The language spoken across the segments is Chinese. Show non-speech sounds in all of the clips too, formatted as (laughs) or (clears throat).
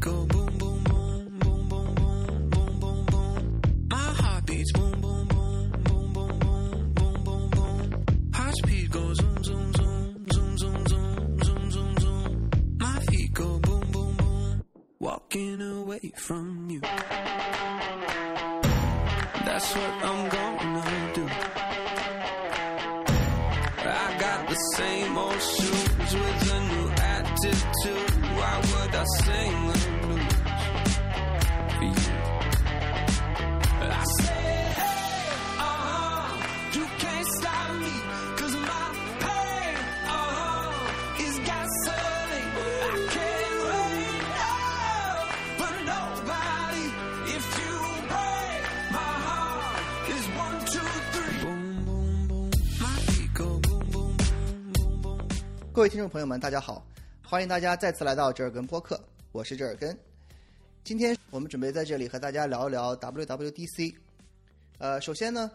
go boom, boom, boom, boom, boom, boom, boom, boom, boom. My heart beats boom, boom, boom, boom, boom, boom, boom, boom, boom. Heart speed goes zoom, zoom, zoom, zoom, zoom, zoom, zoom, zoom, zoom. My feet go boom, boom, boom. Walking away from you. That's what I'm gonna do. I got the same old shoes with a new attitude. Why would I sing 各位听众朋友们，大家好，欢迎大家再次来到折耳根播客，我是折耳根。今天我们准备在这里和大家聊一聊 WWDC。呃，首先呢，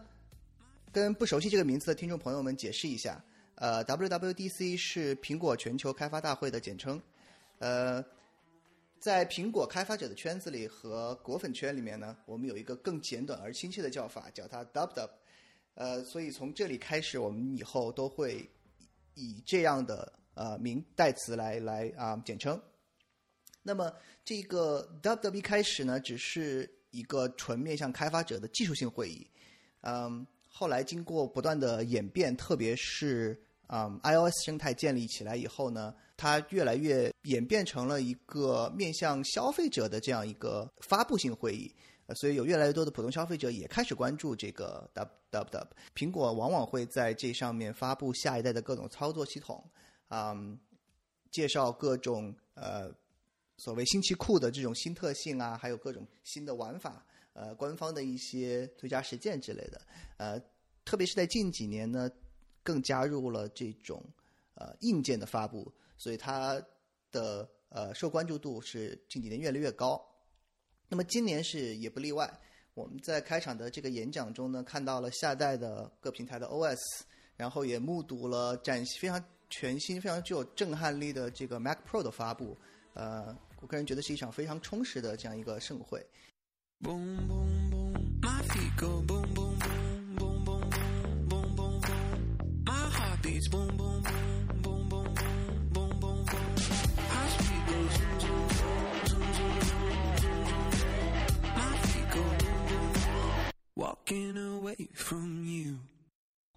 跟不熟悉这个名字的听众朋友们解释一下，呃，WWDC 是苹果全球开发大会的简称。呃，在苹果开发者的圈子里和果粉圈里面呢，我们有一个更简短而亲切的叫法，叫它 DubDub。呃，所以从这里开始，我们以后都会以这样的呃名代词来来啊、简称。那么这个 WW 开始呢，只是一个纯面向开发者的技术性会议，嗯，后来经过不断的演变，特别是嗯 iOS 生态建立起来以后呢，它越来越演变成了一个面向消费者的这样一个发布性会议。所以有越来越多的普通消费者也开始关注这个 WWW。苹果往往会在这上面发布下一代的各种操作系统，嗯，介绍各种呃所谓新奇酷的这种新特性啊，还有各种新的玩法，呃，官方的一些最佳实践之类的，呃，特别是在近几年呢，更加入了这种呃硬件的发布，所以它的呃受关注度是近几年越来越高。那么今年是也不例外，我们在开场的这个演讲中呢，看到了下代的各平台的 OS，然后也目睹了展非常全新非常具有震撼力的这个 Mac Pro 的发布，呃，我个人觉得是一场非常充实的这样一个盛会。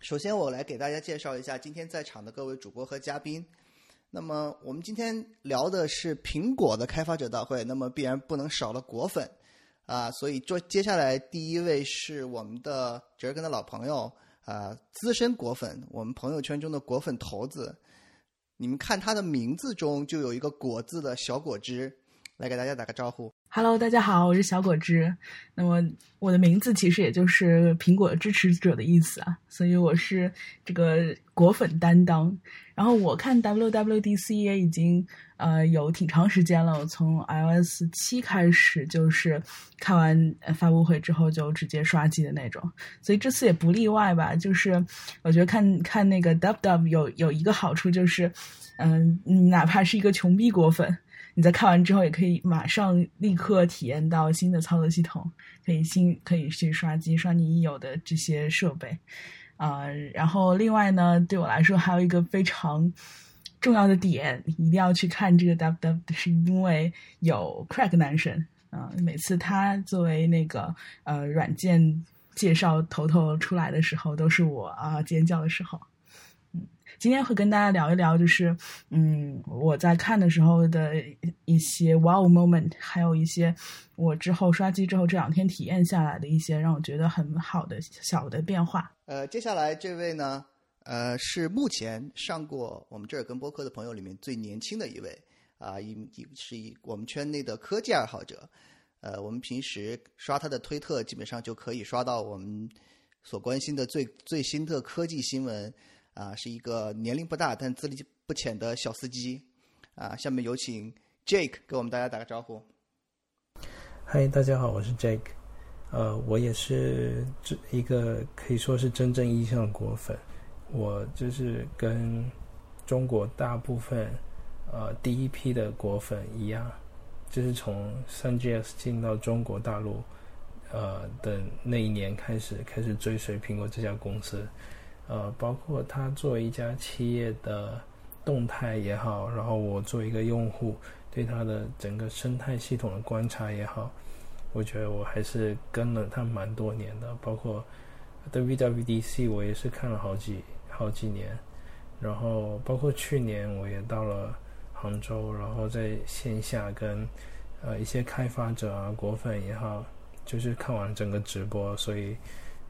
首先，我来给大家介绍一下今天在场的各位主播和嘉宾。那么，我们今天聊的是苹果的开发者大会，那么必然不能少了果粉啊，所以做接下来第一位是我们的折耳根的老朋友啊，资深果粉，我们朋友圈中的果粉头子。你们看他的名字中就有一个“果”字的小果汁，来给大家打个招呼。Hello，大家好，我是小果汁。那么我的名字其实也就是苹果支持者的意思啊，所以我是这个果粉担当。然后我看 WWDC 也已经呃有挺长时间了，我从 iOS 七开始就是看完发布会之后就直接刷机的那种，所以这次也不例外吧。就是我觉得看看那个 DubDub 有有一个好处就是，嗯、你哪怕是一个穷逼果粉。你在看完之后，也可以马上立刻体验到新的操作系统，可以新可以去刷机刷你已有的这些设备，啊、然后另外呢，对我来说还有一个非常重要的点，一定要去看这个 W W，是因为有 Crack 男神啊、每次他作为那个呃软件介绍头头出来的时候，都是我啊、尖叫的时候。今天会跟大家聊一聊，就是嗯，我在看的时候的一些 wow moment，还有一些我之后刷机之后这两天体验下来的一些让我觉得很好的小的变化。呃，接下来这位呢，呃，是目前上过我们这儿跟播客的朋友里面最年轻的一位啊，一一是一我们圈内的科技爱好者。呃，我们平时刷他的推特，基本上就可以刷到我们所关心的最最新的科技新闻。啊，是一个年龄不大但资历不浅的小司机。啊，下面有请 Jake 给我们大家打个招呼。嗨，大家好，我是 Jake。呃，我也是这一个可以说是真正意义上的果粉。我就是跟中国大部分呃第一批的果粉一样，就是从 3GS 进到中国大陆，呃的那一年开始，开始追随苹果这家公司，呃，包括他作为一家企业的动态也好，然后我作为一个用户对它的整个生态系统的观察也好，我觉得我还是跟了他蛮多年的，包括 WWDC 我也是看了好几好几年，然后包括去年我也到了。杭州，然后在线下跟呃一些开发者啊、果粉也好，就是看完整个直播，所以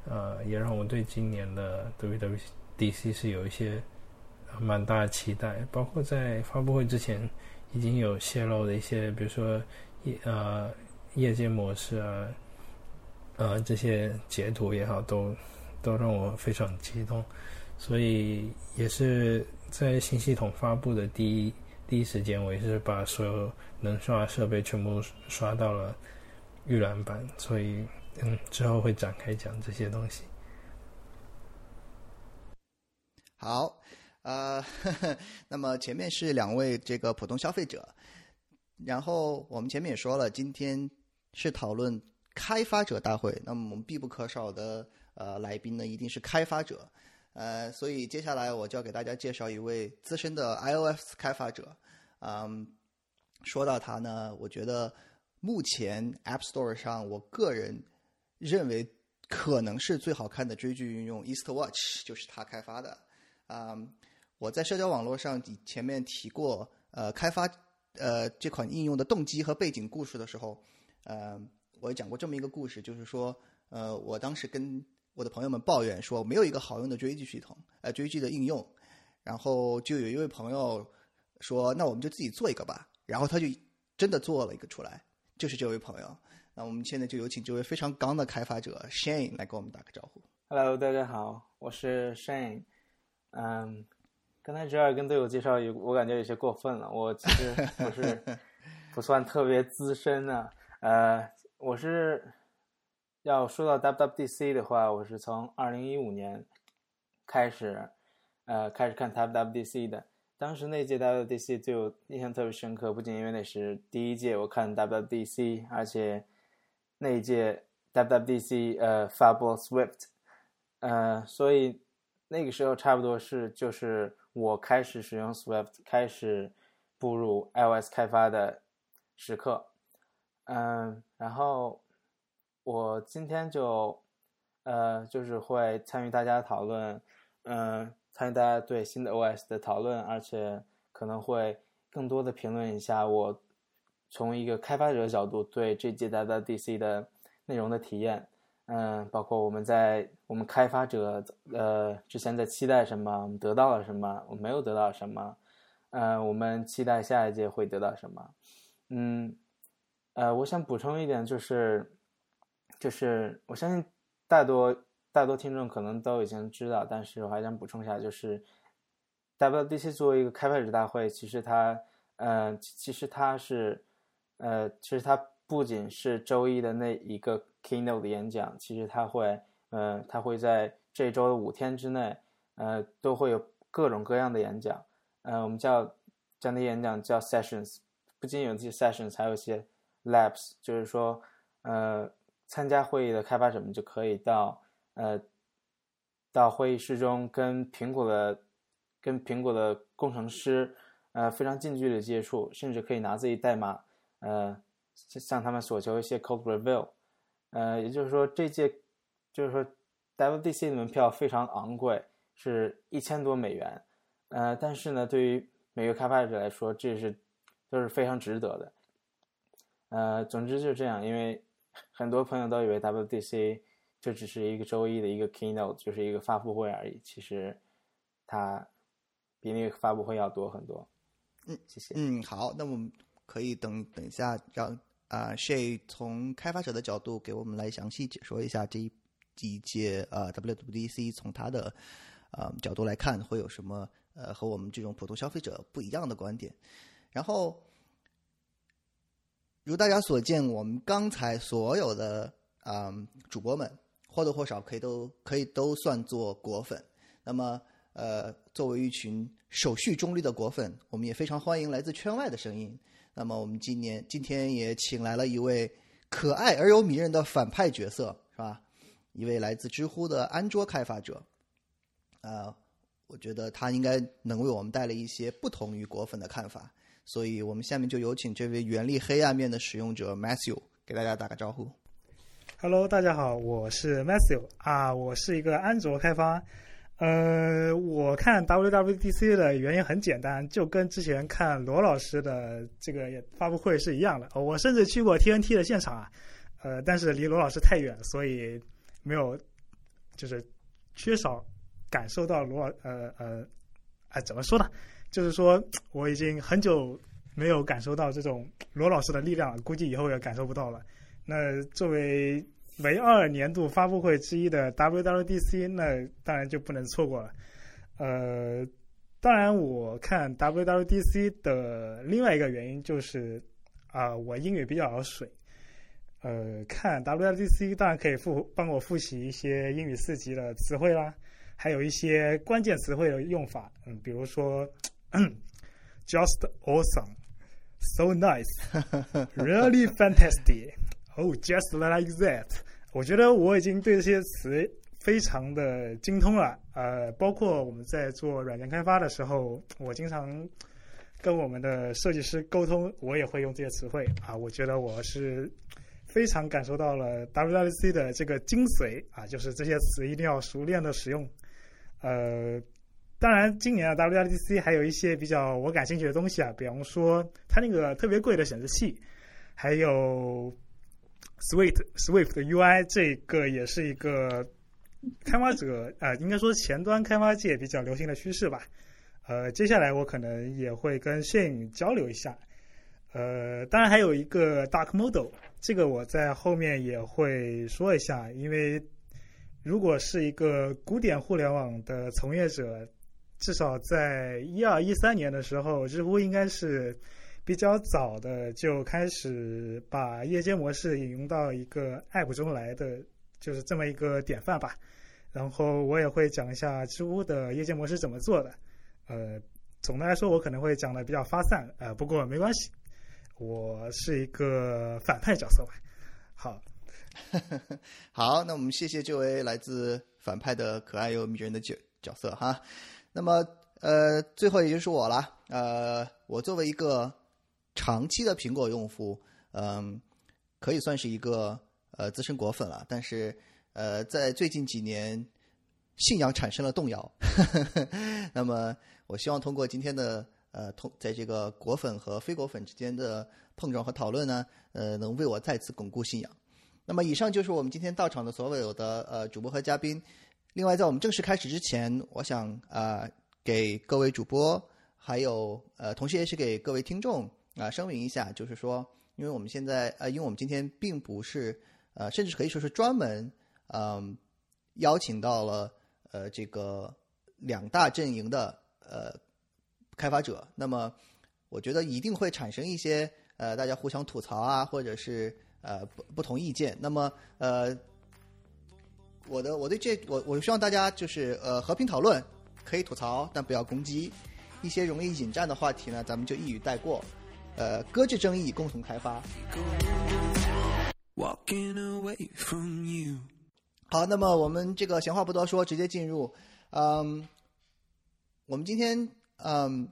呃也让我对今年的 WWDC 是有一些蛮大的期待。包括在发布会之前已经有泄露的一些，比如说业呃业界模式啊，呃这些截图也好，都都让我非常激动。所以也是在新系统发布的第一。第一时间，我也是把所有能刷的设备全部刷到了预览版，所以嗯，之后会展开讲这些东西。好，呃，(laughs) 那么前面是两位这个普通消费者，然后我们前面也说了，今天是讨论开发者大会，那么我们必不可少的呃来宾呢，一定是开发者。呃，所以接下来我就要给大家介绍一位资深的 iOS 开发者。嗯，说到他呢，我觉得目前 App Store 上，我个人认为可能是最好看的追剧应用 Eastwatch 就是他开发的。嗯，我在社交网络上前面提过，呃，开发呃这款应用的动机和背景故事的时候，呃，我讲过这么一个故事，就是说，呃，我当时跟我的朋友们抱怨说没有一个好用的追剧系统，呃，追剧的应用，然后就有一位朋友说，那我们就自己做一个吧，然后他就真的做了一个出来，就是这位朋友。那我们现在就有请这位非常刚的开发者 Shane 来跟我们打个招呼。Hello，大家好，我是 Shane。嗯，刚才这儿跟队友介绍有，我感觉有些过分了。我其实不是不算特别资深的，呃，我是。要说到 WWDC 的话，我是从二零一五年开始，呃，开始看 WWDC 的。当时那届 WWDC 对我印象特别深刻，不仅因为那是第一届我看 WWDC，而且那一届 WWDC 呃发布 Swift，呃，所以那个时候差不多是就是我开始使用 Swift，开始步入 iOS 开发的时刻，嗯，然后。我今天就，呃，就是会参与大家讨论，嗯，参与大家对新的 OS 的讨论，而且可能会更多的评论一下我从一个开发者角度对这届 WDC 的内容的体验，嗯，包括我们在我们开发者呃之前在期待什么，我们得到了什么，我们没有得到什么，嗯，我们期待下一届会得到什么，嗯，呃，我想补充一点就是。就是我相信大多大多听众可能都已经知道，但是我还想补充一下，就是 WDC 作为一个开发者大会，其实它，呃，其实它是，呃，其实它不仅是周一的那一个 keynote 的演讲，其实它会，呃，它会在这周的五天之内，呃，都会有各种各样的演讲，呃，我们叫这样的演讲叫 sessions，不仅有这些 sessions，还有一些 labs，就是说，呃。参加会议的开发者们就可以到呃到会议室中跟苹果的跟苹果的工程师呃非常近距离接触，甚至可以拿自己代码呃向他们索求一些 code review。呃，也就是说这届就是说 WDC 的门票非常昂贵，是一千多美元。呃，但是呢，对于每个开发者来说，这是都是非常值得的。呃，总之就是这样，因为。很多朋友都以为 WDC 就只是一个周一的一个 keynote，就是一个发布会而已。其实它比那个发布会要多很多。嗯，谢谢。嗯，好，那我们可以等等一下，让啊 Shay 从开发者的角度给我们来详细解说一下这一一届呃 WWDC 从他的呃角度来看会有什么呃和我们这种普通消费者不一样的观点，然后。如大家所见，我们刚才所有的啊主播们或多或少可以都可以都算作果粉。那么呃，作为一群守序中立的果粉，我们也非常欢迎来自圈外的声音。那么我们今年今天也请来了一位可爱而又迷人的反派角色，是吧？一位来自知乎的安卓开发者，呃，我觉得他应该能为我们带来一些不同于果粉的看法。所以我们下面就有请这位原力黑暗面的使用者 Matthew 给大家打个招呼。Hello，大家好，我是 Matthew 啊，我是一个安卓开发。呃，我看 WWDC 的原因很简单，就跟之前看罗老师的这个发布会是一样的。我甚至去过 TNT 的现场啊，呃，但是离罗老师太远，所以没有，就是缺少感受到罗老呃呃，哎，怎么说呢？就是说我已经很久没有感受到这种罗老师的力量了，估计以后也感受不到了。那作为唯二年度发布会之一的 WWDC，那当然就不能错过了。呃，当然我看 WWDC 的另外一个原因就是啊、我英语比较水。呃，看 WWDC 当然可以复帮我复习一些英语四级的词汇啦，还有一些关键词汇的用法，嗯，比如说 (clears throat) just awesome, so nice, (laughs) really fantastic. Oh, just like that. 我觉得我已经对这些词非常的精通了。呃，包括我们在做软件开发的时候，我经常跟我们的设计师沟通，我也会用这些词汇啊。我觉得我是非常感受到了 WWC 的这个精髓啊，就是这些词一定要熟练的使用。呃，当然，今年的 WWDC 还有一些比较我感兴趣的东西啊，比方说它那个特别贵的显示器，还有 Swift Swift 的 UI，这个也是一个开发者呃，应该说前端开发界比较流行的趋势吧。呃，接下来我可能也会跟谢颖交流一下。呃，当然还有一个 Dark Model，这个我在后面也会说一下，因为如果是一个古典互联网的从业者，至少在一二一三年的时候，知乎应该是比较早的就开始把夜间模式引用到一个 App 中来的，就是这么一个典范吧。然后我也会讲一下知乎的夜间模式怎么做的。呃，总的来说我可能会讲的比较发散，呃，不过没关系，我是一个反派角色吧。好，(laughs) 好，那我们谢谢这位来自反派的可爱又迷人的角角色哈。那么呃，最后也就是我了。呃，我作为一个长期的苹果用户，嗯、可以算是一个呃资深果粉了。但是呃，在最近几年，信仰产生了动摇。(laughs) 那么，我希望通过今天的呃，通在这个果粉和非果粉之间的碰撞和讨论呢，呃，能为我再次巩固信仰。那么，以上就是我们今天到场的所有的呃主播和嘉宾。另外，在我们正式开始之前，我想啊、给各位主播，还有呃，同时也是给各位听众啊、声明一下，就是说，因为我们现在呃，因为我们今天并不是呃，甚至可以说是专门嗯、邀请到了呃这个两大阵营的呃开发者，那么我觉得一定会产生一些呃大家互相吐槽啊，或者是呃不不同意见。那么呃，我的我对这我我希望大家就是呃和平讨论，可以吐槽，但不要攻击。一些容易引战的话题呢，咱们就一语带过。呃，搁置争议，共同开发。Walking away from you. 好，那么我们这个闲话不多说，直接进入。嗯，我们今天嗯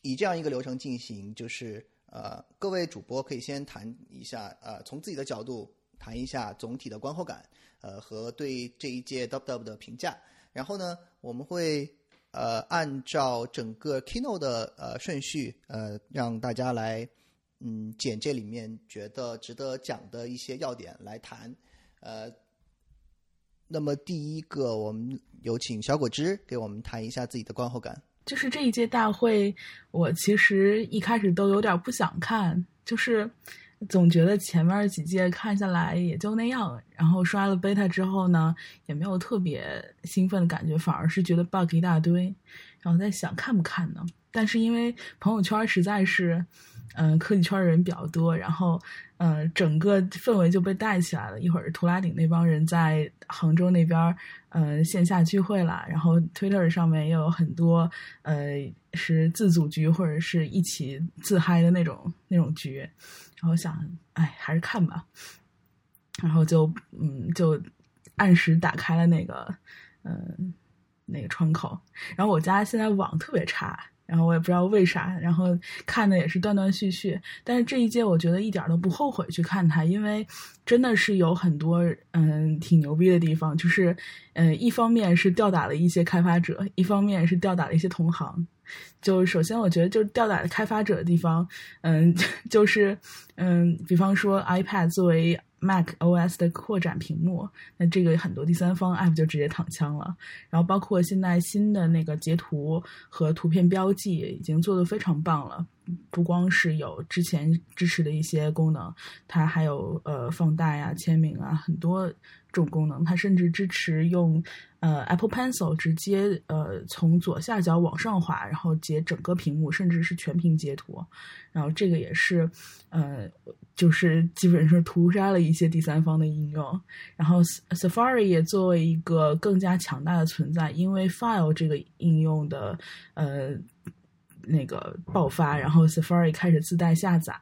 以这样一个流程进行，就是呃各位主播可以先谈一下呃从自己的角度谈一下总体的观后感，呃和对这一届 Dub Dub 的评价。然后呢，我们会呃按照整个 Kino 的呃顺序，呃让大家来嗯简介里面觉得值得讲的一些要点来谈。呃，那么第一个，我们有请小果汁给我们谈一下自己的观后感。就是这一届大会，我其实一开始都有点不想看，就是总觉得前面几届看下来也就那样，然后刷了 beta 之后呢，也没有特别兴奋的感觉，反而是觉得 bug 一大堆。然后在想看不看呢？但是因为朋友圈实在是，嗯、科技圈人比较多，然后，呃，整个氛围就被带起来了。一会儿图拉顶那帮人在杭州那边，呃，线下聚会了，然后 Twitter 上面也有很多，呃，是自组局或者是一起自嗨的那种那种局，然后想，哎，还是看吧。然后就嗯，就按时打开了那个嗯、那个窗口。然后我家现在网特别差，然后我也不知道为啥，然后看的也是断断续续。但是这一届我觉得一点都不后悔去看它，因为真的是有很多嗯挺牛逼的地方，就是嗯一方面是吊打了一些开发者，一方面是吊打了一些同行。就首先，我觉得就吊打开发者的地方，嗯，(laughs) 就是嗯，比方说 iPad 作为 Mac OS 的扩展屏幕，那这个很多第三方 App 就直接躺枪了。然后包括现在新的那个截图和图片标记已经做得非常棒了，不光是有之前支持的一些功能，它还有呃放大呀、签名啊很多这种功能，它甚至支持用呃 Apple Pencil 直接呃从左下角往上滑，然后截整个屏幕，甚至是全屏截图。然后这个也是呃就是基本上屠杀了一些第三方的应用。然后 Safari 也作为一个更加强大的存在，因为 File 这个应用的呃。那个爆发，然后 Safari 开始自带下载，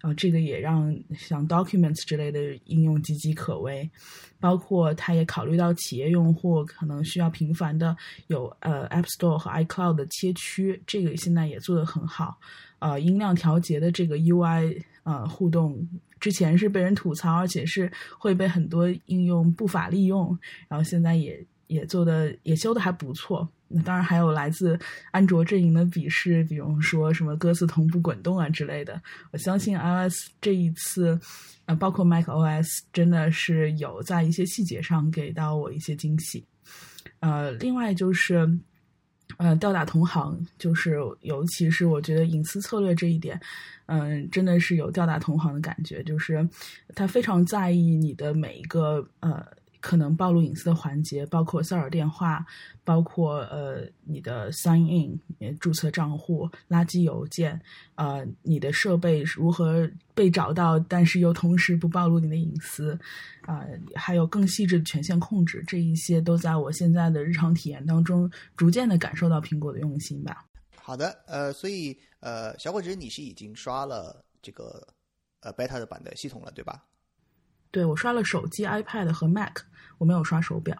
然后这个也让像 Documents 之类的应用岌岌可危。包括它也考虑到企业用户可能需要频繁的有呃 App Store 和 iCloud 的切区，这个现在也做得很好。呃，音量调节的这个 UI 呃互动，之前是被人吐槽，而且是会被很多应用不法利用，然后现在也也做的也修的还不错。那当然还有来自安卓阵营的鄙视，比如说什么歌词同步滚动啊之类的。我相信 iOS 这一次，呃，包括 macOS，真的是有在一些细节上给到我一些惊喜。呃，另外就是。呃，吊打同行，就是尤其是我觉得隐私策略这一点，嗯、真的是有吊打同行的感觉。就是他非常在意你的每一个呃可能暴露隐私的环节，包括骚扰电话，包括呃你的 sign in 你注册账户、垃圾邮件，呃你的设备如何被找到，但是又同时不暴露你的隐私，啊、还有更细致的权限控制，这一些都在我现在的日常体验当中逐渐的感受到苹果的用心吧。好的，呃，所以呃，小伙子你是已经刷了这个呃 beta 的版的系统了，对吧？对我刷了手机、iPad 和 Mac，我没有刷手表。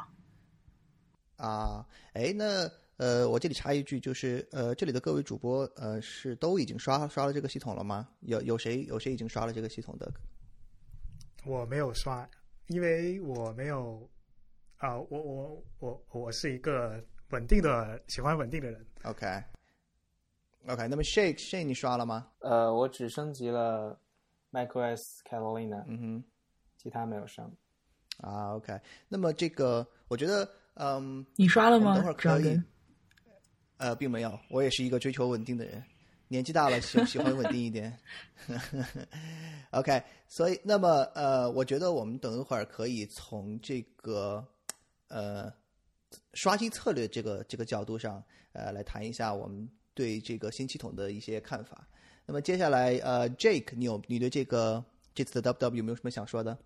啊，哎，那呃，我这里插一句，就是呃，这里的各位主播呃是都已经刷刷了这个系统了吗？有有谁有谁已经刷了这个系统的？我没有刷，因为我没有啊、我我我我是一个稳定的喜欢稳定的人。OK OK，那么 Shake Shake 你刷了吗？呃，我只升级了 macOS Catalina，嗯其他没有升。啊 OK，那么这个我觉得嗯，你刷了吗等会儿可以呃，并没有，我也是一个追求稳定的人，年纪大了喜 (laughs) 喜欢稳定一点。(laughs) OK，所以那么呃，我觉得我们等一会儿可以从这个呃刷新策略这个这个角度上呃来谈一下我们对这个新系统的一些看法。那么接下来呃，Jake，你有你对这个这次的 WW 有没有什么想说的？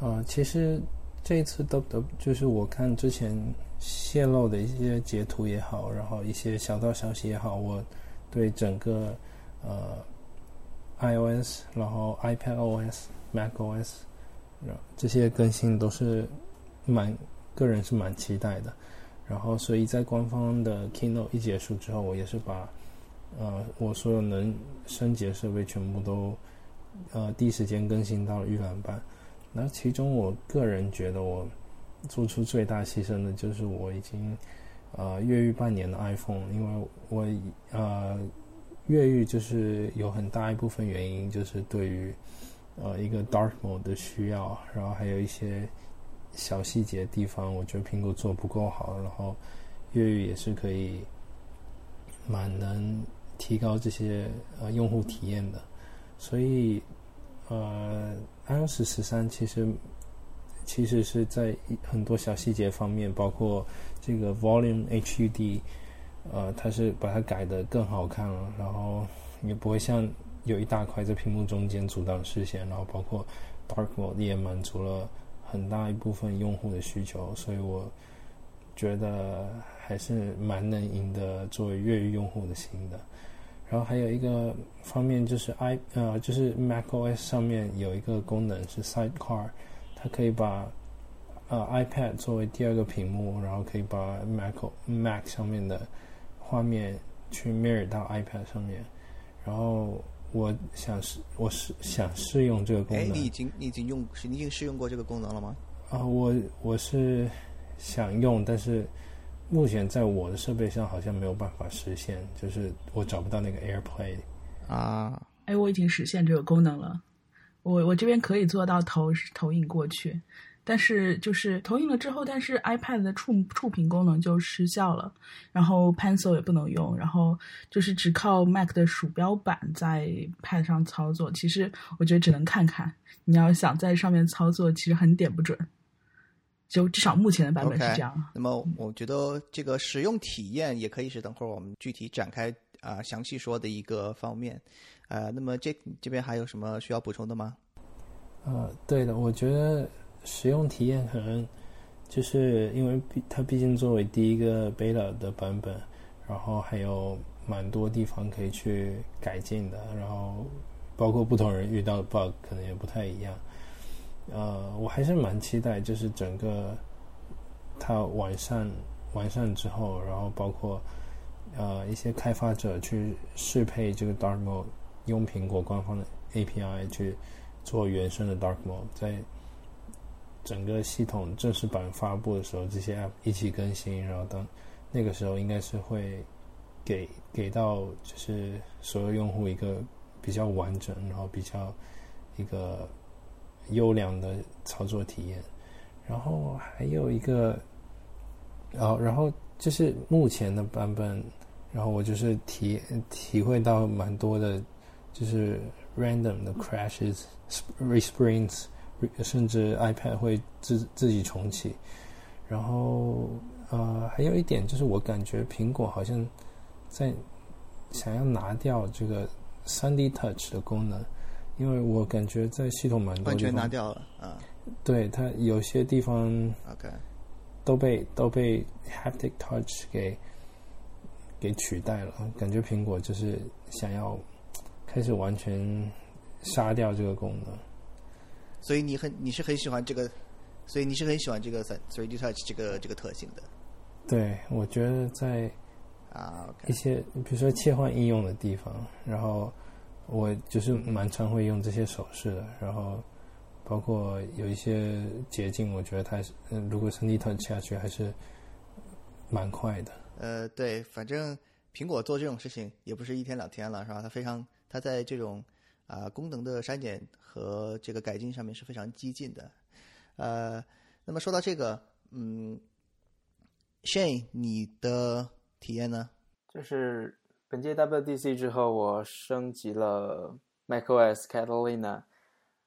呃，其实这一次 W 就是我看之前泄露的一些截图也好，然后一些小道消息也好，我对整个呃 iOS，然后 iPadOS、macOS，然这些更新都是蛮个人是蛮期待的。然后，所以在官方的 Keynote 一结束之后，我也是把呃我所有能升级的设备全部都呃第一时间更新到了预览版。那其中，我个人觉得我做出最大牺牲的就是我已经呃越狱半年的 iPhone，因为我呃越狱就是有很大一部分原因就是对于呃一个 Dark Mode 的需要，然后还有一些小细节地方，我觉得苹果做不够好，然后越狱也是可以蛮能提高这些呃用户体验的，所以呃 iOS 十三其实其实是在很多小细节方面，包括这个 Volume HUD，呃，它是把它改的更好看了，然后也不会像有一大块在屏幕中间阻挡视线，然后包括 Dark Mode 也满足了很大一部分用户的需求，所以我觉得还是蛮能赢得作为粤语用户的心的。然后还有一个方面就是 i 呃，就是 macOS 上面有一个功能是 Sidecar，它可以把呃 iPad 作为第二个屏幕，然后可以把 Mac Mac 上面的画面去 mirror 到 iPad 上面。然后我想试，我是想试用这个功哎，能。你已经你已经用你已经试用过这个功能了吗？啊、我我是想用，但是目前在我的设备上好像没有办法实现，就是我找不到那个 AirPlay。啊，哎，我已经实现这个功能了，我我这边可以做到投投影过去，但是就是投影了之后，但是 iPad 的触触屏功能就失效了，然后 Pencil 也不能用，然后就是只靠 Mac 的鼠标板在 Pad 上操作，其实我觉得只能看看，你要想在上面操作，其实很点不准，就至少目前的版本是这样。那么我觉得这个使用体验也可以是等会儿我们具体展开啊、详细说的一个方面。呃，那么这这边还有什么需要补充的吗？呃，对的，我觉得使用体验可能就是因为毕它毕竟作为第一个 beta 的版本，然后还有蛮多地方可以去改进的，然后包括不同人遇到的 bug 可能也不太一样。呃，我还是蛮期待，就是整个它完善完善之后，然后包括呃一些开发者去适配这个 Dark Mode，用苹果官方的 API 去做原生的 Dark Mode，在整个系统正式版发布的时候，这些 App 一起更新，然后当那个时候应该是会给给到就是所有用户一个比较完整，然后比较一个优良的操作体验。然后还有一个，然后然后就是目前的版本，然后我就是体体会到蛮多的，就是 random 的 crashes、resprings，甚至 iPad 会自自己重启。然后呃，还有一点就是我感觉苹果好像在想要拿掉这个 3D Touch 的功能，因为我感觉在系统蛮多完全拿掉了啊。对它有些地方 OK，都被都被 haptic touch 给给取代了，感觉苹果就是想要开始完全杀掉这个功能。所以你很你是很喜欢这个，所以你是很喜欢这个三 3D Touch 这个这个特性的对，我觉得在啊。一些比如说切换应用的地方，然后我就是蛮常会用这些手势的，然后包括有一些捷径，我觉得它是，嗯，如果是 d touch 下去还是蛮快的。呃，对，反正苹果做这种事情也不是一天两天了，是吧？它非常，它在这种啊、功能的删减和这个改进上面是非常激进的。呃，那么说到这个，嗯，Shane，你的体验呢？就是本届 WDC 之后，我升级了 macOS Catalina，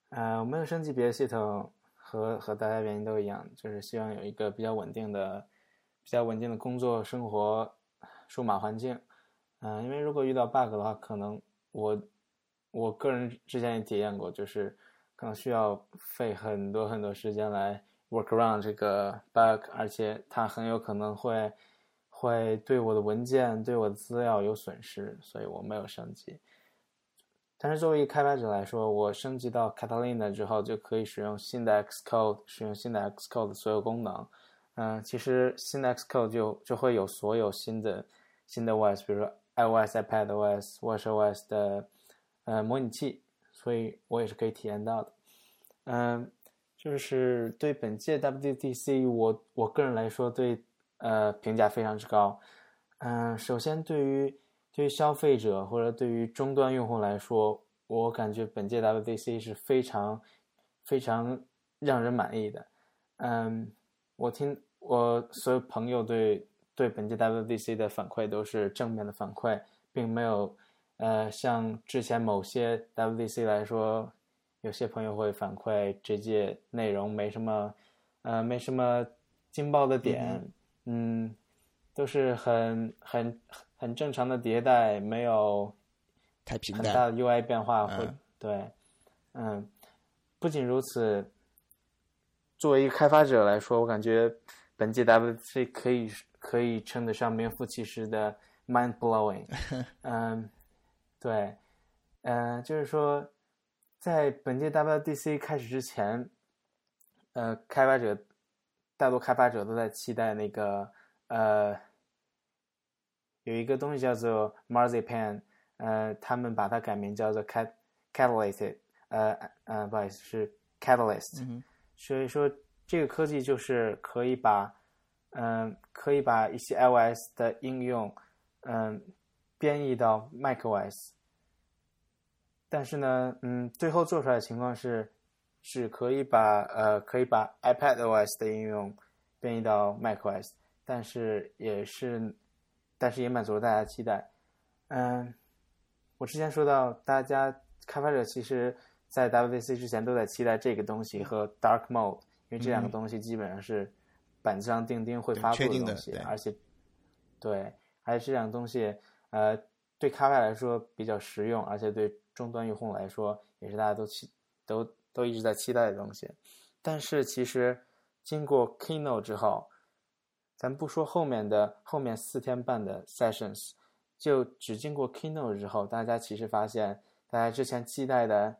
呃，我没有升级别的系统，和和大家原因都一样，就是希望有一个比较稳定的、比较稳定的工作生活数码环境。嗯、因为如果遇到 bug 的话，可能我我个人之前也体验过，就是可能需要费很多很多时间来 work around 这个 bug，而且它很有可能会会对我的文件、对我的资料有损失，所以我没有升级。但是作为一个开发者来说，我升级到 Catalina 之后，就可以使用新的 Xcode，使用新的 Xcode 的所有功能。嗯、其实新的 Xcode 就就会有所有新的新的 OS，比如说 iOS、iPadOS、WatchOS 的呃模拟器，所以我也是可以体验到的。嗯、就是对本届 WDC，我我个人来说对呃评价非常之高。嗯、首先对于对于消费者或者对于终端用户来说，我感觉本届 WDC 是非常非常让人满意的。嗯，我听我所有朋友对对本届 WDC 的反馈都是正面的反馈，并没有呃像之前某些 WDC 来说，有些朋友会反馈这届内容没什么呃没什么劲爆的点，都是很很很正常的迭代，没有太平很大淡。的 UI 变化会、嗯对，嗯，不仅如此，作为一个开发者来说，我感觉本届 WC 可以可以称得上名副其实的 mind blowing。(laughs) 嗯，对，呃，就是说，在本届 WDC 开始之前，呃，开发者大多开发者都在期待那个呃，有一个东西叫做 Marzipan，呃，他们把它改名叫做 Cat Catalyst，呃呃，不好意思，是 Catalyst。嗯所以说，这个科技就是可以把，嗯、可以把一些 iOS 的应用，嗯、编译到 macOS。但是呢，嗯，最后做出来的情况是，只可以把呃可以把 iPadOS 的应用编译到 macOS，但是也是，但是也满足了大家的期待。嗯，我之前说到，大家开发者其实在 WDC 之前都在期待这个东西和 Dark Mode，因为这两个东西基本上是板子上钉钉会发布的东西，而且对，而且这两个东西呃对开发来说比较实用，而且对终端用户来说也是大家都期都都一直在期待的东西。但是其实经过 Keynote 之后，咱不说后面的后面四天半的 Sessions，就只经过 Keynote 之后，大家其实发现，大家之前期待的，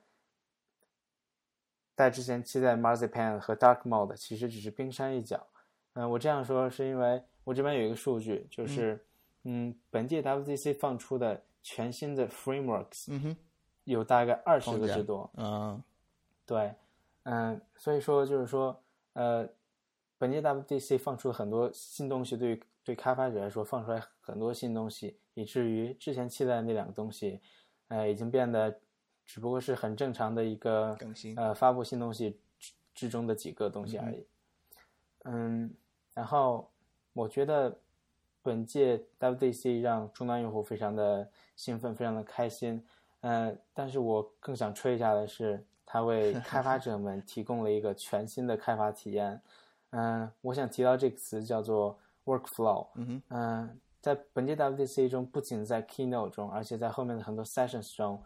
在之前期待 Marzipan 和 Dark Mode 其实只是冰山一角。嗯、我这样说是因为我这边有一个数据，就是嗯本届 WDC 放出的全新的 frameworks 嗯哼，有大概二十个之多。嗯对，嗯，所以说就是说，呃，本届 WDC 放出了很多新东西，对于对开发者来说放出来很多新东西，以至于之前期待的那两个东西，呃，已经变得只不过是很正常的一个更新呃发布新东西之之中的几个东西而已。嗯，然后我觉得本届 WDC 让终端用户非常的兴奋，非常的开心。呃，但是我更想吹一下的是，它为 (laughs) 开发者们提供了一个全新的开发体验。嗯、我想提到这个词叫做 workflow。嗯哼，嗯、在本届 WDC 中，不仅在 Keynote 中，而且在后面的很多 Sessions 中，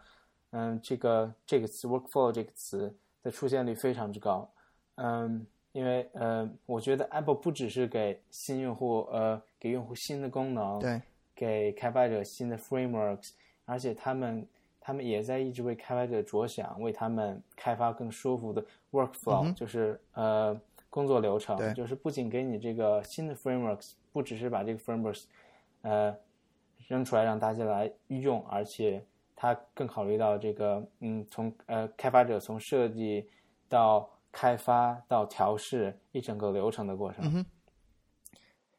嗯，这个这个词 workflow 这个词的出现率非常之高。嗯，因为呃，我觉得 Apple 不只是给新用户呃给用户新的功能，对，给开发者新的 frameworks，而且他们他们也在一直为开发者着想，为他们开发更舒服的 workflow，、就是呃工作流程，就是不仅给你这个新的 frameworks，不只是把这个 frameworks 呃扔出来让大家来用，而且它更考虑到这个嗯从呃开发者从设计到开发到调试一整个流程的过程。嗯，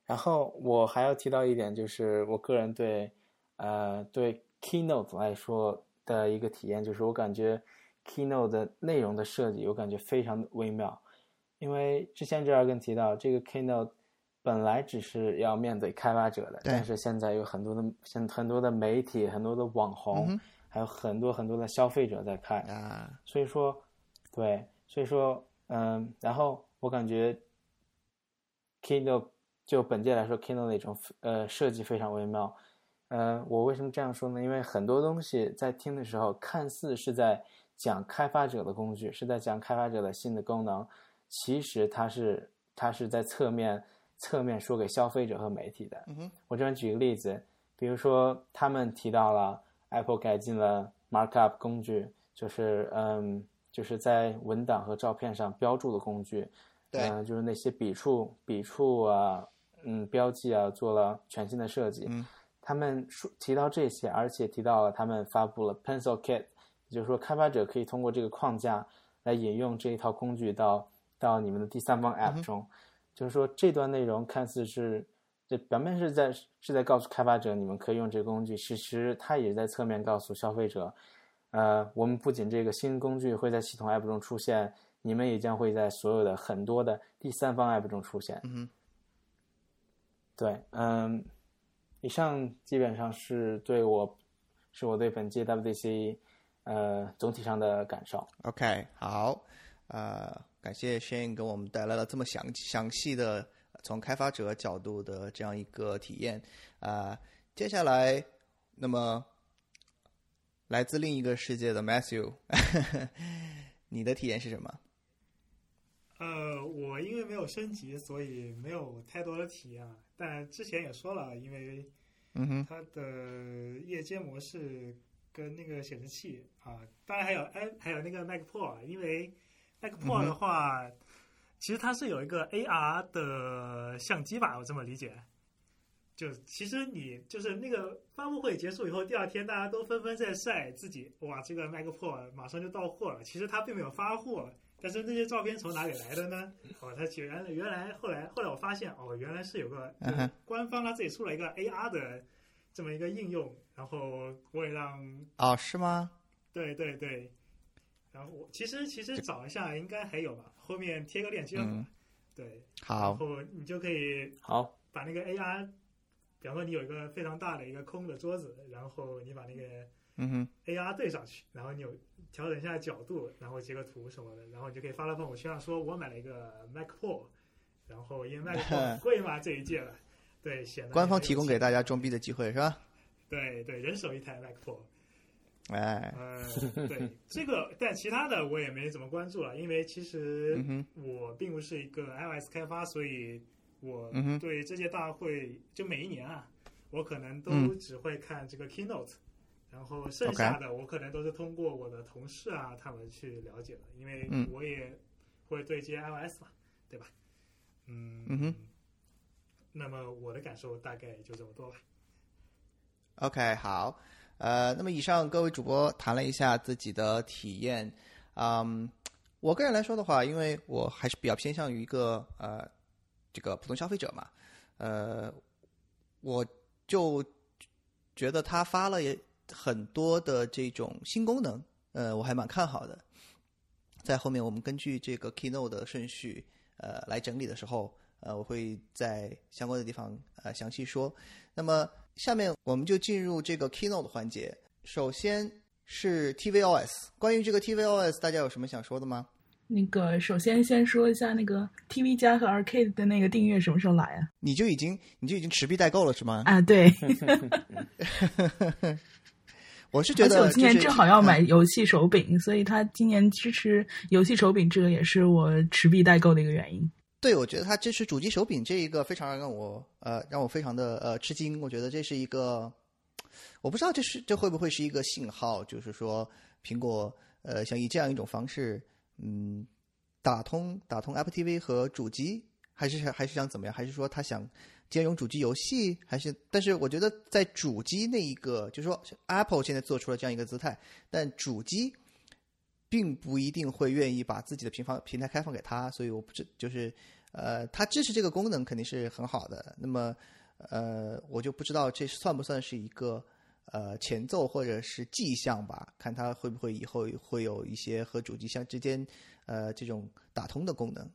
然后我还要提到一点，就是我个人对，呃，对 Keynote 来说的一个体验，就是我感觉 Keynote 的内容的设计，我感觉非常的微妙。因为之前这儿跟提到，这个 Keynote 本来只是要面对开发者的，但是现在有很多的、现很多的媒体、很多的网红，嗯还有很多很多的消费者在看。啊，所以说，对，所以说，嗯，然后我感觉 Keynote 就本届来说，Keynote 那种呃设计非常微妙。呃，我为什么这样说呢？因为很多东西在听的时候，看似是在讲开发者的工具，是在讲开发者的新的功能，其实它是它是在侧面侧面说给消费者和媒体的。嗯，我这边举个例子，比如说他们提到了 Apple 改进了 Markup 工具，就是嗯，就是在文档和照片上标注的工具，对嗯、就是那些笔触、笔触啊，嗯，标记啊，做了全新的设计。嗯他们说提到这些，而且提到了他们发布了 Pencil Kit，也就是说开发者可以通过这个框架来引用这一套工具到到你们的第三方 App 中。就是说这段内容看似是这表面是在是在告诉开发者你们可以用这个工具，其实它也在侧面告诉消费者，呃，我们不仅这个新工具会在系统 App 中出现，你们也将会在所有的很多的第三方 App 中出现。嗯哼，对，嗯，以上基本上是对我是我对本届 WDC 呃总体上的感受。OK，好，呃，感谢 Shane 给我们带来了这么详详细的从开发者角度的这样一个体验啊、接下来，那么来自另一个世界的 Matthew，(laughs) 你的体验是什么？呃，我因为没有升级，所以没有太多的体验啊。但之前也说了，因为嗯哼，它的夜间模式跟那个显示器啊，当然还有哎，还有那个 Mac Pro，啊因为 Mac 嗯 Pro 的话，其实它是有一个 AR 的相机吧，我这么理解。就其实你就是那个发布会结束以后，第二天大家都纷纷在晒自己，哇，这个 Mac Pro 马上就到货了。其实它并没有发货，但是那些照片从哪里来的呢？哦，它原来原来后来后来我发现，哦，原来是有个嗯官方他自己出了一个 AR 的这么一个应用，然后我也让哦，是吗？对对对，然后我其实其实找一下应该还有吧，后面贴个链接吧。嗯。对，好。然，后你就可以好，把那个 AR，比方说你有一个非常大的一个空的桌子，然后你把那个嗯哼，AR 对上去，然后你有调整一下角度，然后截个图什么的，然后你就可以发到朋友圈上说，我买了一个 Mac Pro，(laughs) 然后因为 Mac Pro 很贵嘛这一届了，对，显得官方提供给大家装逼的机会是吧？(laughs) 对对，人手一台 Mac Pro。(laughs) 哎，呃，对这个，但其他的我也没怎么关注了，因为其实嗯我并不是一个 iOS 开发，所以我对这届大会就每一年啊，我可能都嗯只会看这个 keynote，、然后剩下的我可能都是通过我的同事啊他们去了解的，因为嗯我也会对接 iOS 嘛，对吧？嗯嗯哼。那么我的感受大概就这么多吧。OK，好，呃，那么以上各位主播谈了一下自己的体验，嗯，我个人来说的话，因为我还是比较偏向于一个呃这个普通消费者嘛，呃，我就觉得他发了也很多的这种新功能，呃，我还蛮看好的。在后面我们根据这个 keynote 的顺序，呃，来整理的时候，呃，我会在相关的地方呃详细说。那么下面我们就进入这个 keynote 的环节。首先是 tvOS，关于这个 tvOS，大家有什么想说的吗？那个首先先说一下那个 TV 加和 Arcade 的那个订阅什么时候来啊？你就已经你就已经持币代购了是吗？啊，对，我是觉得就是我今年正好要买游戏手柄，所以他今年支持游戏手柄，这个也是我持币代购的一个原因。对，我觉得它支持主机手柄这一个非常让我呃让我非常的呃吃惊。我觉得这是一个，我不知道这是这会不会是一个信号，就是说苹果呃想以这样一种方式，嗯，打通打通 Apple TV 和主机，还是还是想怎么样？还是说他想兼容主机游戏？还是？但是我觉得在主机那一个，就是说 Apple 现在做出了这样一个姿态，但主机并不一定会愿意把自己的平方平台开放给他，所以我不知就是呃，他支持这个功能肯定是很好的。那么呃，我就不知道这算不算是一个呃前奏或者是迹象吧，看他会不会以后会有一些和主机相之间呃这种打通的功能。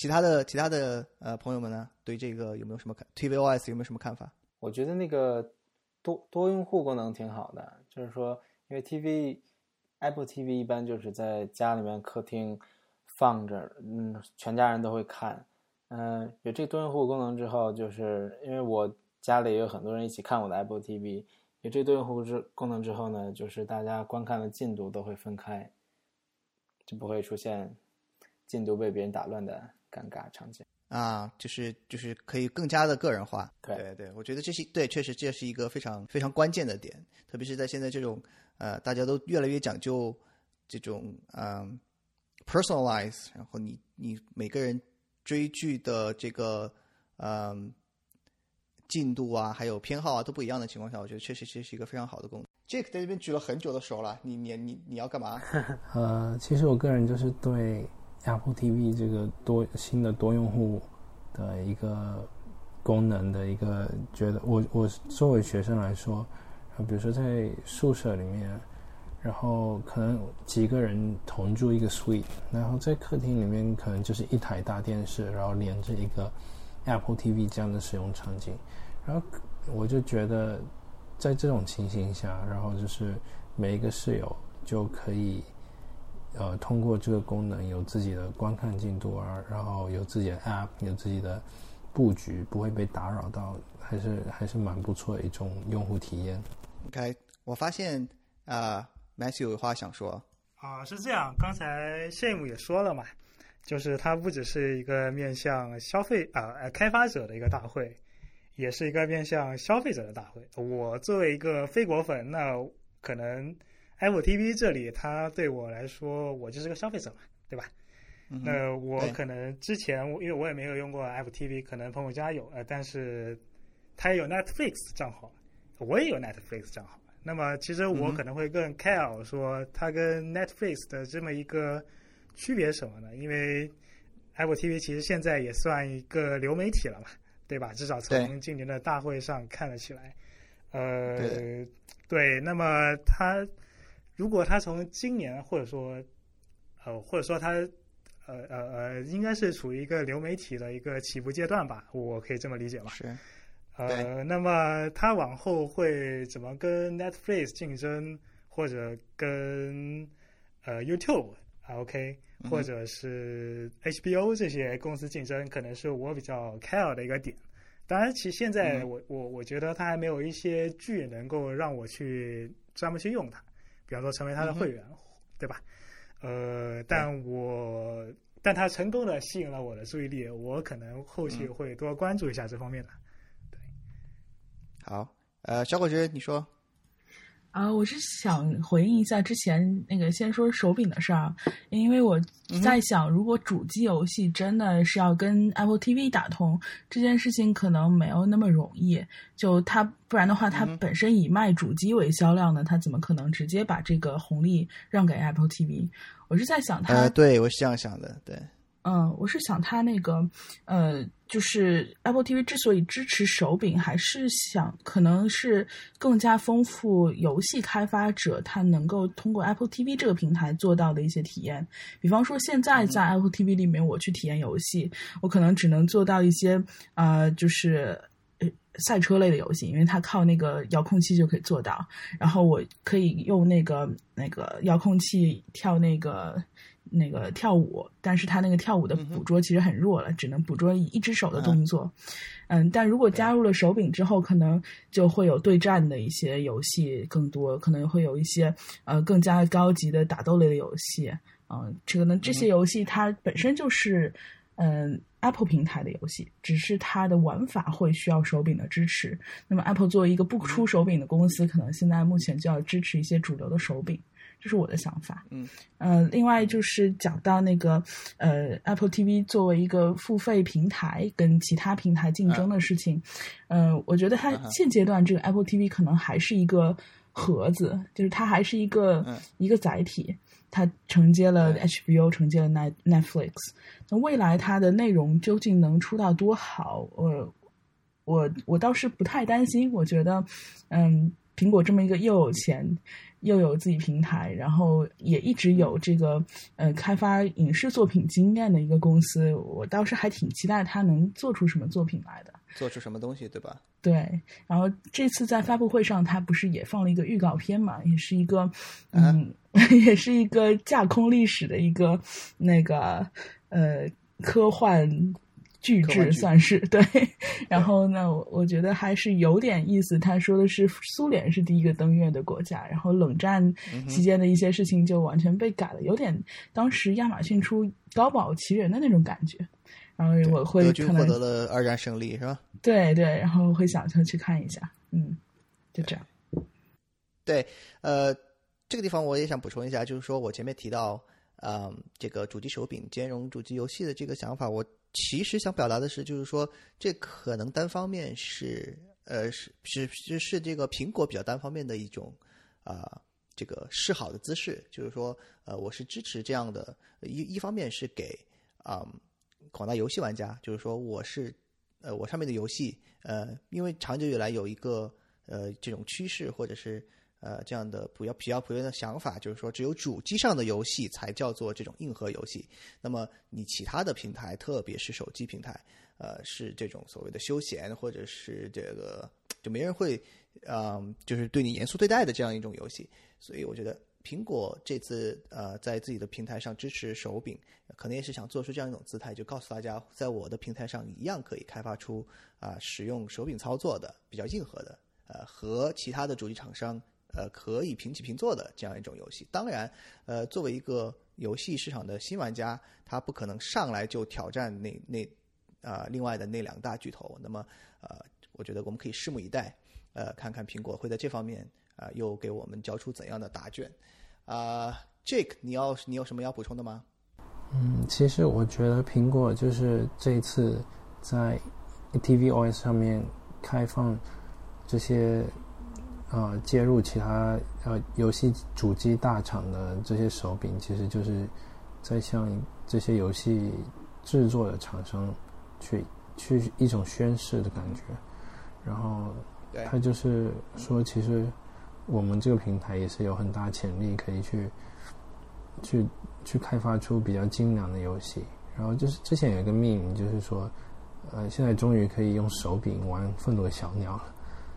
其他的其他的呃朋友们呢，对这个有没有什么看 tvOS 有没有什么看法？我觉得那个多多用户功能挺好的，就是说，因为 TV Apple TV 一般就是在家里面客厅放着，嗯，全家人都会看。嗯、有这多用户功能之后，就是因为我家里也有很多人一起看我的 Apple TV，有这多用户之功能之后呢，就是大家观看的进度都会分开，就不会出现进度被别人打乱的尴尬场景。啊，就是就是可以更加的个人化。对对对，我觉得这是对，确实这是一个非常非常关键的点，特别是在现在这种呃大家都越来越讲究这种嗯、personalize，然后你你每个人追剧的这个嗯、进度啊，还有偏好啊都不一样的情况下，我觉得确实这是一个非常好的功能。Jake 在这边举了很久的手了，你你你你要干嘛？(laughs) 呃，其实我个人就是对 Apple TV 这个多新的多用户的一个功能的一个觉得，我我作为学生来说，呃比如说在宿舍里面，然后可能几个人同住一个 suite，然后在客厅里面可能就是一台大电视，然后连着一个 Apple TV 这样的使用场景，然后我就觉得在这种情形下，然后就是每一个室友就可以。呃，通过这个功能有自己的观看进度啊，然后有自己的 App，有自己的布局，不会被打扰到，还是还是蛮不错的一种用户体验。OK，我发现啊、m a t t h e w 有话想说。啊，是这样，刚才 Shame 也说了嘛，就是它不只是一个面向消费啊呃开发者的一个大会，也是一个面向消费者的大会。我作为一个非果粉，那可能 Apple TV 这里，它对我来说，我就是个消费者嘛，对吧？嗯那我可能之前因为我也没有用过 Apple TV，可能朋友家有，呃，但是他也有 Netflix 账号，我也有 Netflix 账号。那么其实我可能会更 care 说它跟 Netflix 的这么一个区别是什么呢？因为 Apple TV 其实现在也算一个流媒体了嘛，对吧？至少从今年的大会上看了起来。呃对，对，那么它如果他从今年或者说呃或者说他呃呃呃，应该是处于一个流媒体的一个起步阶段吧，我可以这么理解吧？是，呃，那么他往后会怎么跟 Netflix 竞争，或者跟呃 YouTube 啊 OK，或者是 HBO 这些公司竞争，可能是我比较 care 的一个点。当然，其实现在嗯我、我我觉得它还没有一些剧能够让我去专门去用它，比方说成为他的会员，对吧？呃，但我但他成功的吸引了我的注意力，我可能后续嗯。会多关注一下这方面的。对。好，呃，小伙子，你说，啊，我是想回应一下之前那个先说手柄的事儿啊，因为我在想，如果主机游戏真的是要跟 Apple TV 打通这件事情，可能没有那么容易。就它不然的话，它本身以卖主机为销量呢，它怎么可能直接把这个红利让给 Apple TV？我是在想它，呃，对我是这样想的，对，嗯，我是想它那个，呃，就是 Apple TV 之所以支持手柄，还是想可能是更加丰富游戏开发者他能够通过 Apple TV 这个平台做到的一些体验。比方说，现在在 Apple TV 里面，我去体验游戏，我可能只能做到一些呃，就是。呃赛车类的游戏，因为它靠那个遥控器就可以做到，然后我可以用那个那个遥控器跳那个那个跳舞，但是他那个跳舞的捕捉其实很弱了，只能捕捉一只手的动作。嗯，但如果加入了手柄之后，可能就会有对战的一些游戏更多，可能会有一些呃更加高级的打斗类的游戏。嗯，可能这些游戏它本身就是嗯 Apple 平台的游戏，只是它的玩法会需要手柄的支持。那么 Apple 作为一个不出手柄的公司，可能现在目前就要支持一些主流的手柄。这是我的想法。嗯，呃，另外就是讲到那个呃，Apple TV 作为一个付费平台跟其他平台竞争的事情，呃，我觉得它现阶段这个 Apple TV 可能还是一个盒子，就是它还是一个、嗯一个载体，它承接了 HBO，承接了 Net Netflix。那未来它的内容究竟能出到多好？我我我倒是不太担心，我觉得，嗯，苹果这么一个又有钱又有自己平台，然后也一直有这个呃开发影视作品经验的一个公司，我倒是还挺期待它能做出什么作品来的。做出什么东西，对吧？对，然后这次在发布会上，它不是也放了一个预告片嘛，也是一个，嗯，(laughs) 也是一个架空历史的一个那个呃科幻巨制，算是对。然后呢，我我觉得还是有点意思。他说的是苏联是第一个登月的国家，然后冷战嗯期间的一些事情就完全被改了，有点当时亚马逊出高保奇人的那种感觉。然后我会德军可能获得了二战胜利，是吧？对对，然后会想着去看一下，嗯，就这样。对，呃，这个地方我也想补充一下，就是说我前面提到，嗯、这个主机手柄兼容主机游戏的这个想法，我其实想表达的是，就是说这可能单方面是，呃，是是是是这个苹果比较单方面的一种啊、这个示好的姿势，就是说，呃，我是支持这样的，一一方面是给啊、广大游戏玩家，就是说我是呃我上面的游戏，呃，因为长久以来有一个呃这种趋势或者是呃这样的比较比较普遍的想法，就是说只有主机上的游戏才叫做这种硬核游戏，那么你其他的平台，特别是手机平台，呃是这种所谓的休闲或者是这个就没人会嗯、就是对你严肃对待的这样一种游戏，所以我觉得苹果这次呃在自己的平台上支持手柄，可能也是想做出这样一种姿态，就告诉大家，在我的平台上一样可以开发出啊、使用手柄操作的比较硬核的呃和其他的主机厂商呃可以平起平坐的这样一种游戏。当然，呃，作为一个游戏市场的新玩家，他不可能上来就挑战那那啊、另外的那两大巨头。那么呃，我觉得我们可以拭目以待，呃，看看苹果会在这方面啊、又给我们交出怎样的答卷。啊、j a k e 你要你有什么要补充的吗？嗯，其实我觉得苹果就是这一次在 tvOS 上面开放这些呃接入其他呃游戏主机大厂的这些手柄，其实就是在向这些游戏制作的厂商去去一种宣誓的感觉。然后他就是说，其实我们这个平台也是有很大潜力可以去去去开发出比较精良的游戏。然后就是之前有一个 meme，就是说，呃，现在终于可以用手柄玩《愤怒的小鸟》了，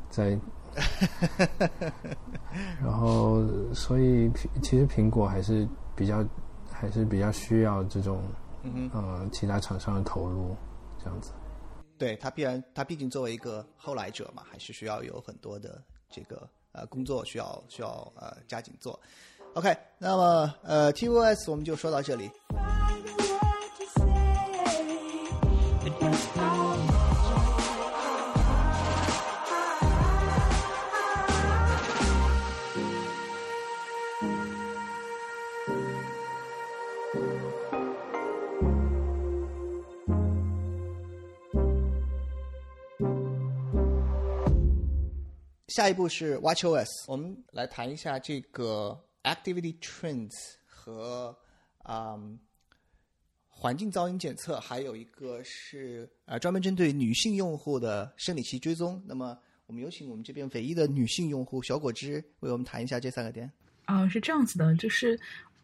在，(laughs) 然后所以其实苹果还是比较还是比较需要这种嗯其他厂商的投入，这样子。对他必然，他毕竟作为一个后来者嘛，还是需要有很多的这个呃工作需要需要呃加紧做。OK，那么呃 TOS 我们就说到这里。下一步是 WatchOS，我们来谈一下这个 Activity Trends 和嗯环境噪音检测，还有一个是呃专门针对女性用户的生理期追踪。那么我们有请我们这边唯一的女性用户小果汁为我们谈一下这三个点。啊、是这样子的，就是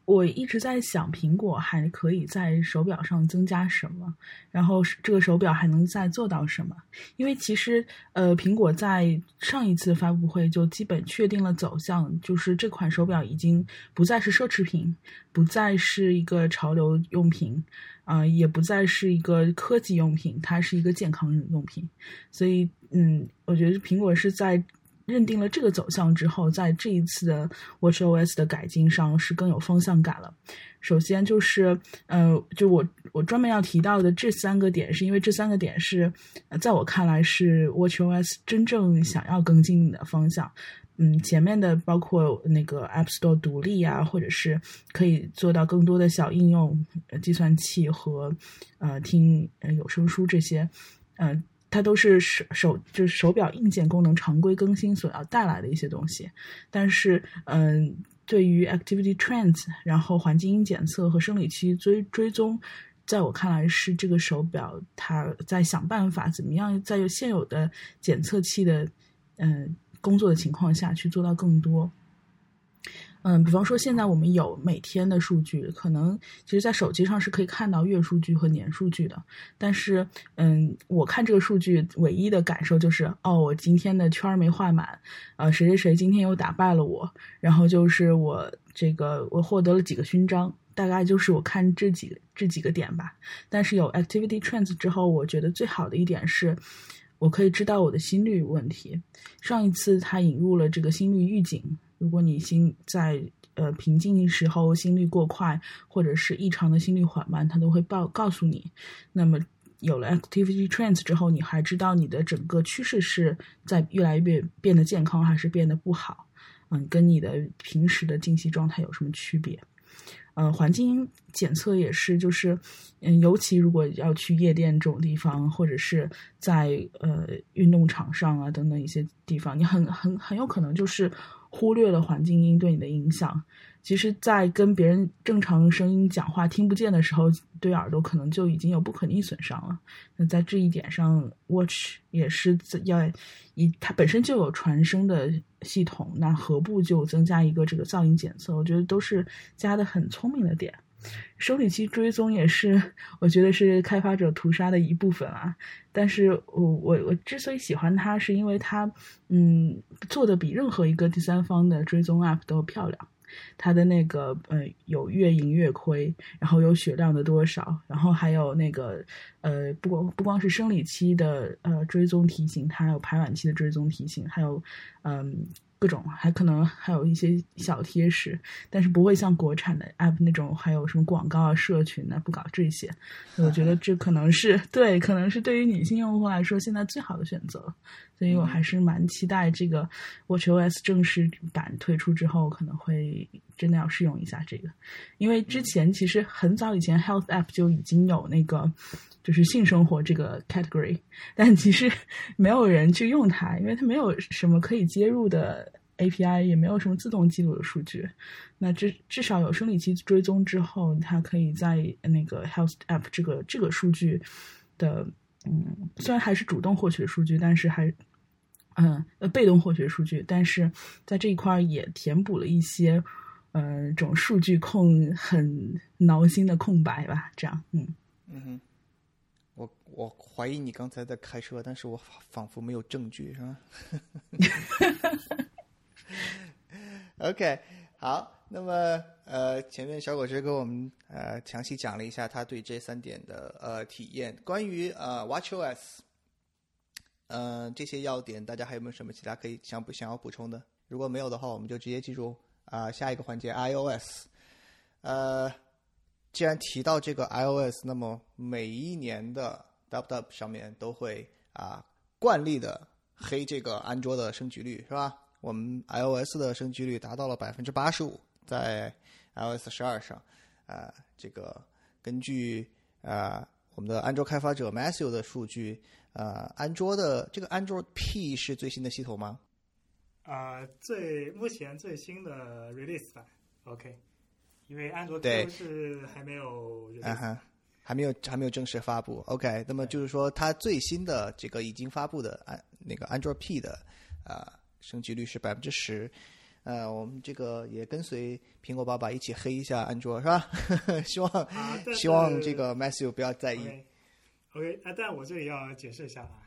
我一直在想，苹果还可以在手表上增加什么，然后这个手表还能再做到什么？因为其实，呃，苹果在上一次发布会就基本确定了走向，就是这款手表已经不再是奢侈品，不再是一个潮流用品，啊、也不再是一个科技用品，它是一个健康用品。所以，嗯，我觉得苹果是在认定了这个走向之后，在这一次的 WatchOS 的改进上是更有方向感了。首先就是，呃，就我我专门要提到的这三个点，是因为这三个点是，在我看来是 WatchOS 真正想要跟进的方向。嗯，前面的包括那个 App Store 独立啊，或者是可以做到更多的小应用、计算器和呃听呃有声书这些，呃，它都是手手就是手表硬件功能常规更新所要带来的一些东西。但是，嗯、对于 Activity Trends，然后环境音检测和生理期追追踪，在我看来是这个手表它在想办法怎么样在现有的检测器的嗯、工作的情况下去做到更多。嗯，比方说现在我们有每天的数据，可能其实在手机上是可以看到月数据和年数据的。但是，嗯，我看这个数据唯一的感受就是，哦，我今天的圈儿没画满，呃，谁谁谁今天又打败了我，然后就是我这个我获得了几个勋章，大概就是我看这几这几个点吧。但是有 Activity Trends 之后，我觉得最好的一点是，我可以知道我的心率问题。上一次它引入了这个心率预警，如果你心在呃平静的时候心率过快，或者是异常的心率缓慢，它都会报告诉你。那么有了 Activity Trends 之后，你还知道你的整个趋势是在越来越变得健康，还是变得不好？嗯，跟你的平时的静息状态有什么区别？呃，环境检测也是，就是，嗯，尤其如果要去夜店这种地方，或者是在呃运动场上啊等等一些地方，你很很很有可能就是忽略了环境音对你的影响。其实，在跟别人正常声音讲话听不见的时候，对耳朵可能就已经有不可逆损伤了。那在这一点上，Watch 也是要以它本身就有传声的系统，那何不就增加一个这个噪音检测？我觉得都是加的很聪明的点。生理期追踪也是，我觉得是开发者屠杀的一部分啊。但是我我我之所以喜欢它，是因为它嗯做的比任何一个第三方的追踪 app 都漂亮。它的那个呃有月盈月亏，然后有血量的多少，然后还有那个呃不光不光是生理期的呃追踪提醒，它还有排卵期的追踪提醒，还有嗯。各种还可能还有一些小贴士，但是不会像国产的 app 那种还有什么广告啊、社群啊，不搞这些。我觉得这可能是对，可能是对于女性用户来说现在最好的选择。所以我还是蛮期待这个 WatchOS 正式版推出之后，可能会真的要试用一下这个，因为之前其实很早以前 Health App 就已经有那个。就是性生活这个 category，但其实没有人去用它，因为它没有什么可以接入的 API，也没有什么自动记录的数据。那至至少有生理期追踪之后，它可以在那个 Health App 这个这个数据的，嗯，虽然还是主动获取的数据，但是还，嗯呃被动获取数据，但是在这一块也填补了一些，呃，这种数据控很挠心的空白吧。这样，嗯嗯哼。我我怀疑你刚才在开车，但是我仿佛没有证据，是吧？OK，(laughs) 好，那么呃，前面小果汁给我们呃详细讲了一下他对这三点的呃体验。关于呃 WatchOS，嗯，这些要点，大家还有没有什么其他可以想不想要补充的？如果没有的话，我们就直接进入啊下一个环节 iOS，呃。既然提到这个 iOS，那么每一年的 DubDub 上面都会啊惯例的黑这个安卓的升级率，是吧？我们 iOS 的升级率达到了百分之八十五，在 iOS 十二上，啊，这个根据啊我们的安卓开发者 Matthew 的数据，呃，安卓的这个安卓 P 是最新的系统吗？啊，最目前最新的 release 版，OK。因为安卓 Q 是还没有，啊哈，还没有还没有正式发布。OK，那么就是说，它最新的这个已经发布的安那个安卓 P 的啊升级率是百分之十。呃，我们这个也跟随苹果爸爸一起黑一下安卓，是吧？(laughs) 希望希望这个 Matthew 不要在意。OK，啊，但我这里要解释一下啊，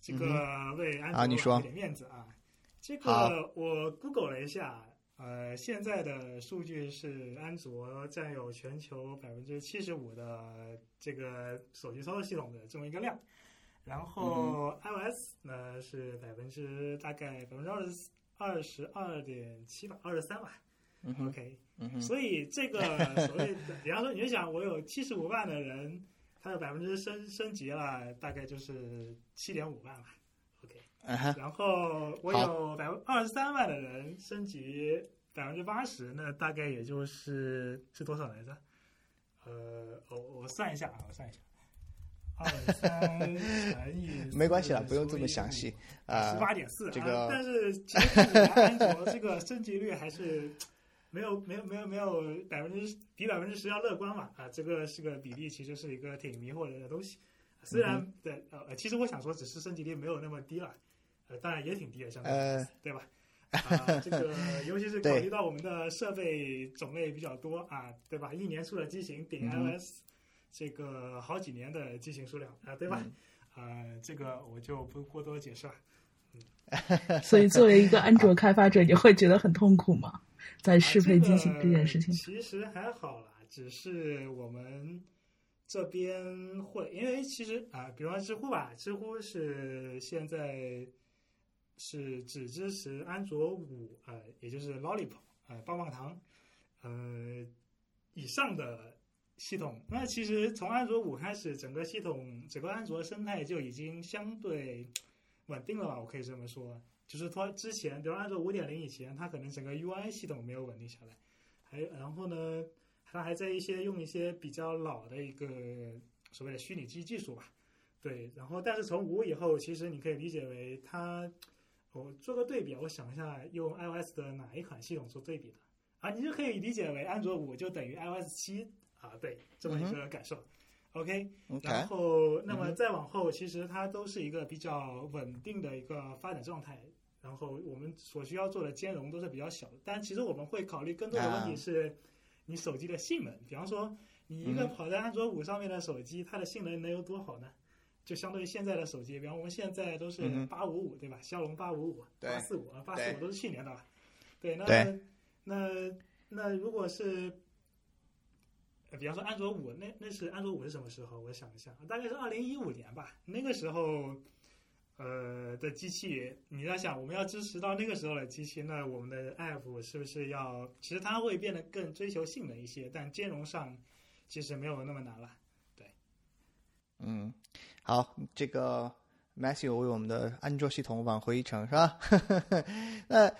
这个为安卓给点面子啊。这个我 Google 了一下。呃，现在的数据是安卓占有全球百分之七十五的这个手机操作系统的这么一个量，然后 iOS 呢是百分之大概百分之二十二十二点七吧，二十三吧。OK，所以这个 (laughs) 所谓的，比方说你就想，我有七十五万的人，他有百分之升升级了，大概就是七点五万吧，OK。然后我有百分二十三万的人升级百分之八十，那大概也就是是多少来着？呃，我我算一下啊，我算一下，二三乘以没关系了，不用这么详细啊，十八点四这个，但是其实安卓这个升级率还是没有没有没有没有百分之比百分之十要乐观嘛啊，这个是个比例，其实是一个挺迷惑人的东西。虽然对呃，其实我想说，只是升级率没有那么低了。呃，当然也挺低的，相对对吧？啊，这个尤其是考虑到我们的设备种类比较多啊，对吧？一年出的机型顶 iOS 这个好几年的机型数量啊，对吧？啊，这个我就不过多解释了。(laughs) 所以，作为一个安卓开发者，你会觉得很痛苦吗？在适配机型这件事情？其实还好啦，只是我们这边会，因为其实啊，比方知乎吧，知乎是现在。是只支持安卓五，呃，也就是 Lollipop，呃，棒棒糖，呃，以上的系统。那其实从安卓五开始，整个系统，整个安卓生态就已经相对稳定了吧？我可以这么说，就是说之前，比如安卓五点零以前，它可能整个 UI 系统没有稳定下来，还然后呢，它还在一些用一些比较老的一个所谓的虚拟机技术吧，对。然后，但是从五以后，其实你可以理解为它。我做个对比，我想一下，用 iOS 的哪一款系统做对比的啊？你就可以理解为安卓五就等于 iOS 七啊，对，这么一个感受。OK，然后那么再往后，其实它都是一个比较稳定的一个发展状态。然后我们所需要做的兼容都是比较小的，但其实我们会考虑更多的问题是，你手机的性能。比方说，你一个跑在安卓五上面的手机，它的性能能有多好呢？就相对于现在的手机，比方我们现在都是八五五，对吧？骁龙八五五、八四五啊，八四五都是去年的了。对，那那那如果是，呃比方说安卓五，那那是安卓五是什么时候？我想一下，大概是二零一五年吧。那个时候，呃的机器，你要想我们要支持到那个时候的机器，那我们的 app 是不是要？其实它会变得更追求性能一些，但兼容上其实没有那么难了。对嗯，好，这个 Matthew 为我们的安卓系统挽回一城是吧？(laughs) 那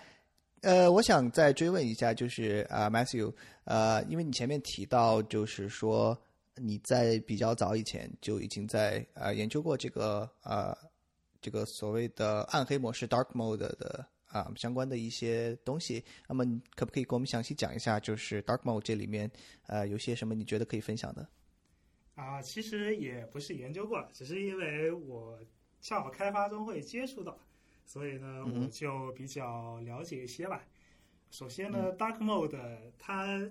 呃，我想再追问一下，就是啊、m a t t h e w 呃，因为你前面提到，就是说你在比较早以前就已经在呃研究过这个呃这个所谓的暗黑模式 （Dark Mode） 的啊、相关的一些东西。那么可不可以给我们详细讲一下，就是 Dark Mode 这里面呃有些什么你觉得可以分享的？啊，其实也不是研究过，只是因为我恰好开发中会接触到，所以呢，我就比较了解一些吧。首先呢、d a r k Mode 它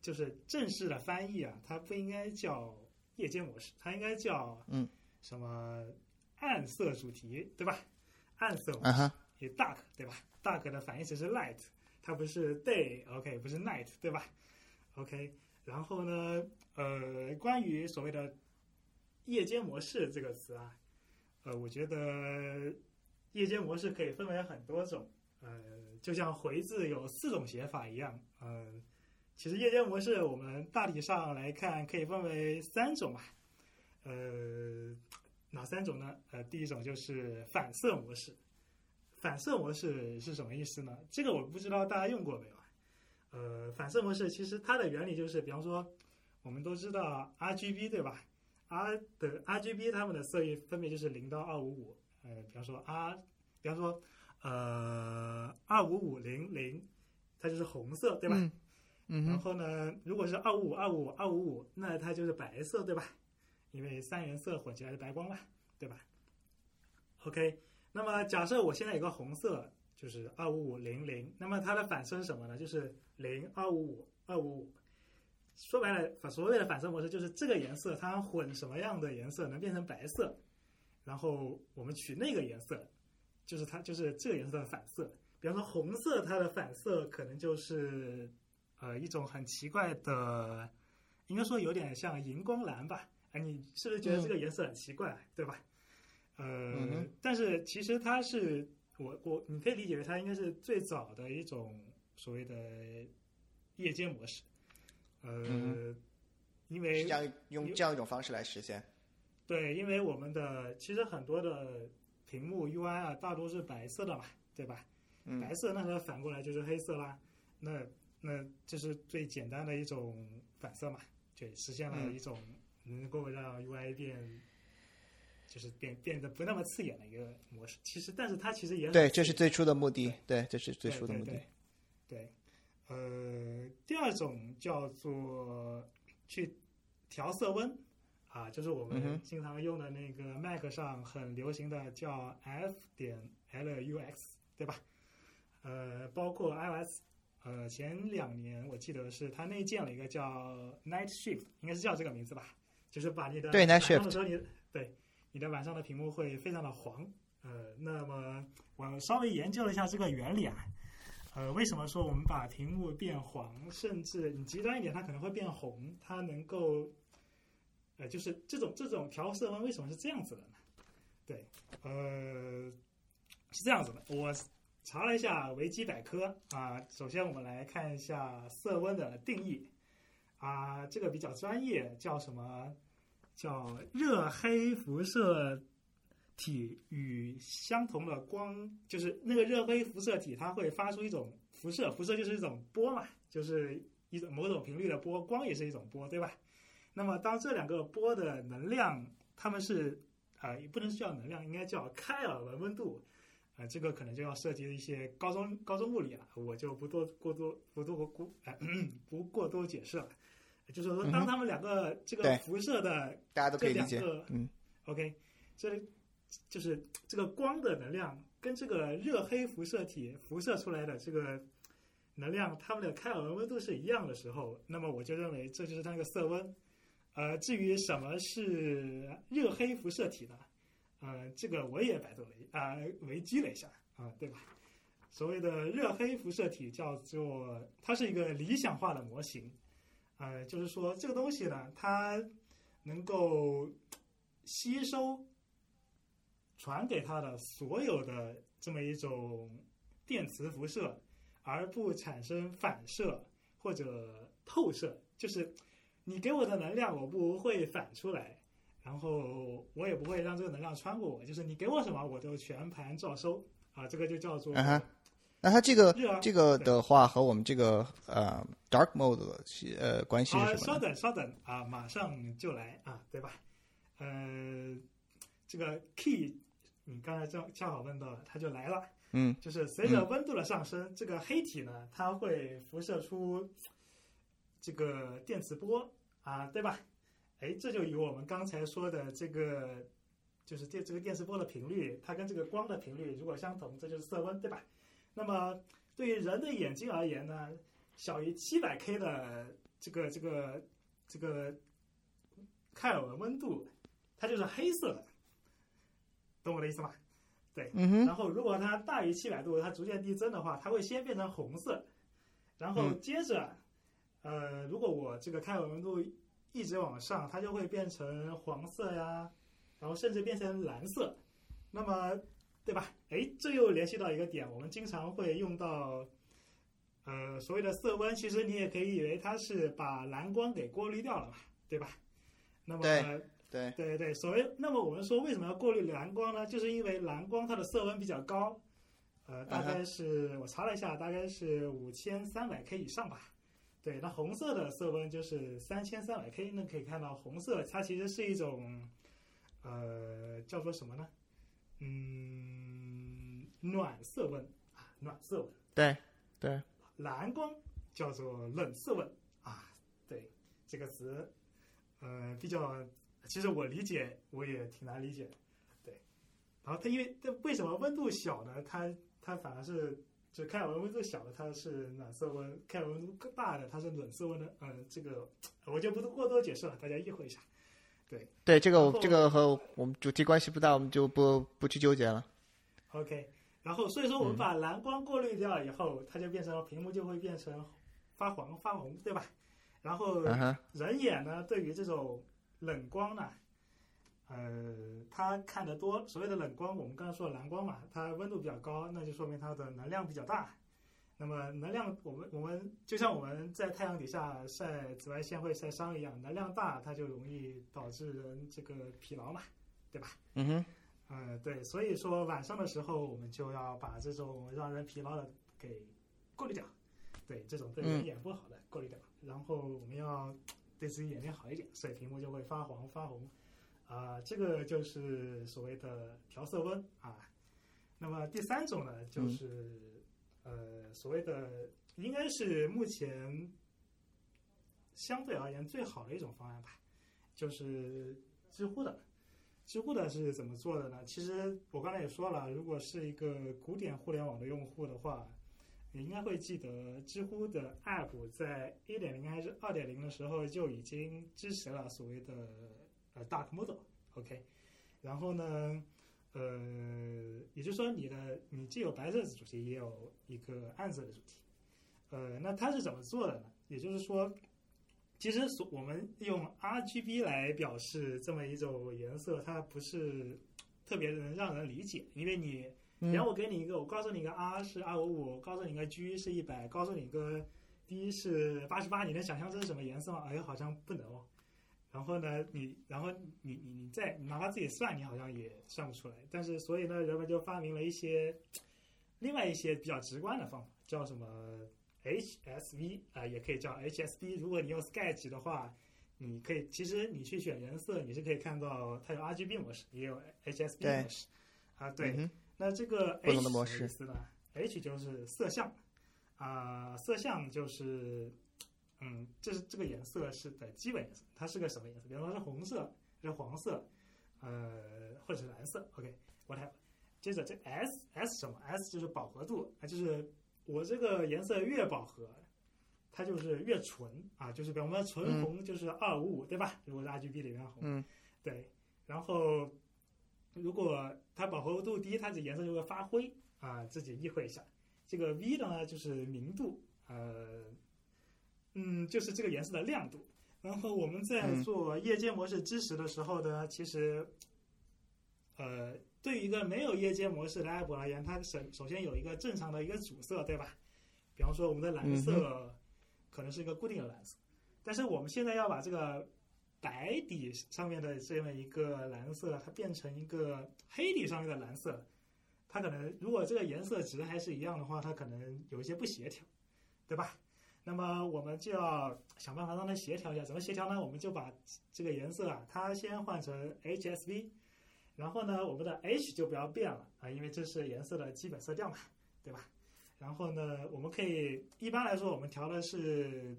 就是正式的翻译啊，它不应该叫夜间模式，它应该叫嗯什么暗色主题，对吧？暗色模式啊哈，也 dark 对吧？dark 的反义词是 light，它不是 day，OK，、不是 night 对吧？OK，然后呢，呃，关于所谓的夜间模式这个词啊，呃，我觉得夜间模式可以分为很多种，呃，就像回字有四种写法一样，呃、其实夜间模式我们大体上来看可以分为三种吧，呃，哪三种呢？呃，第一种就是反射模式。反射模式是什么意思呢？这个我不知道大家用过没有啊？呃，反射模式其实它的原理就是，比方说我们都知道 RGB 对吧？R 的 RGB 它们的色域分别就是零到二五五，呃，比方说 R，比方说呃二五五零零，它就是红色对吧？嗯嗯然，后呢，如果是二五五二五五二五五，那它就是白色，对吧？因为三原色混起来是白光嘛，对吧？OK，那么假设我现在有个红色，就是二五五零零，那么它的反射是什么呢？就是零二五五二五五。说白了，反所谓的反射模式就是这个颜色它混什么样的颜色能变成白色，然后我们取那个颜色，就是它就是这个颜色的反色。比方说红色，它的反色可能就是呃一种很奇怪的，应该说有点像荧光蓝吧？哎，你是不是觉得这个颜色很奇怪，对吧？呃，嗯但是其实它是我我你可以理解为它应该是最早的一种所谓的夜间模式，呃，嗯因为这样用这样一种方式来实现。对，因为我们的其实很多的屏幕 UI 啊，大多是白色的嘛，对吧？嗯白色那它反过来就是黑色啦，那那这是最简单的一种反射嘛，就实现了嗯一种能够让 UI 变，就是变变得不那么刺眼的一个模式。其实，但是它其实也很对，这是最初的目的。对，这是最初的目的对。对对，呃，第二种叫做去调色温啊，就是我们经常用的那个 Mac 上很流行的叫 F 点 LUX，对吧？呃，包括 iOS，呃，前两年我记得是它内建了一个叫 Night Shift，应该是叫这个名字吧，就是把你的对晚 Night 上的时候你对你的晚上的屏幕会非常的黄，呃，那么我稍微研究了一下这个原理啊，呃，为什么说我们把屏幕变黄，甚至你极端一点，它可能会变红？它能够，呃，就是这种这种调色温为什么是这样子的呢？对，呃，是这样子的。我查了一下维基百科啊，首先我们来看一下色温的定义啊，这个比较专业，叫什么？叫热黑辐射体与相同的光，就是那个热黑辐射体，它会发出一种辐射，辐射就是一种波嘛，就是一种某种频率的波，光也是一种波，对吧？那么当这两个波的能量，它们是呃，也不能叫能量，应该叫开尔文温度。啊、这个可能就要涉及一些高中高中物理了，我就不多过多不多过呃 (clears throat) 不过多解释了。就是说，当他们两个这个辐射的大家都可以理解。嗯 OK，这里就是这个光的能量跟这个热黑辐射体辐射出来的这个能量，它们的开尔文温度是一样的时候，那么我就认为这就是它那个色温。呃，至于什么是热黑辐射体呢？呃，这个我也百度了一啊、维基了一下啊、对吧？所谓的热黑辐射体叫做，它是一个理想化的模型，呃，就是说这个东西呢，它能够吸收传给它的所有的这么一种电磁辐射，而不产生反射或者透射，就是你给我的能量我不会反出来。然后我也不会让这个能量穿过我，就是你给我什么，我就全盘照收啊，这个就叫做啊哈那它这个这个的话和我们这个呃 dark mode 的呃关系啊，是什么呢？稍等稍等啊，马上就来啊，对吧？呃，这个 key 你刚才正恰好问到了，它就来了。嗯就是随着温度的上升，这个黑体呢，它会辐射出这个电磁波啊，对吧？哎，这就与我们刚才说的这个，就是电这个电磁波的频率，它跟这个光的频率如果相同，这就是色温，对吧？那么对于人的眼睛而言呢，小于七百 K 的这个这个这个开尔文温度，它就是黑色的，懂我的意思吗？嗯哼然后如果它大于七百度，它逐渐递增的话，它会先变成红色，然后嗯接着，呃，如果我这个开尔文温度一直往上，它就会变成黄色呀，然后甚至变成蓝色。那么，对吧？哎，这又联系到一个点，我们经常会用到，呃，所谓的色温，其实你也可以以为它是把蓝光给过滤掉了嘛，对吧？那么对对，对对，所谓那么我们说为什么要过滤蓝光呢？就是因为蓝光它的色温比较高，呃，大概是、我查了一下，大概是五千三百 K 以上吧。对，那红色的色温就是三千三百 K，那可以看到红色它其实是一种，呃，叫做什么呢？嗯，暖色温啊，暖色温。对对，蓝光叫做冷色温啊，对这个词，呃，比较，其实我理解我也挺难理解的，对。然后它因为它为什么温度小呢？它它反而是就开尔文温度小的它是暖色温，开尔文温度更大的它是冷色温的，嗯、这个我就不过多解释了，大家意会一下。对对这个这个和我们主题关系不大，我们就不不去纠结了。OK，然后所以说我们嗯把蓝光过滤掉以后，它就变成屏幕就会变成发黄发红，对吧？然后人眼呢，对于这种冷光呢，呃，它看得多。所谓的冷光，我们刚才说的蓝光嘛，它温度比较高，那就说明它的能量比较大。那么能量，我们我们就像我们在太阳底下晒紫外线会晒伤一样，能量大，它就容易导致人这个疲劳嘛，对吧？嗯哼，呃，对，所以说晚上的时候，我们就要把这种让人疲劳的给过滤掉，对，这种对人嗯眼不好的过滤掉，然后我们要对自己眼睛好一点，所以屏幕就会发黄发红，啊、这个就是所谓的调色温啊。那么第三种呢，就是、呃所谓的应该是目前相对而言最好的一种方案吧，就是知乎的。知乎的是怎么做的呢？其实我刚才也说了，如果是一个古典互联网的用户的话，你应该会记得知乎的 App 在一点零还是二点零的时候就已经支持了所谓的呃 Dark Model，OK，、然后呢，呃，也就是说你的你既有白色的主题，也有一个暗色的主题，呃，那它是怎么做的呢？也就是说，其实所我们用 RGB 来表示这么一种颜色，它不是特别能让人理解，因为你，然后我给你一个，我告诉你一个 R 是二五五，告诉你一个 G 是一百，告诉你一个 D 是八十八，你能想象这是什么颜色吗？哎，好像不能哦。然后呢，你然后你你你再你哪怕自己算，你好像也算不出来。但是所以呢，人们就发明了一些另外一些比较直观的方法，叫什么 HSV 啊、也可以叫 HSD。如果你用 Sketch 的话，你可以其实你去选颜色，你是可以看到它有 RGB 模式，也有 HSB 模式啊。对，嗯那这个不同 H 的模式呢？H 就是色相啊、色相就是嗯，这是这个颜色是的基本颜色，它是个什么颜色？比方说是红色，是黄色，呃，或者是蓝色。OK，whatever、接着这 S S 什么？S 就是饱和度，啊，就是我这个颜色越饱和，它就是越纯啊，就是比方说纯红就是二五五，对吧？如果是 RGB 里面红，嗯对。然后如果它饱和度低，它的颜色就会发灰啊，自己意会一下。这个 V 呢就是明度，呃，嗯，就是这个颜色的亮度。然后我们在嗯做夜间模式支持的时候呢，其实，呃，对于一个没有夜间模式的 app 而言，它首首先有一个正常的一个主色，对吧？比方说我们的蓝嗯色可能是一个固定的蓝色，但是我们现在要把这个白底上面的这么一个蓝色，它变成一个黑底上面的蓝色，它可能如果这个颜色值还是一样的话，它可能有一些不协调，对吧？那么我们就要想办法让它协调一下。怎么协调呢？我们就把这个颜色啊，它先换成 HSV，然后呢，我们的 H 就不要变了啊，因为这是颜色的基本色调嘛，对吧？然后呢，我们可以一般来说我们调的是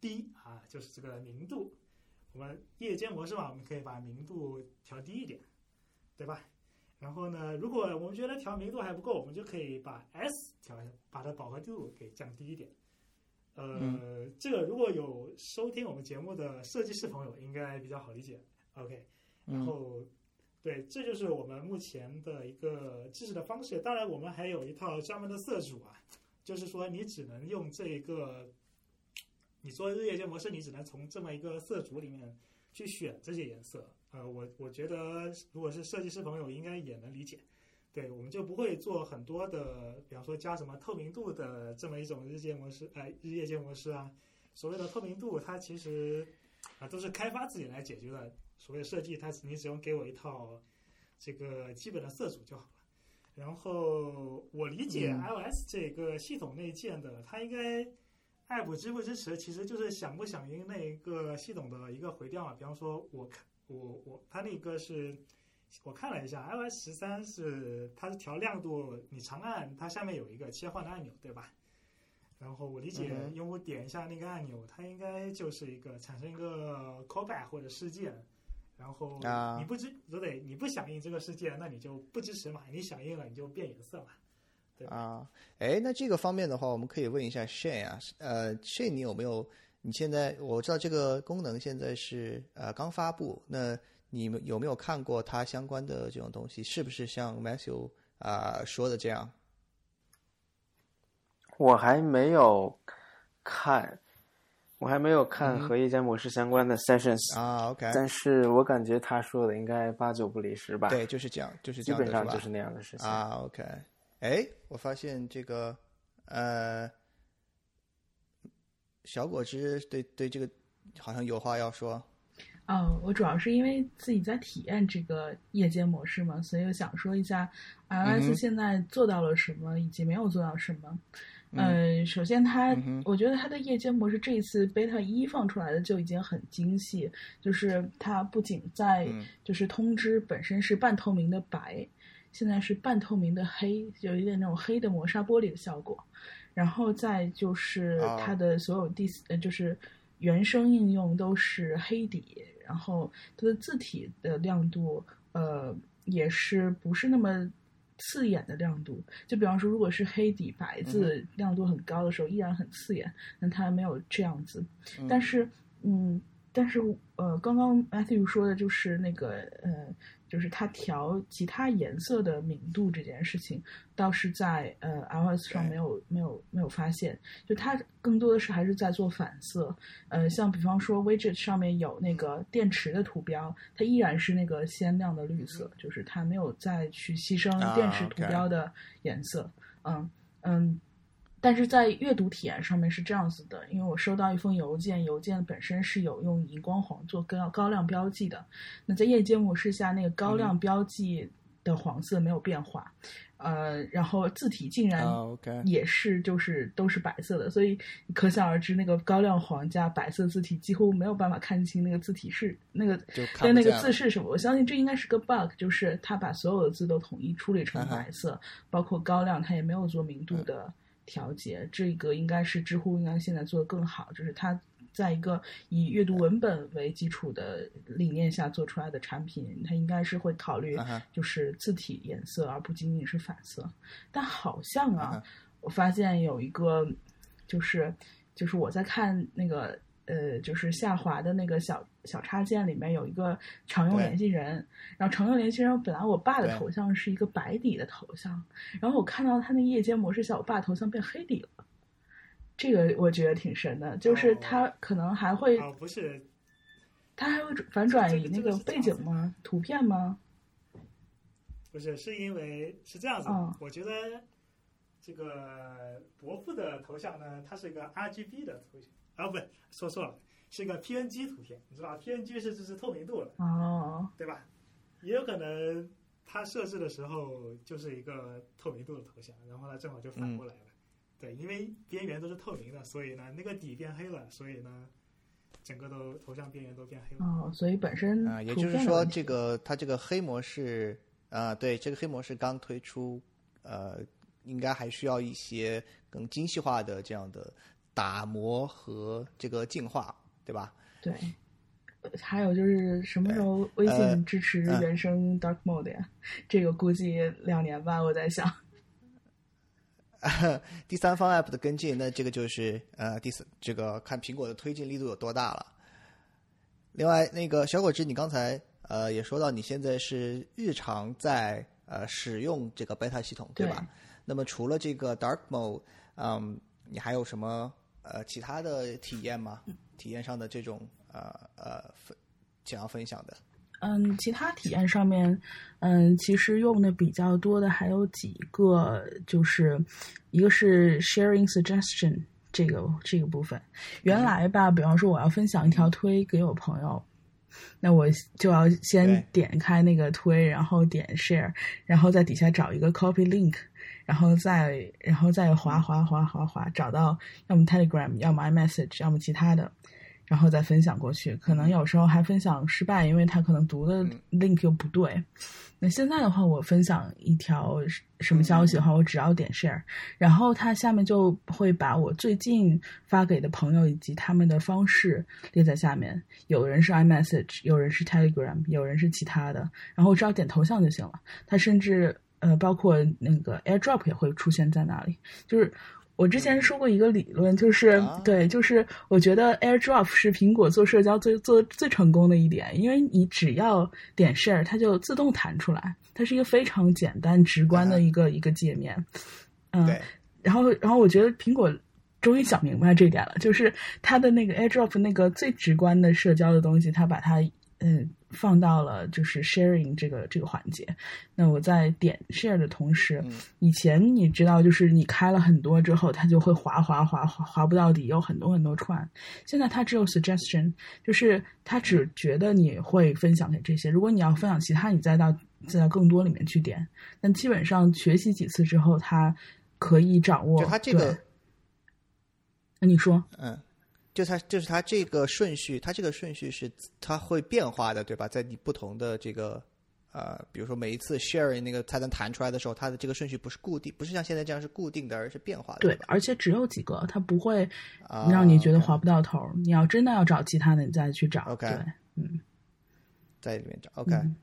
低啊，就是这个明度。我们夜间模式嘛，我们可以把明度调低一点，对吧？然后呢，如果我们觉得调明度还不够，我们就可以把 S 调，把它饱和度给降低一点。呃，这个如果有收听我们节目的设计师朋友，应该比较好理解。OK，然嗯后，对，这就是我们目前的一个支持的方式。当然，我们还有一套专门的色组啊，就是说你只能用这一个，你做日夜间模式，你只能从这么一个色组里面去选这些颜色。呃，我我觉得如果是设计师朋友，应该也能理解。对，我们就不会做很多的，比方说加什么透明度的这么一种日间模式，呃、日夜间模式啊。所谓的透明度，它其实啊都是开发自己来解决的。所谓的设计，它你只用给我一套这个基本的色组就好了。然后我理解嗯 iOS 这个系统内建的，它应该 App 支不支持，其实就是响不响应那一个系统的一个回调嘛。比方说，我看我我它那个是。我看了一下，iOS 十三是它是调亮度，你长按它下面有一个切换的按钮，对吧？然后我理解用户点一下那个按钮，它应该就是一个产生一个 callback 或者事件，然后啊你不支对不对？你不响应这个事件，那你就不支持嘛；你响应了，你就变颜色嘛。对？啊，哎，那这个方面的话，我们可以问一下 Shane 啊，呃，Shane 你有没有？你现在我知道这个功能现在是呃刚发布，那你们有没有看过他相关的这种东西？是不是像 Matthew 啊、说的这样？我还没有看，我还没有看嗯和夜间模式相关的 sessions，、啊，OK，但是我感觉他说的应该八九不离十吧。对，就是这样，就是这基样的，吧本上就是那样的事情。啊，OK，哎，我发现这个呃，小果汁对对这个好像有话要说。哦，我主要是因为自己在体验这个夜间模式嘛，所以我想说一下嗯 iOS 现在做到了什么，以及没有做到什么。嗯。呃，首先它，嗯我觉得它的夜间模式这一次 beta 一放出来的就已经很精细，就是它不仅在嗯。就是通知本身是半透明的白，现在是半透明的黑，有一点那种黑的磨砂玻璃的效果。然后再就是哦。它的所有第四呃就是原生应用都是黑底，然后它的字体的亮度呃也是不是那么刺眼的亮度。就比方说，如果是黑底白字亮度很高的时候，依然很刺眼，那它没有这样子。嗯但是，嗯，但是呃，刚刚 Matthew 说的就是那个呃，就是它调其他颜色的明度这件事情，倒是在呃 iOS 上没有没有没有发现，就它更多的是还是在做反色。呃，像比方说 widget 上面有那个电池的图标，它依然是那个鲜亮的绿色，就是它没有再去牺牲啊电池图标的颜色。嗯嗯。但是在阅读体验上面是这样子的，因为我收到一封邮件，邮件本身是有用荧光黄做高高亮标记的。那在夜间模式下，那个高嗯亮标记的黄色没有变化，呃，然后字体竟然也是就是都是白色的，所以可想而知，那个高亮黄加白色字体几乎没有办法看清那个字体是那个就看跟那个字是什么。我相信这应该是个 bug，就是他把所有的字都统一处理成白色，包括高亮，他也没有做明度的调节。这个应该是知乎应该现在做的更好，就是它在一个以阅读文本为基础的理念下做出来的产品，它应该是会考虑就是字体颜色，而不仅仅是反色。但好像啊我发现有一个，就是就是我在看那个呃，就是下滑的那个小小插件里面有一个常用联系人，然后常用联系人本来我爸的头像是一个白底的头像，然后我看到他那夜间模式下，我爸头像变黑底了。这个我觉得挺神的，就是哦他可能还会，啊，不是，他还会反转移那个背景吗？图片吗？不是，是因为是这样子，嗯我觉得这个伯父的头像呢，它是一个 RGB 的头像，啊，不，说错了，是一个 PNG 图片，你知道吧？PNG 是就是透明度的，哦，对吧？也有可能它设置的时候就是一个透明度的头像，然后呢正好就反过来了。对，因为边缘都是透明的，所以呢那个底变黑了，所以呢整个都头像边缘都变黑了。哦，所以本身啊、也就是说，这个它这个黑模式啊、对，这个黑模式刚推出，呃，应该还需要一些更精细化的这样的打磨和这个进化，对吧？对，呃还有就是什么时候微呃信支持嗯原生 Dark Mode 呀？这个估计两年吧，我在想。(laughs) 第三方 app 的跟进，那这个就是呃，第四这个看苹果的推进力度有多大了。另外，那个小果汁，你刚才呃也说到，你现在是日常在呃使用这个 beta 系统，对吧？那么除了这个 Dark Mode，嗯，你还有什么呃其他的体验吗？体验上的这种呃呃分想要分享的？嗯，其他体验上面，嗯，其实用的比较多的还有几个，就是一个是 sharing suggestion 这个这个部分。原来吧，比方说我要分享一条推给我朋友，那我就要先点开那个推，然后点 share，然后在底下找一个 copy link，然后再然后再滑滑滑滑滑，找到要么 Telegram，要么 iMessage，要么其他的。然后再分享过去，可能有时候还分享失败，因为他可能读的 link 又不对。那现在的话，我分享一条什么消息的话，我只要点 share，然后它下面就会把我最近发给的朋友以及他们的方式列在下面。有人是 iMessage，有人是 Telegram，有人是其他的，然后我只要点头像就行了。它甚至呃，包括那个 AirDrop 也会出现在那里，就是。我之前说过一个理论，就是、啊对，就是我觉得 AirDrop 是苹果做社交最做最成功的一点，因为你只要点 Share，它就自动弹出来，它是一个非常简单直观的一个、一个界面。嗯，对，然后然后我觉得苹果终于想明白这点了，就是它的那个 AirDrop 那个最直观的社交的东西，它把它嗯放到了就是 sharing 这个这个环节。那我在点 share 的同时，嗯以前你知道，就是你开了很多之后，它就会滑滑滑滑滑不到底，有很多很多串。现在它只有 suggestion，就是它只觉得你会分享给这些，如果你要分享其他，你再到再到更多里面去点。但基本上学习几次之后，它可以掌握。就它这个，那你说？嗯，就它就是它这个顺序，它这个顺序是它会变化的，对吧？在你不同的这个呃，比如说每一次 sharing 那个菜单弹出来的时候，它的这个顺序不是固定，不是像现在这样是固定的，而是变化的，对吧，？而且只有几个，它不会啊让你觉得划不到头儿。你要真的要找其他的，你再去找。OK 对，嗯，在里面找 OK、嗯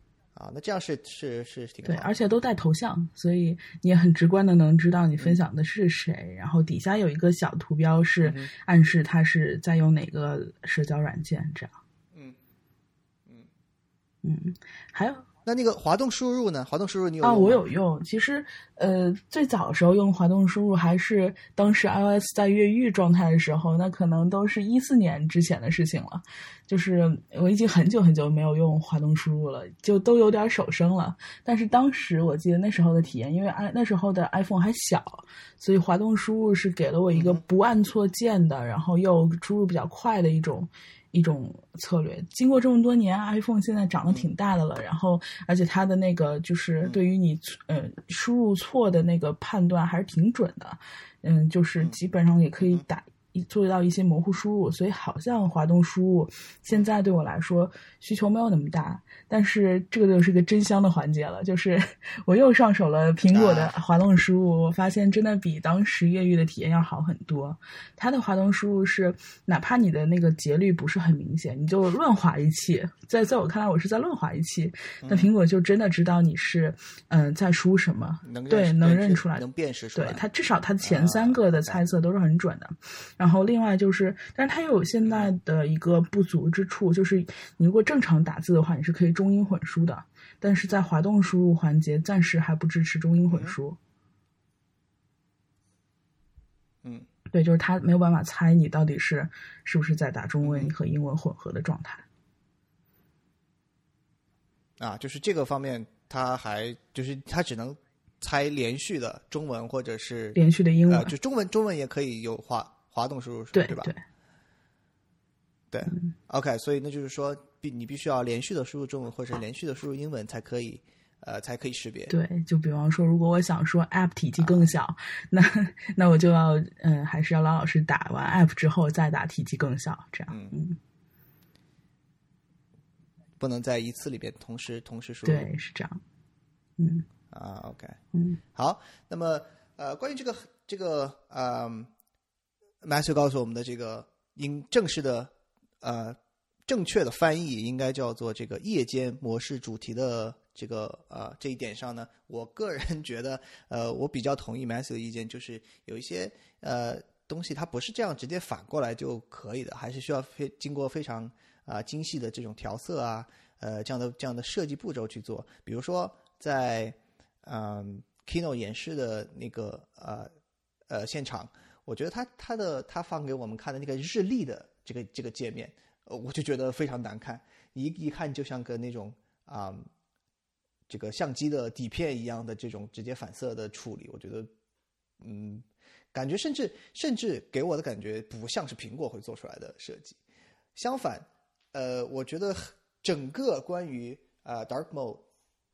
啊，那这样是是是挺对，而且都带头像，所以你也很直观的能知道你分享的是谁。然后底下有一个小图标是暗示他是在用哪个社交软件，这样。嗯嗯，还有那那个滑动输入呢？滑动输入你有啊，用吗我有用。其实，呃，最早的时候用滑动输入还是当时 iOS 在越狱状态的时候，那可能都是一四年之前的事情了。就是我已经很久很久没有用滑动输入了，就都有点手生了。但是当时我记得那时候的体验，因为 i 那时候的 iPhone 还小，所以滑动输入是给了我一个不按错键的，然后又输入比较快的一种。一种策略，经过这么多年，iPhone 现在长得挺大的了，然后而且它的那个就是对于你呃输入错的那个判断还是挺准的，嗯，就是基本上也可以打做到一些模糊输入，所以好像滑动输入现在对我来说需求没有那么大，但是这个就是一个真香的环节了，就是我又上手了苹果的滑动输入，我发现真的比当时越狱的体验要好很多。它的滑动输入是哪怕你的那个节律不是很明显，你就乱滑一气，在在我看来我是在乱滑一气，那苹果就真的知道你是嗯、呃在输什么，能对能认出来能辨识出来。对它至少它前三个的猜测都是很准的。然然后另外就是，但是它又有现在的一个不足之处，就是你如果正常打字的话，你是可以中英混输的，但是在滑动输入环节暂时还不支持中英混输。嗯对，就是它没有办法猜你到底是是不是在打中嗯文和英文混合的状态。啊，就是这个方面，它还就是它只能猜连续的中文或者是连续的英文，呃，就中文中文也可以有滑滑动输入，对对吧？对。对，OK，所以那就是说，必你必须要连续的输入中文或者连续的输入英文才可以，呃，才可以识别。对，就比方说，如果我想说 App 体积更小，(laughs) 那那我就要嗯，还是要老老实打完 App 之后再打体积更小，这样嗯。嗯，不能在一次里边同时同时输入。对，是这样，嗯。啊，OK，嗯。好，那么呃，关于这个这个呃，Matthew 告诉我们的这个应正式的呃正确的翻译应该叫做这个夜间模式主题的这个呃这一点上呢，我个人觉得呃我比较同意 Matthew 的意见，就是有一些呃东西它不是这样直接反过来就可以的，还是需要非经过非常啊、精细的这种调色啊呃这样的这样的设计步骤去做，比如说在嗯，Kino 演示的那个呃呃现场，我觉得他他的他放给我们看的那个日历的这个这个界面，呃，我就觉得非常难看，一一看就像个那种啊、这个相机的底片一样的这种直接反射的处理，我觉得嗯，感觉甚至甚至给我的感觉不像是苹果会做出来的设计，相反，呃，我觉得整个关于呃 Dark Mode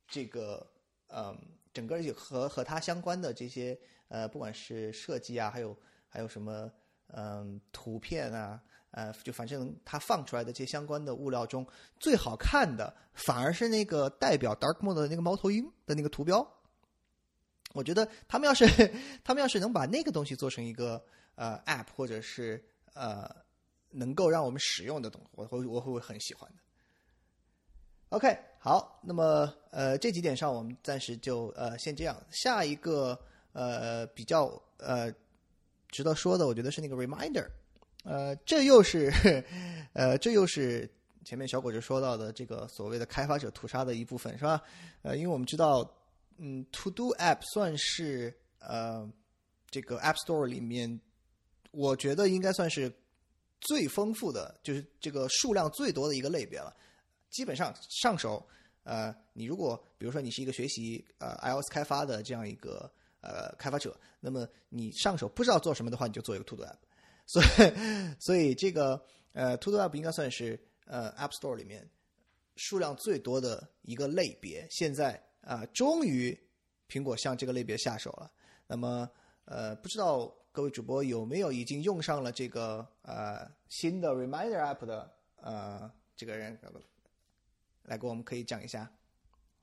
这个嗯，整个和和它相关的这些呃，不管是设计啊，还有还有什么嗯图片啊，呃，就反正它放出来的这些相关的物料中，最好看的反而是那个代表 Dark Mode 的那个猫头鹰的那个图标。我觉得他们要是他们要是能把那个东西做成一个呃 App 或者是呃能够让我们使用的东西，我会我会很喜欢的。OK，好，那么呃这几点上我们暂时就呃先这样。下一个呃比较呃值得说的，我觉得是那个 reminder，呃这又是呃这又是前面小果子说到的这个所谓的开发者屠杀的一部分，是吧？呃，因为我们知道，嗯，To Do App 算是呃这个 App Store 里面，我觉得应该算是最丰富的，就是这个数量最多的一个类别了。基本上上手，呃，你如果比如说你是一个学习呃 iOS 开发的这样一个呃开发者，那么你上手不知道做什么的话，你就做一个 To Do App。所以，所以这个呃 To Do App 应该算是呃 App Store 里面数量最多的一个类别。现在啊、终于苹果向这个类别下手了。那么呃，不知道各位主播有没有已经用上了这个呃新的 Reminder App 的呃这个人，来给我们可以讲一下。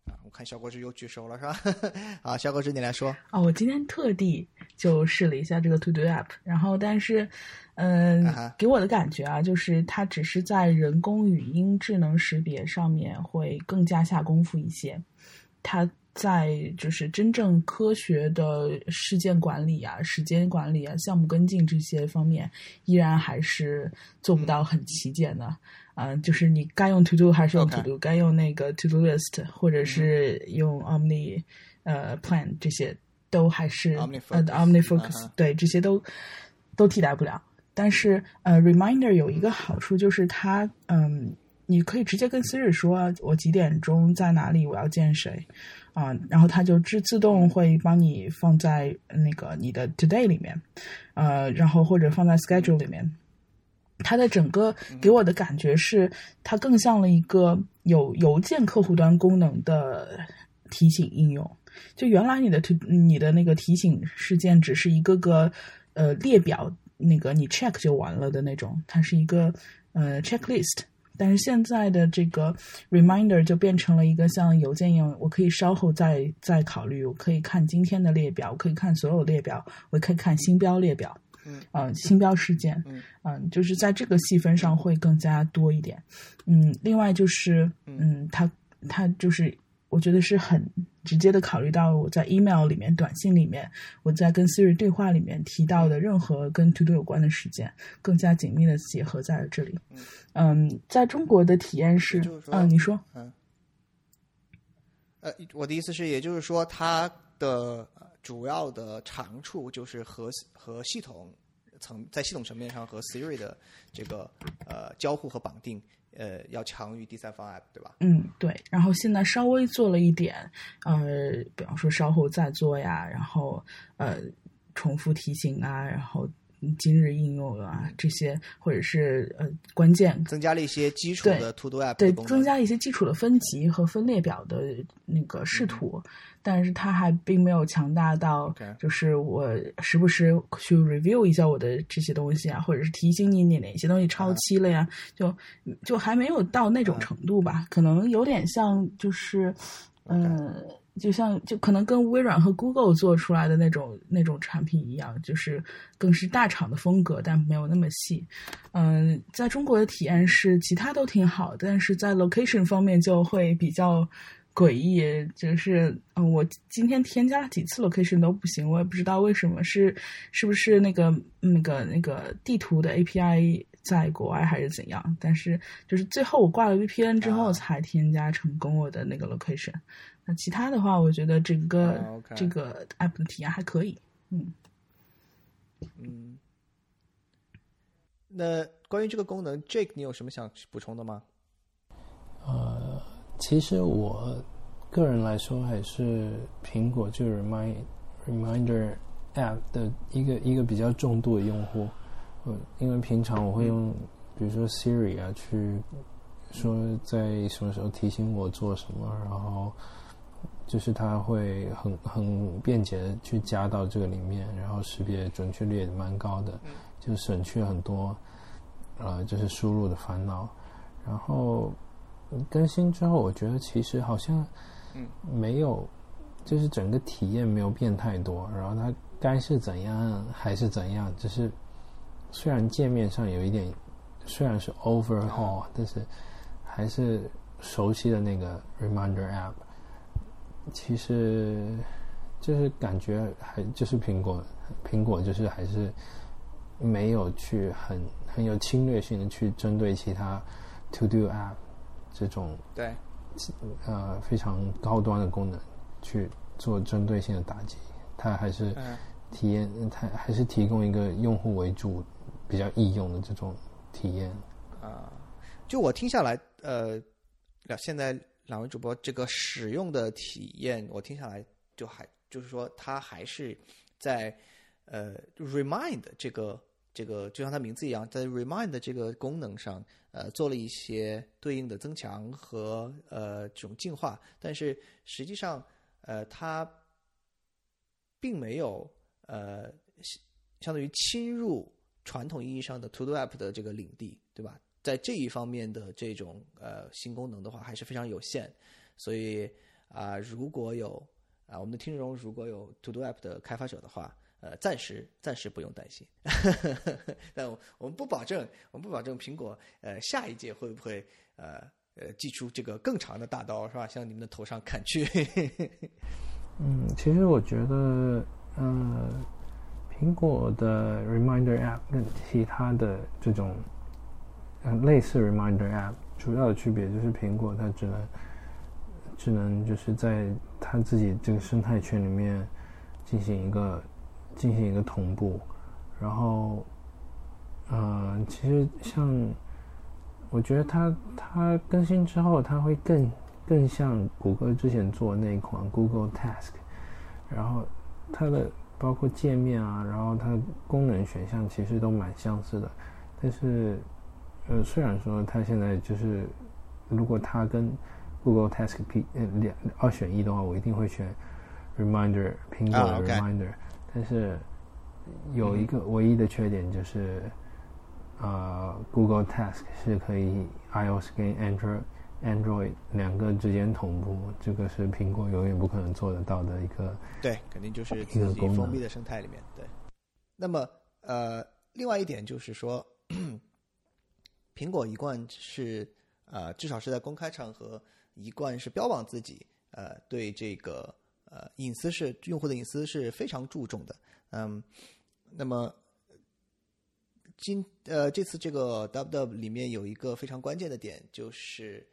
啊，我看小果子又举手了，是吧？(laughs) 啊，小果子你来说。哦，我今天特地就试了一下这个 To Do App，然后但是，嗯、给我的感觉啊，就是它只是在人工语音智能识别上面会更加下功夫一些，它在就是真正科学的事件管理啊、时间管理啊、项目跟进这些方面，依然还是做不到很齐简的。嗯、就是你该用 To Do 还是用 To Do，该用那个 To Do List，或者是用 Omni 呃 Plan 这些，都还是嗯哼对这些都都替代不了。但是呃，Reminder 有一个好处就是它嗯，你可以直接跟 Siri 说我几点钟在哪里，我要见谁啊、然后它就自自动会帮你放在那个你的 Today 里面，呃，然后或者放在 Schedule 里面。它的整个给我的感觉是，它更像了一个有邮件客户端功能的提醒应用。就原来你的 to 你的那个提醒事件只是一个个呃列表，那个你 check 就完了的那种，它是一个呃 checklist。但是现在的这个 reminder 就变成了一个像邮件一样，我可以稍后再再考虑，我可以看今天的列表，我可以看所有列表，我可以看星标列表，嗯，呃，星标事件，嗯。嗯，就是在这个细分上会更加多一点。嗯，另外就是，嗯，它它就是我觉得是很直接的考虑到我在 email 里面、短信里面，我在跟 Siri 对话里面提到的任何跟 To Do 有关的时间，更加紧密的结合在了这里。嗯，在中国的体验是，就是说嗯，你说，嗯，呃，我的意思是，也就是说，它的呃主要的长处就是和和系统层在系统层面上和 Siri 的这个呃交互和绑定，呃，要强于第三方 app，对吧？嗯，对。然后现在稍微做了一点，呃，比方说稍后再做呀，然后呃，重复提醒啊，然后今日应用啊这些，或者是呃关键增加了一些基础的 To Do app 对增加一些基础的分级和分列表的那个视图，但是它还并没有强大到就是我时不时去 review 一下我的这些东西啊，或者是提醒你你哪些东西超期了呀，就就还没有到那种程度吧，可能有点像就是嗯。就像就可能跟微软和 Google 做出来的那种那种产品一样，就是更是大厂的风格，但没有那么细。嗯，在中国的体验是其他都挺好，但是在 location 方面就会比较诡异，就是嗯，我今天添加了几次 location 都不行，我也不知道为什么，是是不是那个那个那个地图的 API 在国外还是怎样？但是就是最后我挂了 VPN 之后啊才添加成功我的那个 location。那其他的话，我觉得整个、这个 app 的体验还可以。嗯，嗯，那关于这个功能，Jake，你有什么想补充的吗？呃，其实我个人来说，还是苹果就 Remind Reminder App 的一个一个比较重度的用户。嗯，因为平常我会用，比如说 Siri 啊，去说在什么时候提醒我做什么，然后就是它会很很便捷的去加到这个里面，然后识别准确率也蛮高的，就省去很多呃就是输入的烦恼。然后更新之后，我觉得其实好像嗯没有，就是整个体验没有变太多，然后它该是怎样还是怎样，只是虽然界面上有一点，虽然是 overhaul，但是还是熟悉的那个 Reminder App，其实就是感觉还就是苹果，苹果就是还是没有去很很有侵略性的去针对其他 To Do App 这种对，呃非常高端的功能去做针对性的打击，它还是嗯体验，它还是提供一个用户为主、比较易用的这种体验。啊，就我听下来，呃，两现在两位主播这个使用的体验，我听下来就还就是说，它还是在呃 remind 这个这个，就像它名字一样，在 remind 这个功能上，呃，做了一些对应的增强和呃这种进化，但是实际上，呃，它并没有呃相相当于侵入传统意义上的 To Do App 的这个领地，对吧？在这一方面的这种呃新功能的话，还是非常有限。所以啊、如果有啊、我们的听众如果有 To Do App 的开发者的话，呃，暂时暂时不用担心。(laughs) 但我们不保证，我们不保证苹果呃下一届会不会呃呃寄出这个更长的大刀，是吧？向你们的头上砍去。(laughs) 嗯，其实我觉得，呃，苹果的 Reminder App 跟其他的这种，类似 Reminder App 主要的区别就是苹果它只能，只能就是在它自己这个生态圈里面进行一个进行一个同步，然后，呃，其实像，我觉得它它更新之后，它会更更像谷歌之前做的那一款 Google Task，然后它的包括界面啊，然后它的功能选项其实都蛮相似的，但是呃，虽然说它现在就是如果它跟 Google Task P 呃两二选一的话，我一定会选 Reminder 苹果啊的 Reminder，、但是有一个唯一的缺点就是。呃，Google Task 是可以 iOS 跟 Android Android 两个之间同步，这个是苹果永远不可能做得到的一个。对，肯定就是一个封闭的生态里面。对，那么呃，另外一点就是说，苹果一贯是呃，至少是在公开场合，一贯是标榜自己呃对这个呃隐私是用户的隐私是非常注重的。嗯，那么今呃这次这个 DubDub 里面有一个非常关键的点，就是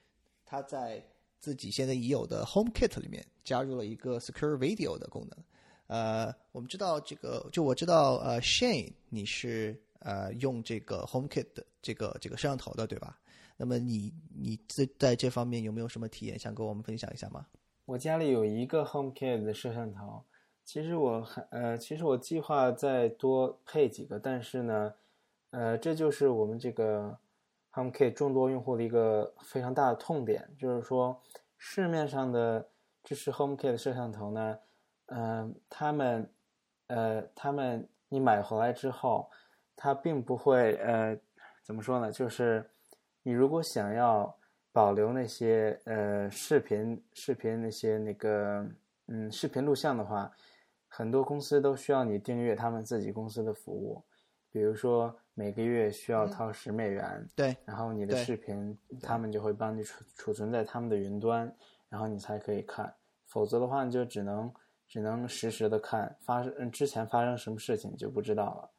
它在自己现在已有的 HomeKit 里面加入了一个 Secure Video 的功能。呃，我们知道这个，就我知道，呃，Shane 你是呃用这个 HomeKit 的这个这个摄像头的，对吧？那么你你在在这方面有没有什么体验，想跟我们分享一下吗？我家里有一个 HomeKit 的摄像头，其实我还呃，其实我计划再多配几个，但是呢，呃，这就是我们这个 HomeKit 众多用户的一个非常大的痛点，就是说市面上的支持 HomeKit 的摄像头呢，嗯、他们呃，他们你买回来之后，它并不会呃，怎么说呢？就是你如果想要保留那些呃视频视频那些那个嗯视频录像的话，很多公司都需要你订阅他们自己公司的服务，比如说每个月需要掏十美元，对，然后你的视频他们就会帮你储储存在他们的云端，然后你才可以看，否则的话你就只能只能实时的看发生嗯之前发生什么事情就不知道了。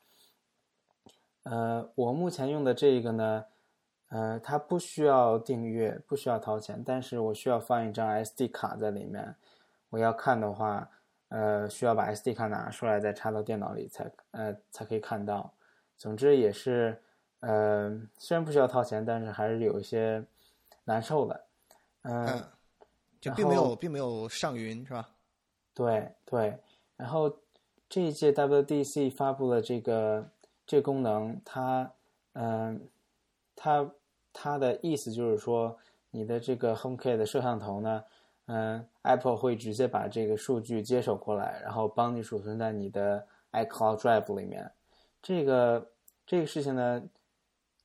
呃，我目前用的这个呢，呃，它不需要订阅，不需要掏钱，但是我需要放一张 SD 卡在里面。我要看的话，呃，需要把 SD 卡拿出来，再插到电脑里才呃才可以看到。总之也是，呃，虽然不需要掏钱，但是还是有一些难受的。嗯、嗯，就并没有并没有上云是吧？对对，然后这一届 WDC 发布了这个这功能，它嗯、它它的意思就是说，你的这个 HomeKit 的摄像头呢，嗯、a p p l e 会直接把这个数据接手过来，然后帮你储存在你的 iCloud Drive 里面。这个这个事情呢，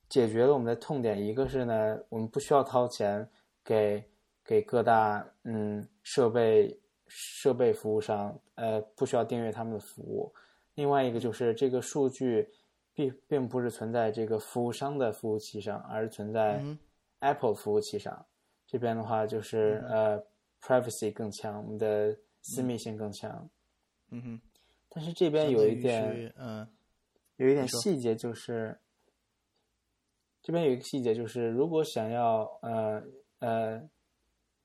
解决了我们的痛点，一个是呢，我们不需要掏钱给给各大嗯设备设备服务商，呃，不需要订阅他们的服务。另外一个就是这个数据并并不是存在这个服务商的服务器上，而是存在嗯 Apple 服务器上。这边的话就是、呃 privacy 更强，我们的私密性更强。嗯哼，但是这边有一点。嗯有一点细节就是，这边有一个细节就是，如果想要呃呃，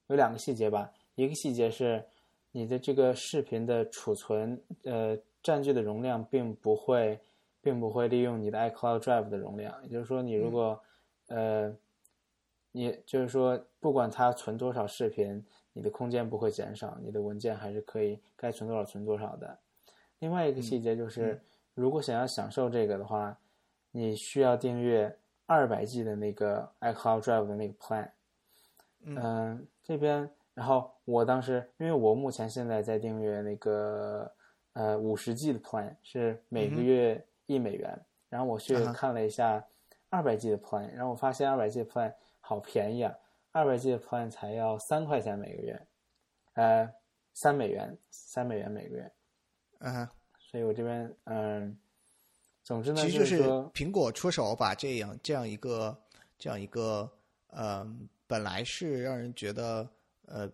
有两个细节吧，一个细节是你的这个视频的储存呃占据的容量并不会并不会利用你的 iCloud Drive 的容量，也就是说，你如果、呃，你就是说不管它存多少视频，你的空间不会减少，你的文件还是可以该存多少存多少的。另外一个细节就是，如果想要享受这个的话，你需要订阅二百 G 的那个 iCloud Drive 的那个 plan。嗯、这边，然后我当时，因为我目前现在在订阅那个呃五十 G 的 plan，是每个月一美元。然后我去看了一下二百 G 的 plan，然后我发现二百 G 的 plan 好便宜啊，二百 G 的 plan 才要三块钱每个月，呃，三美元，三美元每个月。嗯哼。所以我这边嗯，总之呢，其实就是苹果出手把这样这样一个这样一个呃，本来是让人觉得呃，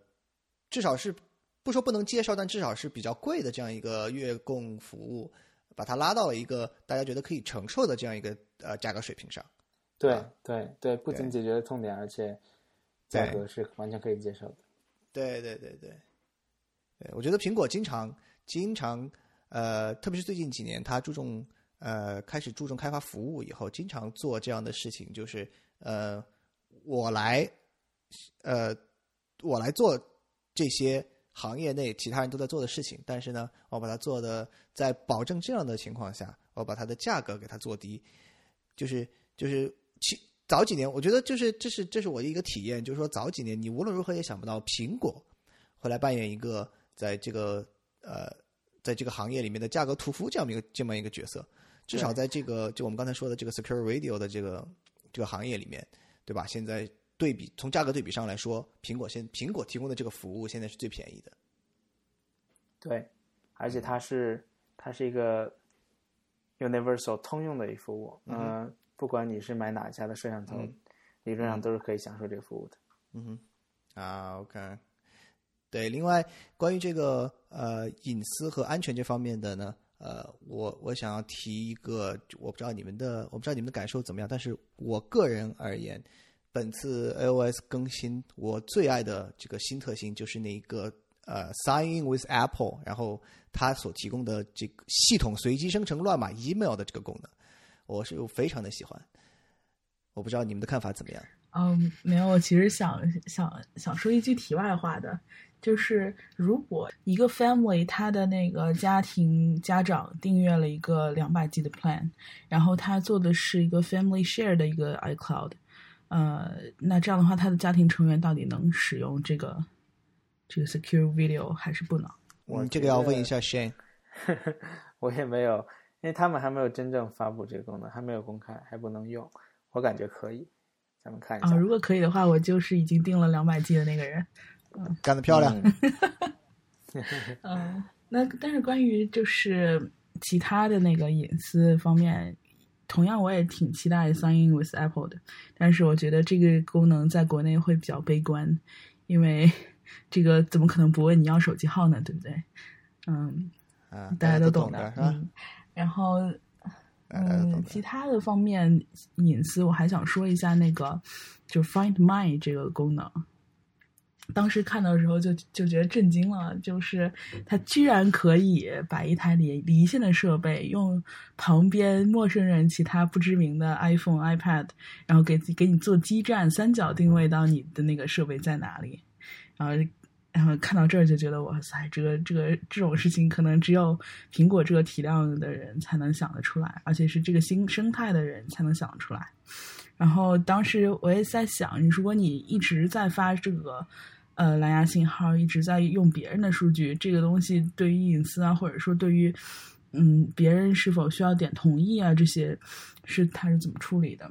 至少是不说不能接受，但至少是比较贵的这样一个月供服务，把它拉到了一个大家觉得可以承受的这样一个呃价格水平上。对啊对对，不仅解决了痛点，而且价格是完全可以接受的。对对对对，对我觉得苹果经常经常呃，特别是最近几年，它注重呃开始注重开发服务以后，经常做这样的事情，就是呃我来呃我来做这些行业内其他人都在做的事情，但是呢，我把它做的在保证这样的情况下，我把它的价格给它做低，就是就是其早几年，我觉得就是这是这是我的一个体验，就是说早几年你无论如何也想不到苹果会来扮演一个在这个呃在这个行业里面的价格屠夫这样一个这么一个角色，至少在这个就我们刚才说的这个 secure radio 的这个这个行业里面，对吧？现在对比从价格对比上来说，苹果现苹果提供的这个服务现在是最便宜的。对，而且它是它是一个 universal 通用的一个服务，嗯、呃，不管你是买哪家的摄像头，理论上都是可以享受这个服务的。嗯哼，啊，OK，对，另外关于这个呃隐私和安全这方面的呢，呃，我我想要提一个，我不知道你们的我不知道你们的感受怎么样，但是我个人而言，本次 iOS 更新我最爱的这个新特性就是那一个呃 Sign in with Apple，然后它所提供的这个系统随机生成乱码 email 的这个功能，我是非常的喜欢。我不知道你们的看法怎么样？嗯，没有，我其实想想想说一句题外话的，就是如果一个 family 他的那个家庭家长订阅了一个两百 G 的 plan，然后他做的是一个 family share 的一个 iCloud，呃，那这样的话，他的家庭成员到底能使用这个这个 secure video 还是不能？我这个要问一下 Shane。(laughs) 我也没有，因为他们还没有真正发布这个功能，还没有公开，还不能用。我感觉可以，咱们看一下。啊，如果可以的话，我就是已经订了两百 G 的那个人。干得漂亮。嗯，(laughs) 那但是关于就是其他的那个隐私方面，同样我也挺期待 Sign in with Apple 的，但是我觉得这个功能在国内会比较悲观，因为 (laughs) 这个怎么可能不问你要手机号呢？对不对？嗯，啊，大家都懂的。嗯，然后。嗯，其他的方面隐私，我还想说一下那个，就 Find My 这个功能。当时看到的时候就就觉得震惊了，就是他居然可以把一台离离线的设备用旁边陌生人其他不知名的 iPhone、iPad，然后给给你做基站，三角定位到你的那个设备在哪里，然后然后看到这儿就觉得哇塞，这个这个这种事情可能只有苹果这个体量的人才能想得出来，而且是这个新生态的人才能想得出来。然后当时我也在想，如果你一直在发这个呃蓝牙信号，一直在用别人的数据，这个东西对于隐私啊，或者说对于嗯别人是否需要点同意啊这些，是他是怎么处理的？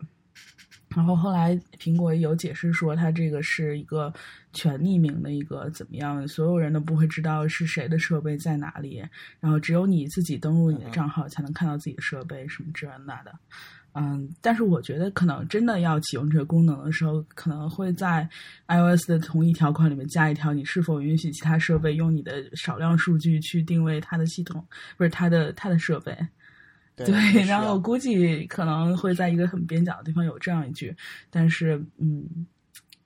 然后后来苹果也有解释说，它这个是一个全匿名的一个怎么样，所有人都不会知道是谁的设备在哪里，然后只有你自己登录你的账号才能看到自己的设备什么这那的。嗯，但是我觉得可能真的要启用这个功能的时候，可能会在 iOS 的同一条款里面加一条，你是否允许其他设备用你的少量数据去定位它的系统，不是它的它的设备。对对，然后后我估计可能会在一个很边角的地方有这样一句，但是嗯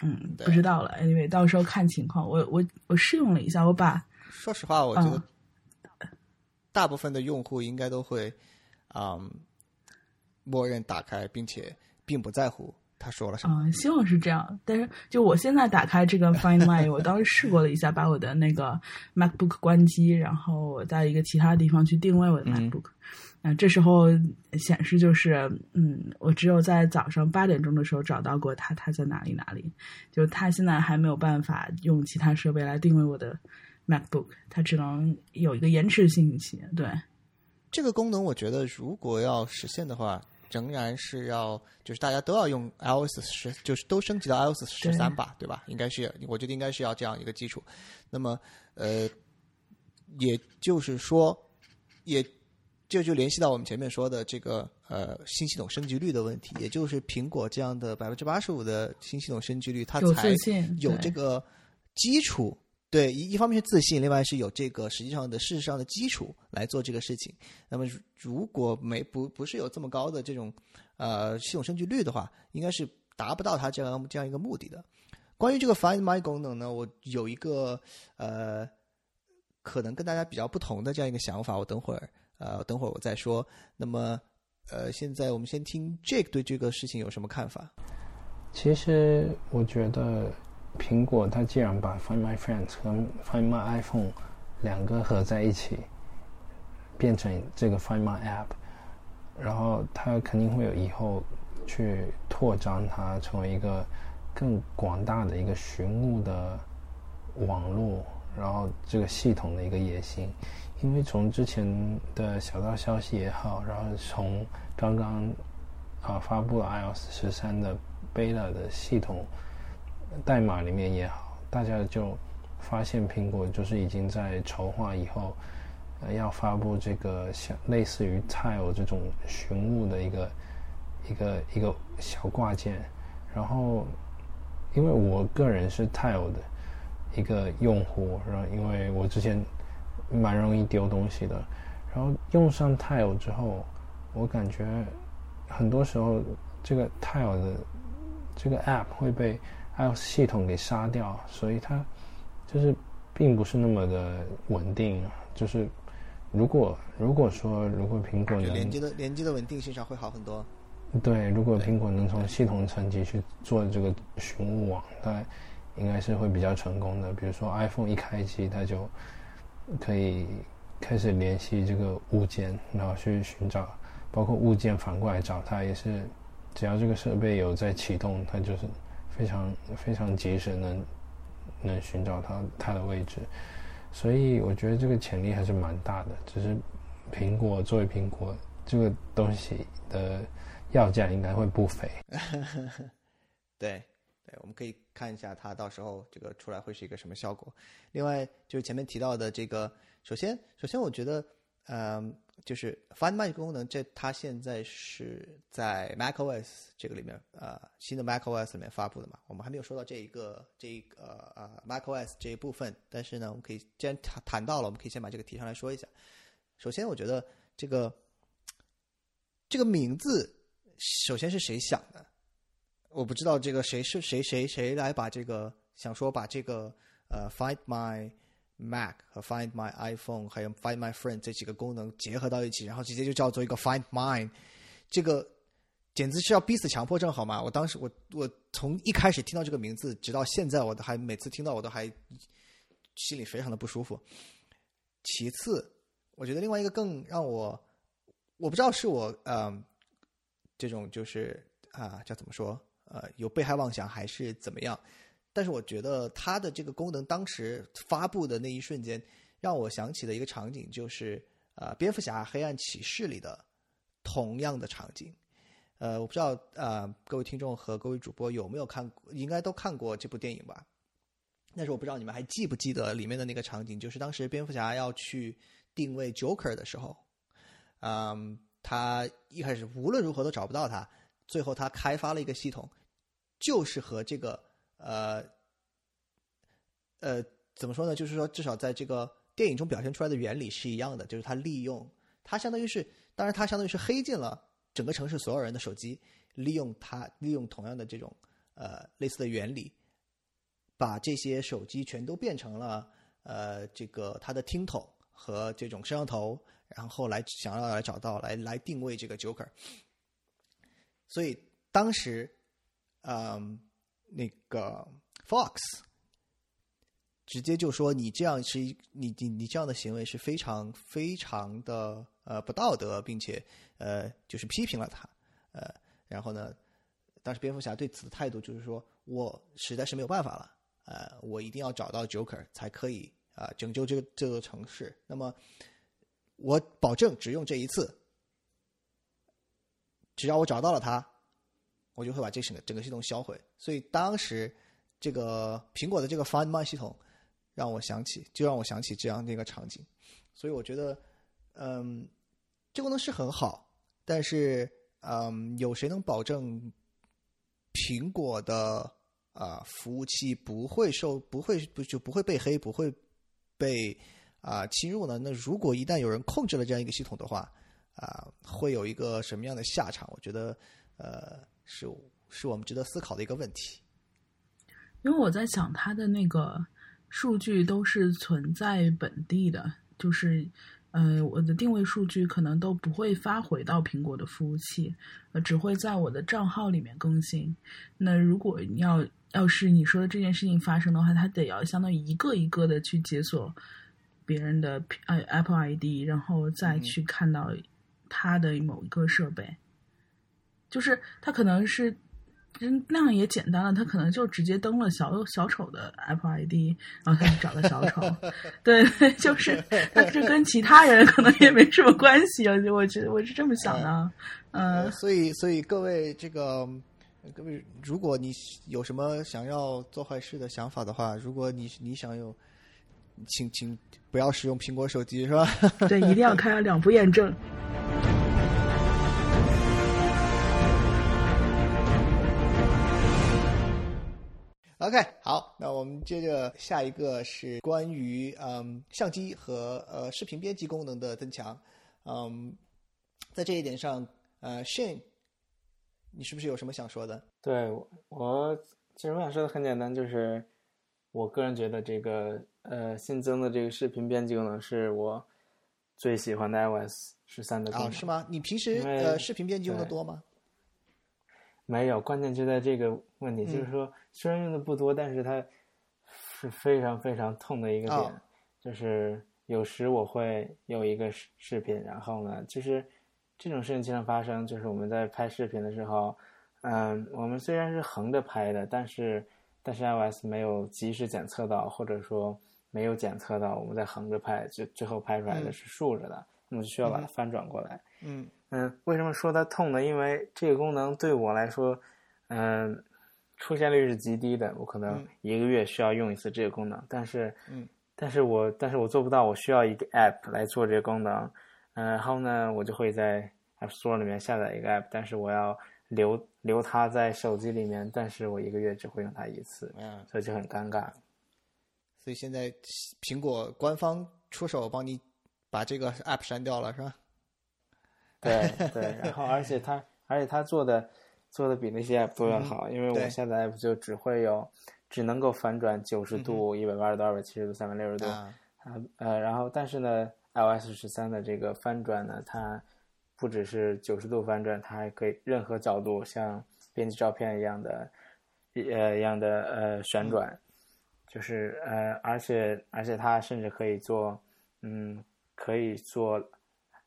嗯不知道了。Anyway，到时候看情况。我我我试用了一下，我把说实话，我觉得嗯大部分的用户应该都会，嗯，默认打开，并且并不在乎他说了什么。嗯，希望是这样。但是就我现在打开这个 (laughs) Find My，我当时试过了一下，把我的那个 MacBook 关机，然后我在一个其他地方去定位我的嗯 MacBook。那、这时候显示就是，嗯，我只有在早上八点钟的时候找到过它，它在哪里哪里。就它现在还没有办法用其他设备来定位我的 MacBook，它只能有一个延迟信息。对，这个功能，我觉得如果要实现的话，仍然是要就是大家都要用 iOS 十，就是都升级到 iOS 十三吧，对吧？应该是，我觉得应该是要这样一个基础。那么，呃，也就是说，也这就联系到我们前面说的这个呃新系统升级率的问题，也就是苹果这样的百分之八十五的新系统升级率，它才，有这个基础。对，一一方面是自信，另外是有这个实际上的事实上的基础来做这个事情。那么如果没不不是有这么高的这种呃系统升级率的话，应该是达不到它这样这样一个目的的。关于这个 Find My 功能呢，我有一个呃可能跟大家比较不同的这样一个想法，我等会儿呃等会儿我再说。那么呃现在我们先听 Jake 对这个事情有什么看法？其实我觉得，苹果它既然把 Find My Friends 和 Find My iPhone 两个合在一起，变成这个 Find My App，然后它肯定会有以后去拓张它成为一个更广大的一个寻物的网络，然后这个系统的一个野心。因为从之前的小道消息也好，然后从刚刚啊发布了 iOS 十三的 beta 的系统代码里面也好，大家就发现苹果就是已经在筹划以后，呃，要发布这个像类似于 Tile 这种寻物的一个一个一个小挂件。然后，因为我个人是 Tile 的，一个用户，然后因为我之前蛮容易丢东西的，然后用上 Tile 之后，我感觉很多时候这个 Tile 的这个 App 会被 iOS 系统给杀掉，所以它就是并不是那么的稳定。就是如果如果说如果苹果能连接的连接的稳定性上会好很多。对，如果苹果能从系统层级去做这个寻物网，它应该是会比较成功的。比如说 iPhone 一开机，它就可以开始联系这个物件，然后去寻找，包括物件反过来找它，也是只要这个设备有在启动，它就是非常非常及时能能寻找它它的位置。所以我觉得这个潜力还是蛮大的。只是苹果作为苹果这个东西的。要价应该会不菲，(laughs) 对，对，我们可以看一下它到时候这个出来会是一个什么效果。另外就是前面提到的这个，首先，首先我觉得，嗯，就是 Find My 功能，这它现在是在 macOS 这个里面，呃，新的 macOS 里面发布的嘛。我们还没有说到这一个，这一个呃 macOS 这一部分，但是呢，我们可以既然谈谈到了，我们可以先把这个提上来说一下。首先，我觉得这个这个名字。首先是谁想的？我不知道这个谁是谁谁谁来把这个想说把这个呃 Find My Mac 和 Find My iPhone 还有 Find My Friend 这几个功能结合到一起，然后直接就叫做一个 Find Mine，这个简直是要逼死强迫症好吗？我当时我我从一开始听到这个名字，直到现在我都还每次听到我都还心里非常的不舒服。其次，我觉得另外一个更让我我不知道是我嗯。这种就是啊，叫怎么说？呃，有被害妄想还是怎么样？但是我觉得它的这个功能当时发布的那一瞬间，让我想起的一个场景就是呃，蝙蝠侠黑暗骑士里的同样的场景。呃，我不知道呃，各位听众和各位主播有没有看过？应该都看过这部电影吧？但是我不知道你们还记不记得里面的那个场景，就是当时蝙蝠侠要去定位 Joker 的时候，嗯。他一开始无论如何都找不到他，最后他开发了一个系统，就是和这个呃呃怎么说呢？就是说至少在这个电影中表现出来的原理是一样的，就是他利用他相当于是，当然他相当于是黑进了整个城市所有人的手机，利用他利用同样的这种呃类似的原理，把这些手机全都变成了呃这个他的听筒和这种摄像头。然后来想要来找到来来定位这个 Joker，所以当时，嗯，那个 Fox 直接就说你这样是一你你你这样的行为是非常非常的呃不道德，并且呃就是批评了他，呃，然后呢，当时蝙蝠侠对此的态度就是说我实在是没有办法了，呃，我一定要找到 Joker 才可以啊拯救这个这座城市。那么。我保证只用这一次，只要我找到了他，我就会把这整个整个系统销毁。所以当时这个苹果的这个 Find My 系统让我想起，就让我想起这样的一个场景。所以我觉得，嗯，这功能是很好，但是，嗯，有谁能保证苹果的啊服务器不会受不会不就不会被黑，不会被？啊，侵入呢？那如果一旦有人控制了这样一个系统的话，啊，会有一个什么样的下场？我觉得，呃，是是我们值得思考的一个问题。因为我在想，它的那个数据都是存在本地的，就是，呃，我的定位数据可能都不会发回到苹果的服务器，呃，只会在我的账号里面更新。那如果你要要是你说的这件事情发生的话，它得要相当于一个一个的去解锁。别人的呃 Apple ID，然后再去看到他的某一个设备，就是他可能是那样也简单了，他可能就直接登了小小丑的 Apple ID，然后他就找了小丑，对，(laughs) 就是他这跟其他人可能也没什么关系啊，我觉得我是这么想的，嗯，所以所以各位这个各位，如果你有什么想要做坏事的想法的话，如果你你想有。请请不要使用苹果手机，是吧？对，一定要开两步验证。OK，好，那我们接着下一个是关于嗯相机和呃视频编辑功能的增强。嗯，在这一点上，呃，Shane，你是不是有什么想说的？对我，其实我想说的很简单，就是我个人觉得这个呃新增的这个视频编辑功能是我最喜欢的 iOS 十三的功啊，能。是吗？你平时呃视频编辑用的多吗？没有，关键就在这个问题，就是嗯。说虽然用的不多，但是它是非常非常痛的一个点，哦。就是有时我会有一个视视频，然后呢，就是这种事情经常发生，就是我们在拍视频的时候，嗯，我们虽然是横着拍的，但是但是 iOS 没有及时检测到，或者说没有检测到我们在横着拍，最最后拍出来的嗯。是竖着的，那么就需要把它嗯翻转过来。嗯嗯，为什么说它痛呢？因为这个功能对我来说，嗯，出现率是极低的。我可能嗯一个月需要用一次这个功能，但是，嗯，但是我但是我做不到，我需要一个 app 来做这个功能。嗯，然后呢，我就会在 App Store 里面下载一个 app，但是我要留留它在手机里面，但是我一个月只会用它一次，嗯，所以就很尴尬。所以现在苹果官方出手帮你把这个 app 删掉了，是吧？对对，然后而且它而且它做的做的比那些 app 都要嗯好，因为我下载 app 就只会有只能够反转九十度、一百八十度、二百七十度、三百六十度，啊，啊呃，然后但是呢，iOS 十三的这个翻转呢，它不只是九十度翻转，它还可以任何角度像编辑照片一样的呃一样的呃旋转，就是呃而且而且它甚至可以做嗯可以做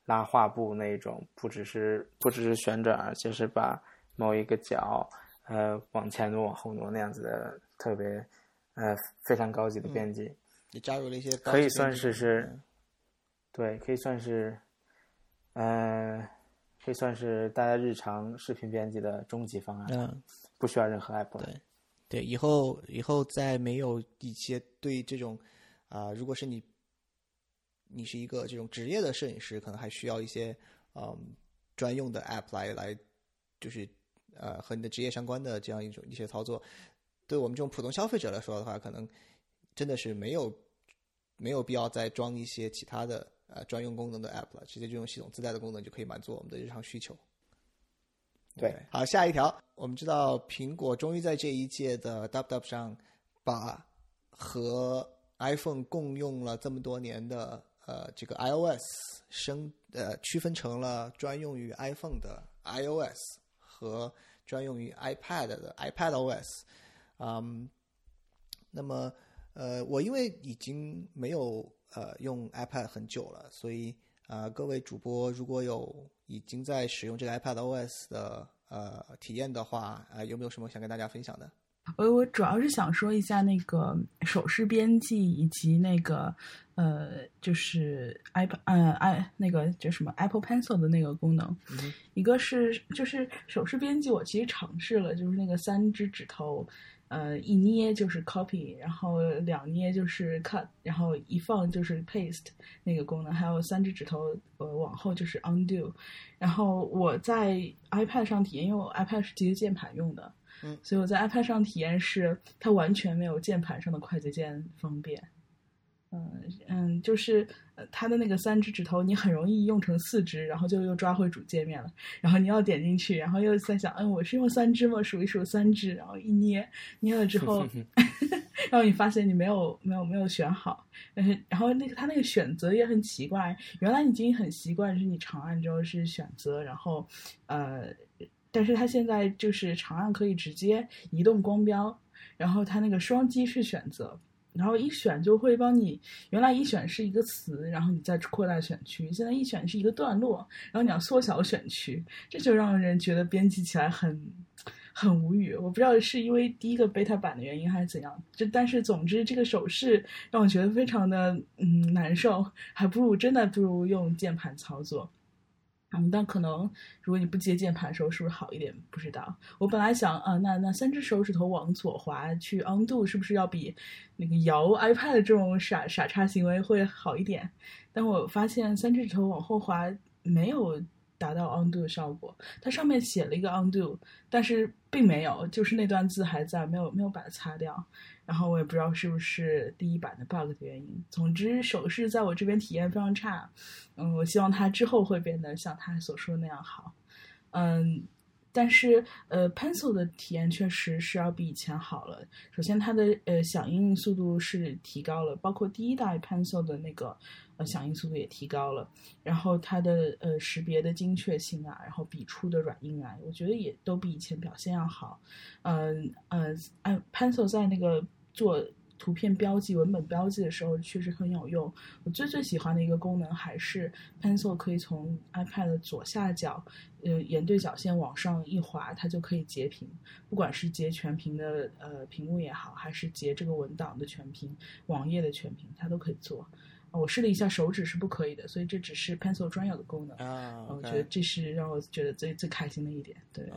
拉画布那种，不只是不只是旋转，而且是把某一个角呃往前挪往后挪那样子的特别呃非常高级的编辑。也加入了一些高可以算是是嗯对，可以算是，呃，可以算是大家日常视频编辑的终极方案，嗯，不需要任何 app。对对，以后以后再没有一些对这种啊、如果是你你是一个这种职业的摄影师，可能还需要一些嗯专用的 app 来来，就是呃和你的职业相关的这样一种一些操作。对我们这种普通消费者来说的话，可能真的是没有没有必要再装一些其他的呃专用功能的 app 了，直接就用系统自带的功能就可以满足我们的日常需求。对好，下一条，我们知道苹果终于在这一届的 Dub Dub 上把和 iPhone 共用了这么多年的呃这个 iOS 升呃区分成了专用于 iPhone 的 iOS 和专用于 iPad 的 iPadOS。嗯，那么呃，我因为已经没有呃用 iPad 很久了，所以啊、呃各位主播如果有已经在使用这个 iPadOS 的呃体验的话，啊、有没有什么想跟大家分享的？我我主要是想说一下那个手势编辑以及那个呃，就是 iPad 呃 i 那个叫什么 Apple Pencil 的那个功能。嗯一个是就是手势编辑，我其实尝试了，就是那个三只指头，呃，一捏就是 copy，然后两捏就是 cut，然后一放就是 paste 那个功能，还有三只指头呃往后就是 undo。然后我在 iPad 上体验，因为我 iPad 是直接键盘用的，嗯，所以我在 iPad 上体验是它完全没有键盘上的快捷键方便。嗯嗯，就是呃，它的那个三只指头，你很容易用成四只，然后就又抓回主界面了。(laughs) 然后你要点进去，然后又在想，嗯，我是用三只吗？数一数三只，然后一捏，捏了之后，然后你发现你没有没有没有选好，但 (laughs) 是然后那个它那个选择也很奇怪，原来已经很习惯是你长按之后是选择，然后呃，但是它现在就是长按可以直接移动光标，然后它那个双击是选择。然后一选就会帮你，原来一选是一个词，然后你再扩大选区，现在一选是一个段落，然后你要缩小选区，这就让人觉得编辑起来很很无语。我不知道是因为第一个 beta 版的原因还是怎样，就但是总之这个手势让我觉得非常的嗯难受，还不如真的不如用键盘操作。但可能如果你不接键盘的时候，是不是好一点？不知道。我本来想啊，那那三只手指头往左滑去 undo，是不是要比那个摇 iPad 这种傻傻叉行为会好一点？但我发现三只指头往后滑没有达到 undo 的效果。它上面写了一个 undo，但是并没有，就是那段字还在，没有没有把它擦掉。然后我也不知道是不是第一版的 bug 的原因。总之，手势在我这边体验非常差。嗯，我希望它之后会变得像他所说的那样好。嗯。但是，呃，Pencil 的体验确实是要比以前好了。首先，它的呃响应速度是提高了，包括第一代 Pencil 的那个呃响应速度也提高了。然后它的呃识别的精确性啊，然后笔触的软硬啊，我觉得也都比以前表现要好。嗯呃，按 Pencil 在那个做。图片标记、文本标记的时候确实很有用。我最最喜欢的一个功能还是 Pencil 可以从 iPad 的左下角，呃，沿对角线往上一滑，它就可以截屏。不管是截全屏的呃屏幕也好，还是截这个文档的全屏、网页的全屏，它都可以做。我试了一下，手指是不可以的，所以这只是 Pencil 专有的功能。啊，我觉得这是让我觉得最最开心的一点。对。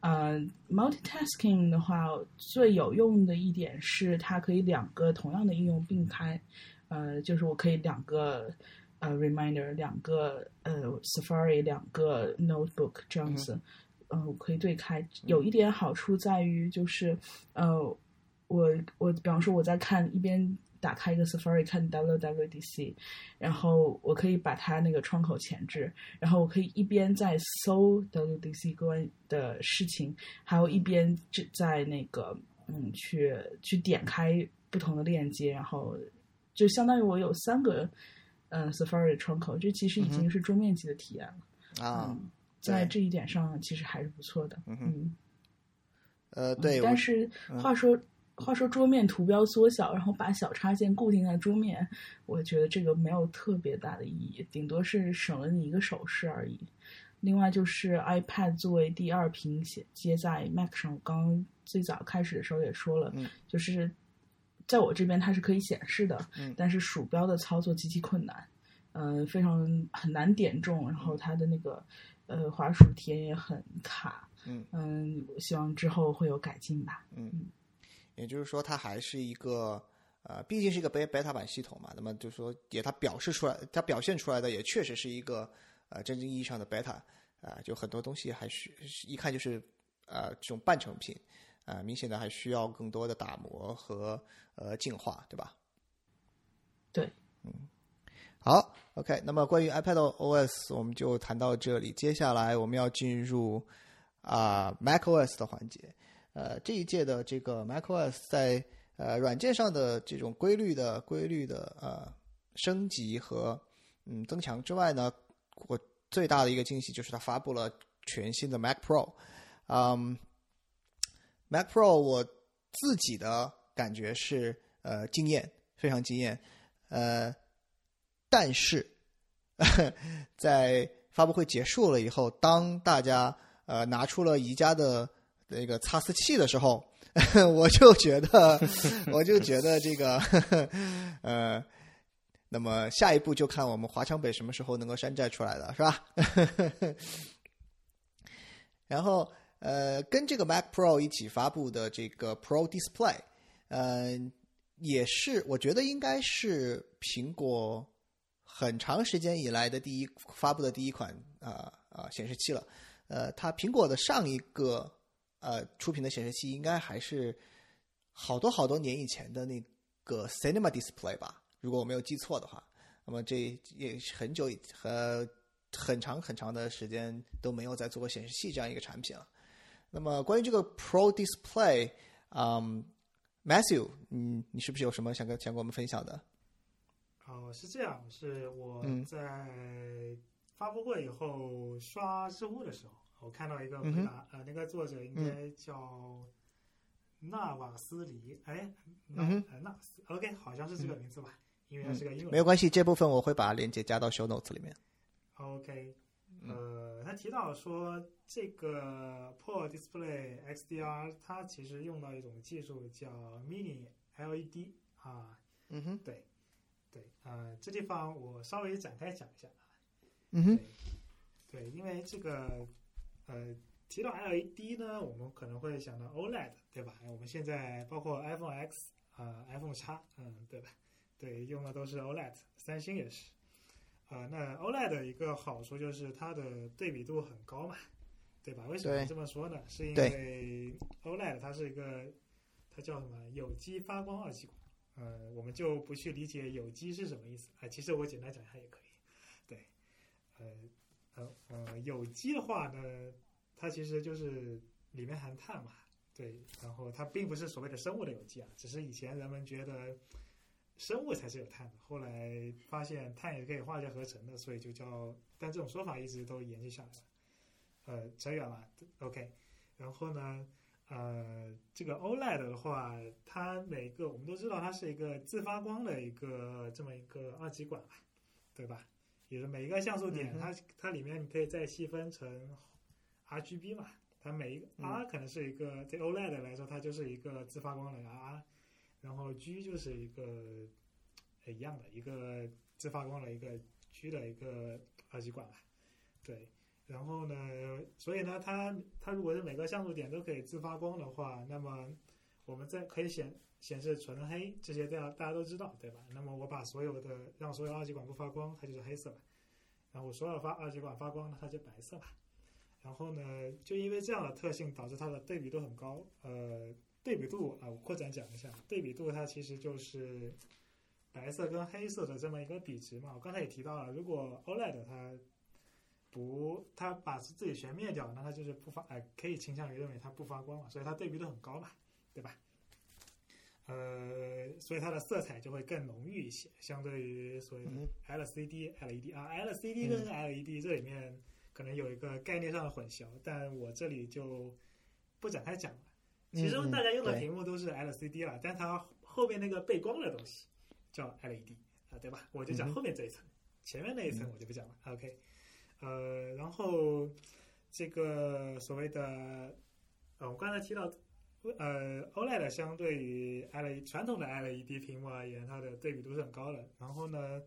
呃，multitasking 的话，最有用的一点是它可以两个同样的应用并开，呃，就是我可以两个呃 reminder，两个呃 Safari，两个 notebook 这样子，呃，我可以对开。有一点好处在于，就是呃，我我比方说我在看一边。打开一个 Safari 看 WWDC，然后我可以把它那个窗口前置，然后我可以一边在搜 WDC 关的事情，还有一边在那个嗯去去点开不同的链接，然后就相当于我有三个嗯 Safari 窗口，这其实已经是桌面级的体验了。啊，在这一点上其实还是不错的，嗯，呃对，但是话说。话说桌面图标缩小，然后把小插件固定在桌面，我觉得这个没有特别大的意义，顶多是省了你一个手势而已。另外就是 iPad 作为第二屏写接在 Mac 上，我刚最早开始的时候也说了，就是在我这边它是可以显示的，但是鼠标的操作极其困难，嗯，非常很难点中，然后它的那个呃滑鼠体验也很卡，嗯嗯，希望之后会有改进吧，嗯。也就是说，它还是一个呃，毕竟是一个 beta 版系统嘛。那么就是说，也它表示出来，它表现出来的也确实是一个呃真正意义上的 beta 啊，就很多东西还是一看就是呃这种半成品啊，明显的还需要更多的打磨和呃进化，对吧？对，嗯，好，OK。那么关于 iPad OS，我们就谈到这里。接下来我们要进入啊 macOS 的环节。呃，这一届的这个 macOS 在呃软件上的这种规律的规律的呃升级和嗯增强之外呢，我最大的一个惊喜就是它发布了全新的 Mac Pro。嗯，Mac Pro 我自己的感觉是呃惊艳，非常惊艳。呃，但是 (laughs) 在发布会结束了以后，当大家呃拿出了宜家的。那个擦丝器的时候，(laughs) 我就觉得，(laughs) 我就觉得这个，(laughs) 呃，那么下一步就看我们华强北什么时候能够山寨出来的是吧？然后，呃，跟这个 Mac Pro 一起发布的这个 Pro Display，嗯，也是我觉得应该是苹果很长时间以来的第一发布的第一款啊啊显示器了。呃，它苹果的上一个。呃，出品的显示器应该还是好多好多年以前的那个 Cinema Display 吧，如果我没有记错的话。那么这也很久以和很长很长的时间都没有再做过显示器这样一个产品了。那么关于这个 Pro Display，嗯，Matthew，嗯，你是不是有什么想跟想跟我们分享的？哦，是这样，是我在发布会以后刷知乎的时候。我看到一个回答，呃，那个作者应该叫纳瓦斯里，哎，纳纳斯，OK，好像是这个名字吧，因为它是个英文。没有关系，这部分我会把链接加到 show notes 里面。OK，呃，他提到说这个 Pro Display XDR，它其实用到一种技术叫 Mini LED 啊，嗯哼，对，对，呃，这地方我稍微展开讲一下啊，嗯哼，对，因为这个。呃，提到 LED 呢，我们可能会想到 OLED，对吧？我们现在包括 iPhone X 啊、iPhone X，嗯，对吧？对，用的都是 OLED，三星也是。呃，那 OLED 的一个好处就是它的对比度很高嘛，对吧？为什么这么说呢？是因为 OLED 它是一个，它叫什么有机发光二极管。呃，我们就不去理解有机是什么意思啊、其实我简单讲一下也可以。对，呃呃呃，有机的话呢，它其实就是里面含碳嘛，对，然后它并不是所谓的生物的有机啊，只是以前人们觉得生物才是有碳的，后来发现碳也可以化学合成的，所以就叫，但这种说法一直都延续下来了。呃，扯远了，OK。然后呢，呃，这个 OLED 的话，它每个我们都知道它是一个自发光的一个这么一个二极管吧，对吧？也是每一个像素点，嗯它它里面你可以再细分成 RGB 嘛，它每一个嗯 R 可能是一个对 OLED 来说，它就是一个自发光的 R，然后 G 就是一个呃一样的一个自发光的一个 G 的一个二极管嘛，对。然后呢，所以呢，它它如果是每个像素点都可以自发光的话，那么我们在可以显显示纯黑，这些大家大家都知道，对吧？那么我把所有的让所有二极管不发光，它就是黑色吧。然后我所有发二极管发光呢，它就白色吧。然后呢，就因为这样的特性，导致它的对比度很高。呃，对比度啊，我扩展讲一下，对比度它其实就是白色跟黑色的这么一个比值嘛。我刚才也提到了，如果 OLED 它不，它把自己全灭掉，那它就是不发，呃，可以倾向于认为它不发光了，所以它对比度很高嘛，对吧？呃，所以它的色彩就会更浓郁一些，相对于所谓的嗯 LCD、LED 啊，LCD 跟 LED 这里面可能有一个概念上的混淆，但我这里就不展开讲了。其实大家用的屏幕都是 LCD 了，但它后面那个背光的东西叫 LED 啊，对吧？我就讲后面这一层，前面那一层我就不讲了。OK，呃，然后这个所谓的呃，我刚才提到，呃，OLED 相对于 LED 传统的 LED 屏幕而言，它的对比度是很高的。然后呢，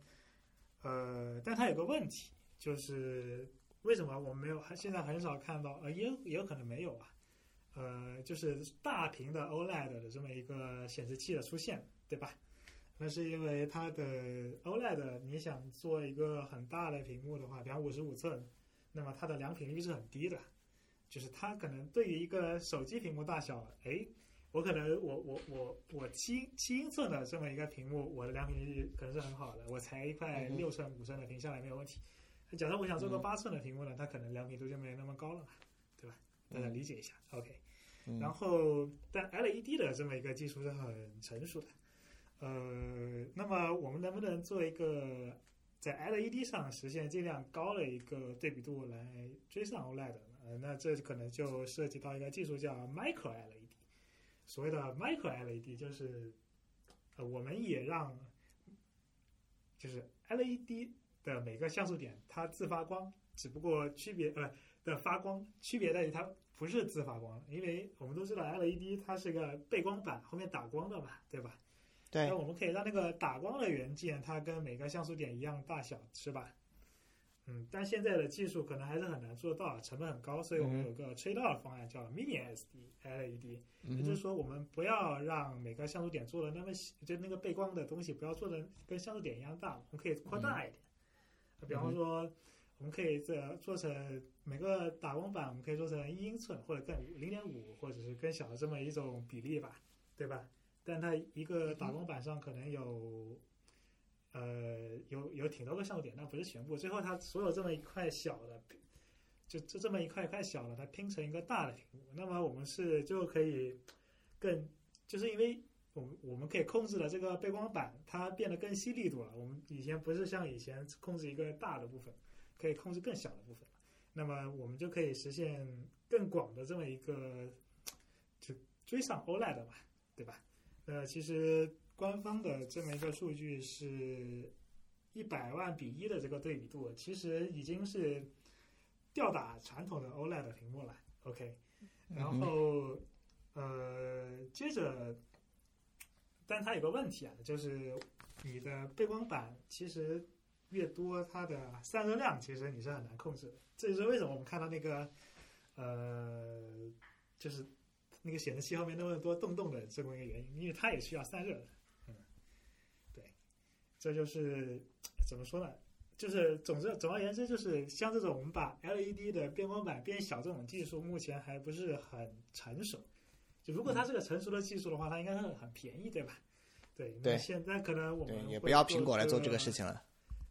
呃，但它有个问题，就是为什么我们没有现在很少看到，呃，也有也有可能没有啊。呃，就是大屏的 OLED 的这么一个显示器的出现，对吧？那是因为它的 OLED，你想做一个很大的屏幕的话，比方五十五寸，那么它的良品率是很低的，就是它可能对于一个手机屏幕大小，哎，我可能我我我我七七英寸的这么一个屏幕，我的良品率可能是很好的，我裁一块六寸五寸的屏下来没有问题。假设我想做个嗯八寸的屏幕呢，它可能良品度就没那么高了嘛，对吧？大家理解一下，OK。嗯然后，但 LED 的这么一个技术是很成熟的，呃，那么我们能不能做一个在 LED 上实现尽量高的一个对比度来追上 OLED 呢？呃，那这可能就涉及到一个技术叫 Micro LED。所谓的 Micro LED 就是，呃，我们也让就是 LED 的每个像素点它自发光，只不过区别呃的发光区别在于它不是自发光，因为我们都知道 LED 它是个背光板，后面打光的嘛，对吧？对那我们可以让那个打光的元件它跟每个像素点一样大小，是吧？嗯，但现在的技术可能还是很难做到，成本很高，所以我们有个 trade off 方案叫 Mini SD LED，、嗯也就是说我们不要让每个像素点做的那么细，就那个背光的东西不要做的跟像素点一样大，我们可以扩大一点。比方说，我们可以这做成每个打光板，我们可以做成一英寸或者更零点五，或者是更小的这么一种比例吧，对吧？但它一个打光板上可能有，呃，有有挺多个像素点，但不是全部。最后它所有这么一块小的，就就这么一块一块小的，它拼成一个大的屏幕。那么我们是就可以更，就是因为我们我们可以控制了这个背光板，它变得更细粒度了。我们以前不是像以前控制一个大的部分，可以控制更小的部分。那么我们就可以实现更广的这么一个，就追上 OLED 吧，对吧？呃，其实官方的这么一个数据是一百万比一的这个对比度，其实已经是吊打传统的 OLED 屏幕了。OK，然后呃，接着，但它有个问题啊，就是你的背光板其实越多，它的散热量其实你是很难控制的。这就是为什么我们看到那个呃，就是那个显示器后面那么多洞洞的这么一个原因，因为它也需要散热。这就是怎么说呢？就是总之总而言之，就是像这种我们把 LED 的边光板变小这种技术，目前还不是很成熟。就如果它是个成熟的技术的话，它应该是很便宜，对吧？对，那对现在可能我们，对也不要苹果来做这个个事情了。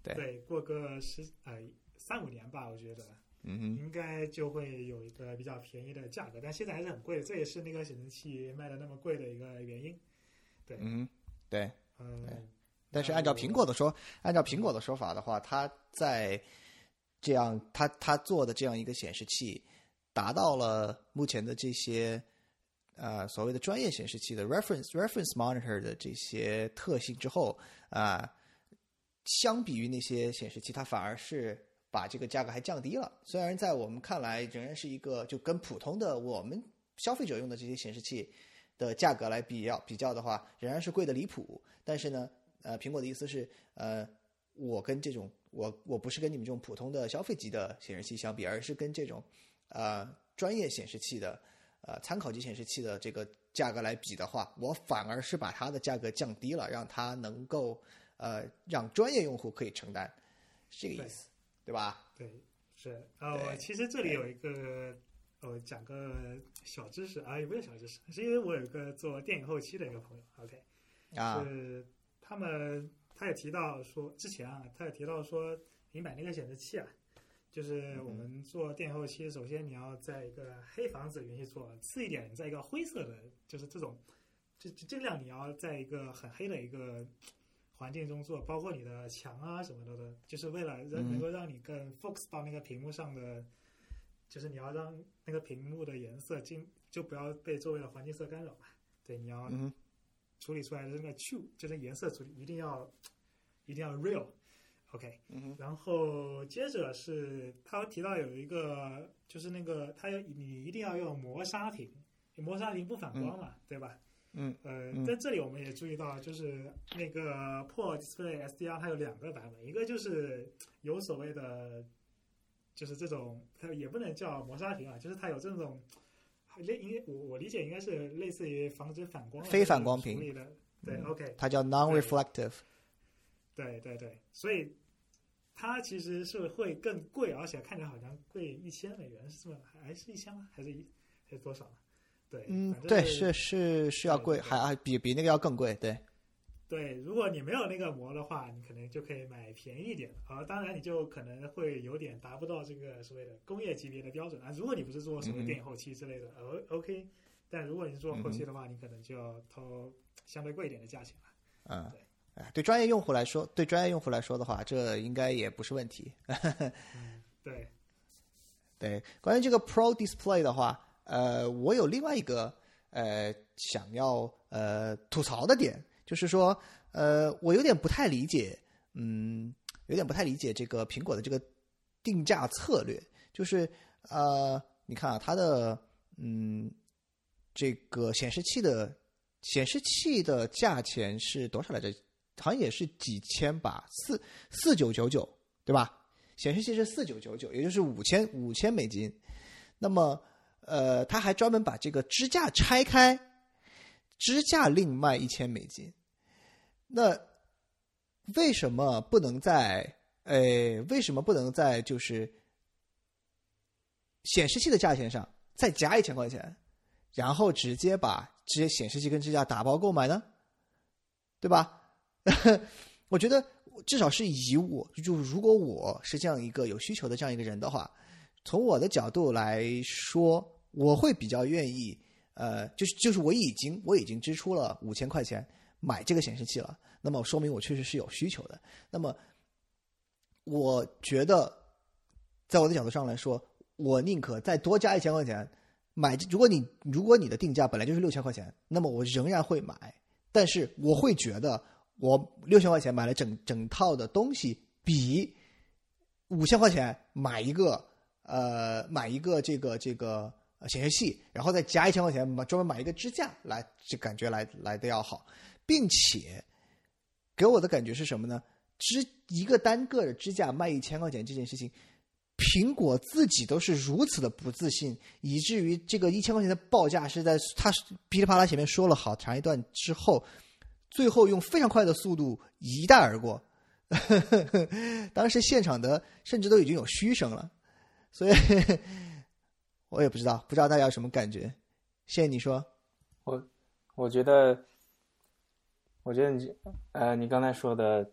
对对，过个十呃三五年吧，我觉得嗯，应该就会有一个比较便宜的价格，但现在还是很贵的，这也是那个显示器卖的那么贵的一个原因。对，嗯，对。嗯、对但是按照苹果的说，按照苹果的说法的话，它在这样，它它做的这样一个显示器，达到了目前的这些呃所谓的专业显示器的 reference reference monitor 的这些特性之后啊、相比于那些显示器，它反而是把这个价格还降低了。虽然在我们看来仍然是一个就跟普通的我们消费者用的这些显示器的价格来比较比较的话，仍然是贵的离谱。但是呢，呃，苹果的意思是，呃，我跟这种我我不是跟你们这种普通的消费级的显示器相比，而是跟这种呃专业显示器的呃参考级显示器的这个价格来比的话，我反而是把它的价格降低了，让它能够呃让专业用户可以承担，是这个意思，对吧？对，是啊，我其实这里有一个，我，讲个小知识啊，也不是小知识，是因为我有一个做电影后期的一个朋友，OK，啊，是他们他也提到说，之前啊，他也提到说，你买那个显示器啊，就是我们做电后期，首先你要在一个黑房子里面去做，次一点，在一个灰色的，就是这种，就就尽量你要在一个很黑的一个环境中做，包括你的墙啊什么的的，就是为了让嗯能够让你更 focus 到那个屏幕上的，就是你要让那个屏幕的颜色进，就不要被周围的环境色干扰嘛。对，你要处理出来的那个 true，就是颜色处理一定要一定要 real。OK，嗯然后接着是他提到有一个，就是那个他要你一定要用磨砂屏，磨砂屏不反光嘛，对吧？嗯呃嗯，在这里我们也注意到，就是那个 Pro Display SDR 它有两个版本，一个就是有所谓的，就是这种它也不能叫磨砂屏啊，就是它有这种类应该我我理解应该是类似于防止反光非反光屏的，对嗯，OK，它叫 non-reflective。对对对，所以它其实是会更贵，而且看起来好像贵一千美元，是这么还是一千吗？还是一还是多少？对，嗯对，是是是要贵，还还比比那个要更贵，对。对，如果你没有那个膜的话，你可能就可以买便宜一点的，而当然你就可能会有点达不到这个所谓的工业级别的标准啊。如果你不是做什么电影后期之类的，呃、OK，但如果你是做后期的话，你可能就要掏相对贵一点的价钱了。嗯对，哎，对专业用户来说，对专业用户来说的话，这应该也不是问题。(laughs) 嗯，对，对，关于这个 Pro Display 的话，呃，我有另外一个呃想要呃吐槽的点，就是说，呃，我有点不太理解，嗯，有点不太理解这个苹果的这个定价策略，就是呃，你看啊，它的嗯这个显示器的显示器的价钱是多少来着？好像也是几千吧，四四九九九，对吧？显示器是四九九九，也就是五千五千美金。那么，呃，他还专门把这个支架拆开，支架另卖一千美金。那为什么不能在？呃，为什么不能在就是显示器的价钱上再加一千块钱，然后直接把这些显示器跟支架打包购买呢？对吧？(laughs) 我觉得至少是以我，就如果我是这样一个有需求的这样一个人的话，从我的角度来说，我会比较愿意，呃，就是就是我已经我已经支出了五千块钱买这个显示器了，那么说明我确实是有需求的。那么，我觉得，在我的角度上来说，我宁可再多加一千块钱买。如果你如果你的定价本来就是六千块钱，那么我仍然会买，但是我会觉得。我六千块钱买了整整套的东西，比五千块钱买一个呃买一个这个这个显示器，然后再加一千块钱买专门买一个支架来，这感觉来来的要好，并且给我的感觉是什么呢？支一个单个的支架卖一千块钱这件事情，苹果自己都是如此的不自信，以至于这个一千块钱的报价是在他噼里啪啦前面说了好长一段之后。最后用非常快的速度一带而过，(laughs) 当时现场的甚至都已经有嘘声了，所以我也不知道，不知道大家有什么感觉。谢谢你说，我我觉得，我觉得你呃，你刚才说的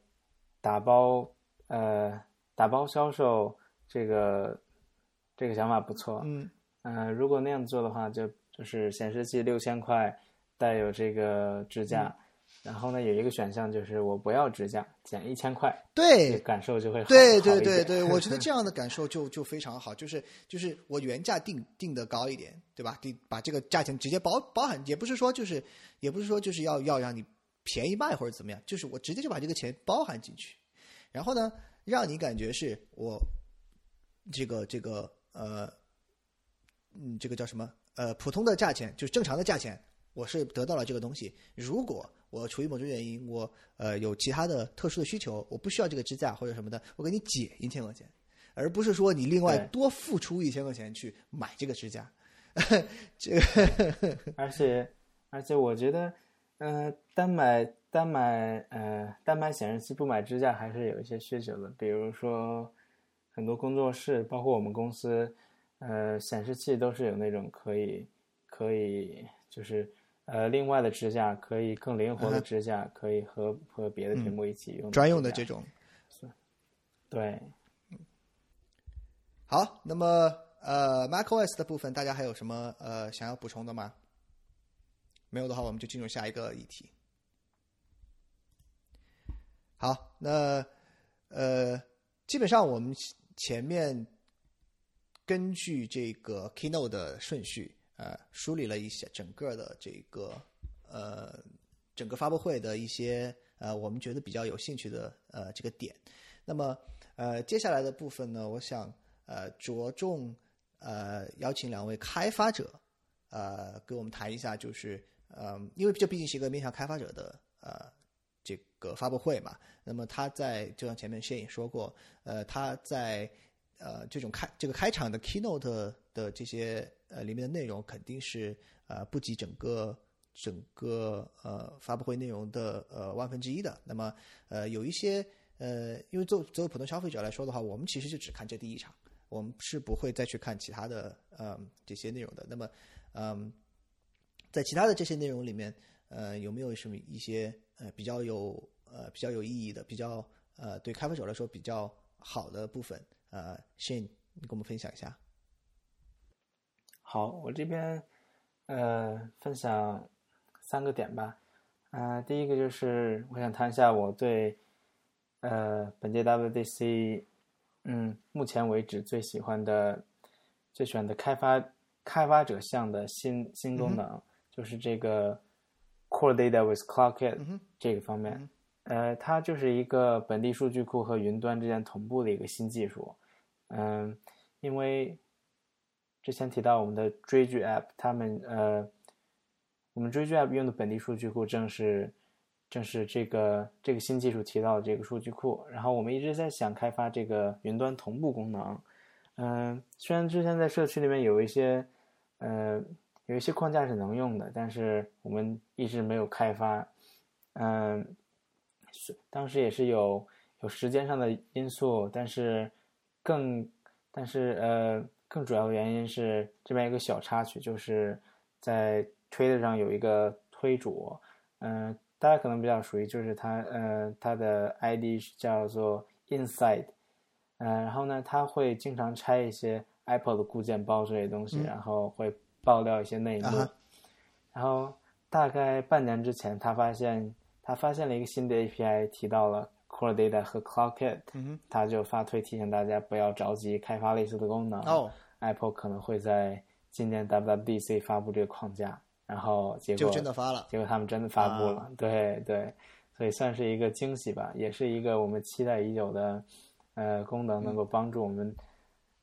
打包呃打包销售这个这个想法不错。嗯呃，如果那样做的话，就就是显示器六千块带有这个支架，嗯然后呢有一个选项就是我不要支架，减一千块，对感受就会好对对对对，我觉得 (laughs) 这样的感受就就非常好，就是就是我原价定定的高一点，对吧？定把这个价钱直接包包含，也不是说就是也不是说就是要要让你便宜卖或者怎么样，就是我直接就把这个钱包含进去，然后呢，让你感觉是我这个这个呃嗯这个叫什么呃普通的价钱，就是正常的价钱，我是得到了这个东西。如果我出于某种原因，我呃有其他的特殊的需求，我不需要这个支架或者什么的，我给你减一千块钱，而不是说你另外多付出一千块钱去买这个支架。(laughs) 这个 (laughs) 而且而且我觉得，呃，单买单买呃单买显示器不买支架还是有一些需求的，比如说很多工作室，包括我们公司，呃，显示器都是有那种可以可以就是呃另外的支架，可以更灵活的支架，可以和和别的屏幕一起用专用的这种。对。好，那么呃，macOS 的部分，大家还有什么呃想要补充的吗？没有的话，我们就进入下一个议题。好，那呃，基本上我们前面根据这个 Keynote 的顺序，呃，梳理了一下整个的这个呃整个发布会的一些呃我们觉得比较有兴趣的呃这个点。那么呃接下来的部分呢，我想呃着重呃邀请两位开发者呃给我们谈一下，就是呃因为这毕竟是一个面向开发者的呃这个发布会嘛，那么他在就像前面谢颖说过，呃他在呃这种开这个开场的 keynote 的这些呃里面的内容肯定是呃不及整个整个呃发布会内容的呃万分之一的。那么呃有一些呃因为作作为普通消费者来说的话，我们其实就只看这第一场，我们是不会再去看其他的呃这些内容的。那么嗯、在其他的这些内容里面，呃有没有什么一些呃比较有呃比较有意义的，比较呃对开发者来说比较好的部分？呃，Shane，你跟我们分享一下。好，我这边呃分享三个点吧。呃，第一个就是我想谈一下我对呃本届 WDC 嗯目前为止最喜欢的最喜欢的开发开发者项的新新功能，就是这个 Core Data with CloudKit、嗯哼这个方面。嗯呃，它就是一个本地数据库和云端之间同步的一个新技术。嗯，因为之前提到我们的追剧 App，他们呃，我们追剧 App 用的本地数据库正是正是这个这个新技术提到的这个数据库。然后我们一直在想开发这个云端同步功能。嗯、虽然之前在社区里面有一些呃有一些框架是能用的，但是我们一直没有开发。嗯、是当时也是有有时间上的因素，但是更但是呃更主要的原因是这边有个小插曲，就是在 Twitter 上有一个推主，嗯、大家可能比较熟悉，就是他呃他的 ID 是叫做 Inside，嗯、然后呢他会经常拆一些 Apple 的固件包之类东西，嗯。然后会爆料一些内幕，啊然后大概半年之前，他发现他发现了一个新的 API，提到了 Core Data 和 CloudKit，嗯，他就发推提醒大家不要着急开发类似的功能。哦，Apple 可能会在今年 WWDC 发布这个框架，然后结果就真的发了。结果他们真的发布了，啊对对，所以算是一个惊喜吧，也是一个我们期待已久的呃功能，能够帮助我们、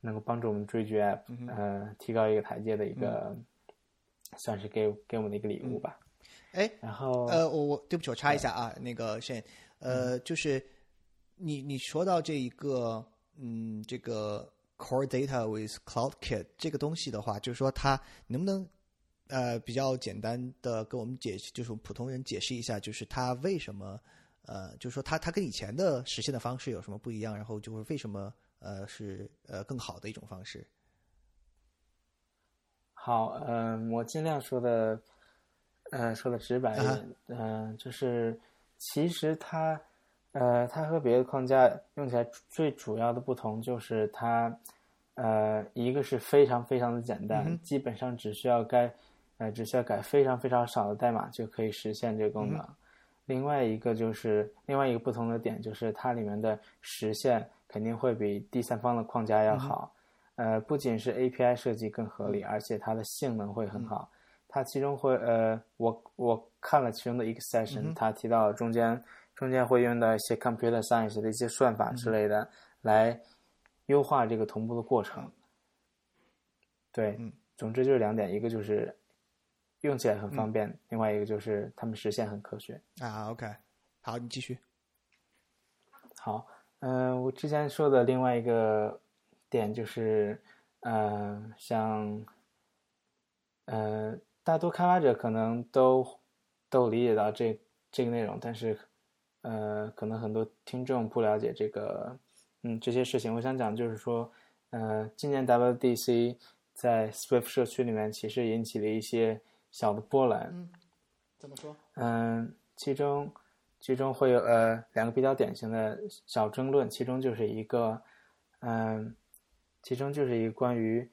能够帮助我们追剧 App、嗯呃提高一个台阶的一个，算是给给我们的一个礼物吧。哎，然后呃，我我对不起，我插一下啊，那个 Shane，呃，嗯就是你你说到这一个，嗯，这个 Core Data with CloudKit 这个东西的话，就是说它能不能呃比较简单的跟我们解释，就是普通人解释一下，就是它为什么呃，就是说它它跟以前的实现的方式有什么不一样？然后就是为什么呃是呃更好的一种方式？好，嗯、我尽量说的，呃，说的直白一点，嗯、就是其实它，呃，它和别的框架用起来最主要的不同就是它，呃，一个是非常非常的简单，嗯基本上只需要改，呃，只需要改非常非常少的代码就可以实现这个功能。另外一个就是另外一个不同的点就是它里面的实现肯定会比第三方的框架要好。呃，不仅是 API 设计更合理，而且它的性能会很好。它其中会呃，我我看了其中的一个 session，、它提到中间中间会用到一些 computer science 的一些算法之类的，来优化这个同步的过程。对，嗯总之就是两点，一个就是用起来很方便，另外一个就是他们实现很科学。啊，OK，好，你继续。好，嗯、我之前说的另外一个点就是，呃，像，呃，大多开发者可能都都理解到这这个内容，但是，呃，可能很多听众不了解这个，嗯，这些事情。我想讲就是说，呃，今年 WDC 在 Swift 社区里面其实引起了一些小的波澜，嗯怎么说？嗯，其中其中会有呃两个比较典型的小争论，其中就是一个嗯，其中就是一个关于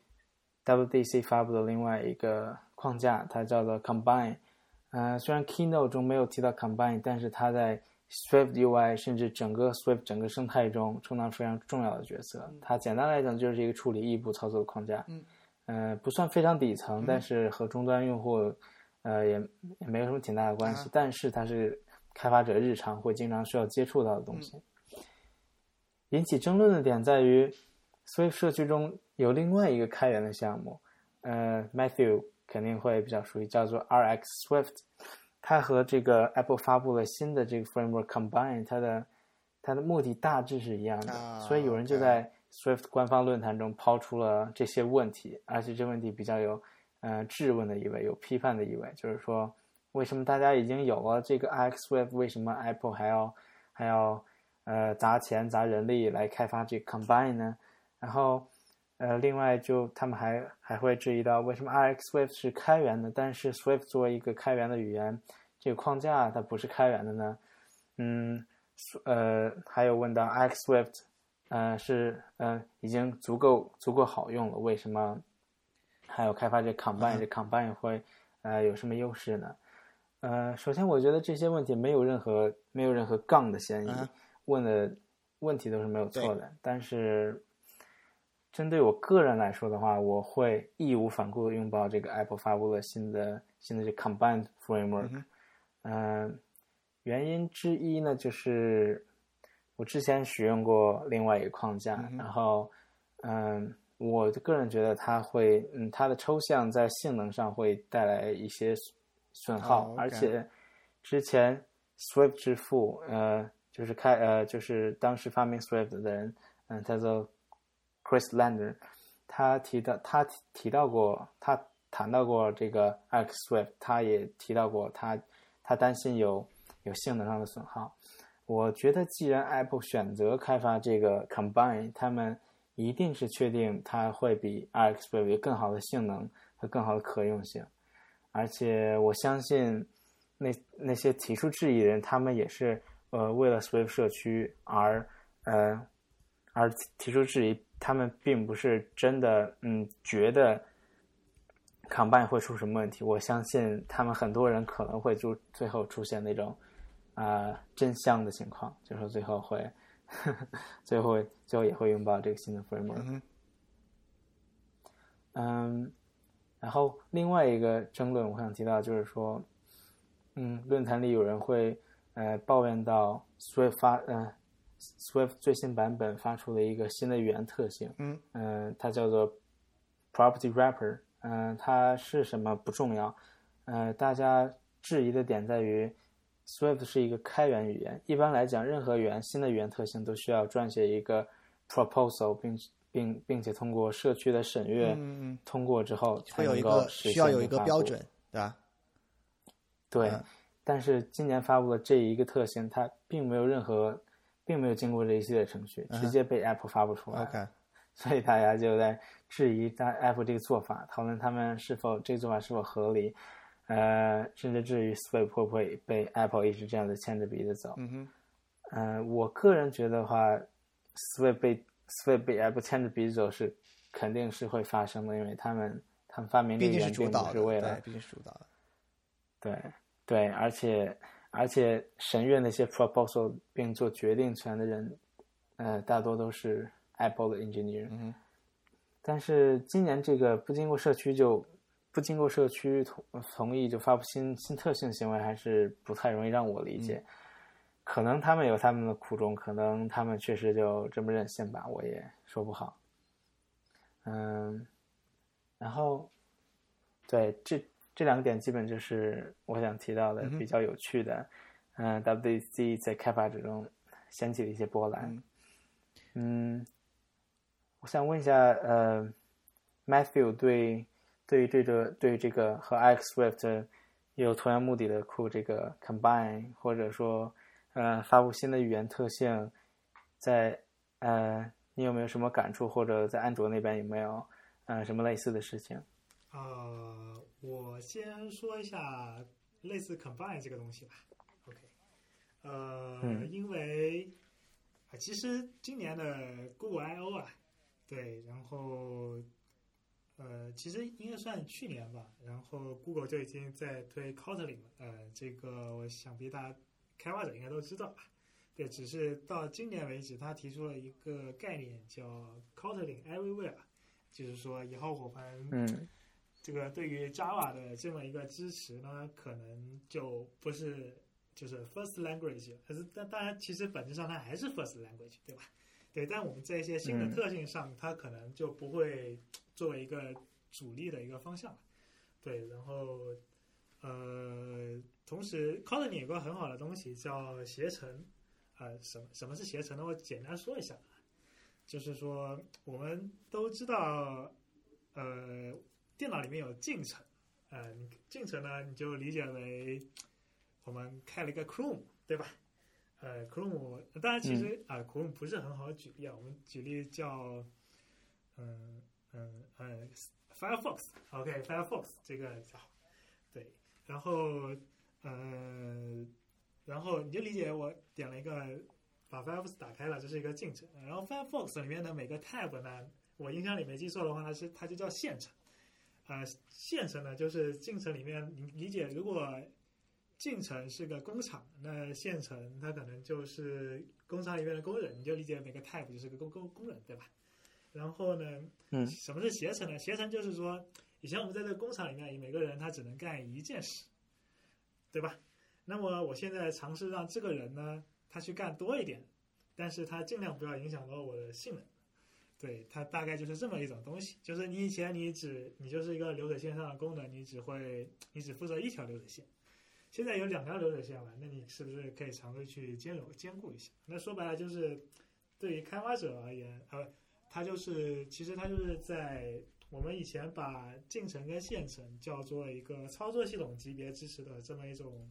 WDC 发布的另外一个框架，它叫做 Combine。呃，虽然 Keynote 中没有提到 Combine，但是它在 Swift UI 甚至整个 Swift 整个生态中充当非常重要的角色。它简单来讲就是一个处理异步操作的框架。嗯。呃，不算非常底层，但是和终端用户呃也也没有什么挺大的关系。啊但是它是开发者日常会经常需要接触到的东西。引起争论的点在于，Swift 社区中有另外一个开源的项目，呃，Matthew 肯定会比较熟悉，叫做 RX Swift。它和这个 Apple 发布了新的这个 framework Combine，它的它的目的大致是一样的，啊所以有人就在 Swift 官方论坛中抛出了这些问题，而且这问题比较有呃质问的意味，有批判的意味，就是说为什么大家已经有了这个 RX Swift，为什么 Apple 还要还要呃砸钱砸人力来开发这个 Combine 呢？然后呃，另外就他们还还会质疑到为什么 RX Swift 是开源的，但是 Swift 作为一个开源的语言，这个框架它不是开源的呢？嗯，呃，还有问到 RX Swift，呃是呃已经足够足够好用了，为什么还有开发这 (laughs) Combine？、这 Combine 会呃有什么优势呢？呃，首先我觉得这些问题没有任何没有任何杠的嫌疑，啊问的问题都是没有错的。但是针对我个人来说的话，我会义无反顾的拥抱这个 Apple 发布了新的新的这 Combined Framework。嗯、原因之一呢，就是我之前使用过另外一个框架，然后嗯，我个人觉得它会，嗯，它的抽象在性能上会带来一些损耗，而且之前 Swift 之父，呃，就是开，呃，就是当时发明 Swift 的人，嗯，他叫 Chris Lander，他提到他提到过，他谈到过这个 X Swift，他也提到过他他担心有有性能上的损耗。我觉得，既然 Apple 选择开发这个 Combine，他们一定是确定它会比 RX Swift 有更好的性能和更好的可用性。而且我相信那那些提出质疑的人，他们也是呃为了 Swift 社区而呃而提出质疑，他们并不是真的嗯觉得 Combine 会出什么问题。我相信他们很多人可能会就最后出现那种啊、真香的情况，就是最后会 (laughs) 最后最后也会拥抱这个新的 framework。嗯嗯，然后另外一个争论，我想提到就是说，嗯，论坛里有人会呃抱怨到 Swift 发呃 Swift 最新版本发出了一个新的语言特性，嗯。呃它叫做 Property Wrapper，嗯、它是什么不重要，呃，大家质疑的点在于 Swift 是一个开源语言，一般来讲，任何语言新的语言特性都需要撰写一个 proposal，并并并且通过社区的审阅，嗯嗯通过之后才会有一能够需要有一个标准，对吧？对，嗯。但是今年发布的这一个特性，它并没有任何，并没有经过这一系列程序，直接被 Apple 发布出来了。OK，(laughs) 所以大家就在质疑大 Apple 这个做法，讨论他们是否这个做法是否合理，呃，甚至至于 Swift 会不会被 Apple 一直这样子牵着鼻子走。嗯哼，呃，我个人觉得话，Swift 被 Swift 被 Apple 牵着鼻子走是肯定是会发生的，因为他们他们发明这毕竟个原并是主导的，不是为了对，毕竟是主导的。对对，而且而且审阅那些 proposal 并做决定权的人，呃，大多都是 Apple 的 engineer。嗯，但是今年这个不经过社区就不经过社区同同意就发布新新特性行为，还是不太容易让我理解。可能他们有他们的苦衷，可能他们确实就这么任性吧，我也说不好。嗯，然后对这这两个点基本就是我想提到的比较有趣的，嗯、WDC 在开发者中掀起的一些波澜。嗯嗯，我想问一下，呃，Matthew 对对于这个对于这个和 X Swift 有同样目的的库这个 Combine，或者说呃发布新的语言特性，在呃你有没有什么感触，或者在安卓那边有没有呃什么类似的事情？呃，我先说一下类似 combine 这个东西吧。OK，呃，嗯因为啊，其实今年的 Google I/O 啊，对，然后呃，其实应该算去年吧，然后 Google 就已经在推 Kotlin 了。呃，这个我想必大家开发者应该都知道吧。对，只是到今年为止，他提出了一个概念叫 Kotlin Everywhere，就是说以后我们嗯这个对于 Java 的这么一个支持呢，可能就不是就是 first language，可是但当然其实本质上它还是 first language，对吧？对，但我们在一些新的嗯特性上，它可能就不会作为一个主力的一个方向了。对，然后呃，同时，Cotlin 有个很好的东西叫携程，呃，什么什么是携程呢？我简单说一下，就是说我们都知道，呃，电脑里面有进程，呃，进程呢，你就理解为我们开了一个 Chrome，对吧？呃，Chrome 当然其实啊、c h r o m e 不是很好举例啊，我们举例叫，嗯嗯嗯，Firefox，OK，Firefox、这个叫好，对，然后呃，然后你就理解我点了一个把 Firefox 打开了，这是一个进程，然后 Firefox 里面的每个 tab 呢，我印象里没记错的话，它是它就叫线程。呃，县城呢，就是进城里面，你理解，如果进城是个工厂，那县城它可能就是工厂里面的工人，你就理解每个 type 就是个工工工人，对吧？然后呢，嗯什么是携程呢？携程就是说，以前我们在这个工厂里面，每个人他只能干一件事，对吧？那么我现在尝试让这个人呢，他去干多一点，但是他尽量不要影响到我的性能。对，它大概就是这么一种东西，就是你以前你只你就是一个流水线上的功能，你只会你只负责一条流水线，现在有两条流水线了，那你是不是可以尝试去兼容兼顾一下？那说白了就是对于开发者而言，呃，它就是其实它就是在我们以前把进程跟线程叫做一个操作系统级别支持的这么一种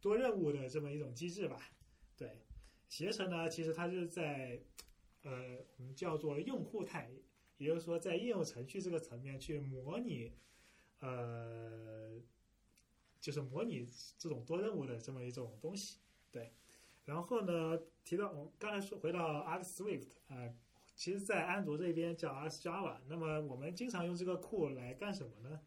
多任务的这么一种机制吧。对，携程呢，其实它就是在呃我们叫做用户态，也就是说在应用程序这个层面去模拟呃就是模拟这种多任务的这么一种东西。对，然后呢，提到我刚才说回到 X Swift 啊、呃其实，在安卓这边叫 X Java。那么我们经常用这个库来干什么呢？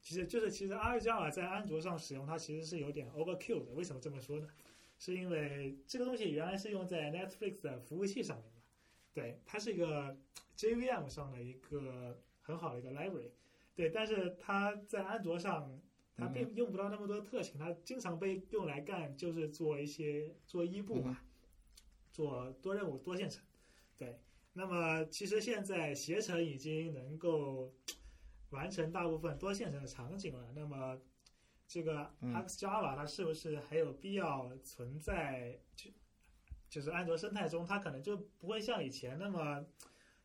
其实就是，其实 X Java 在安卓上使用它其实是有点 overkill 的。为什么这么说呢？是因为这个东西原来是用在 Netflix 的服务器上面，对，它是一个 JVM 上的一个很好的一个 library，对，但是它在安卓上它并用不到那么多特性，它经常被用来干就是做一些做一步吧，做多任务多线程，对。那么其实现在携程已经能够完成大部分多线程的场景了，那么这个 Java 它是不是还有必要存在就就是安卓生态中，它可能就不会像以前那么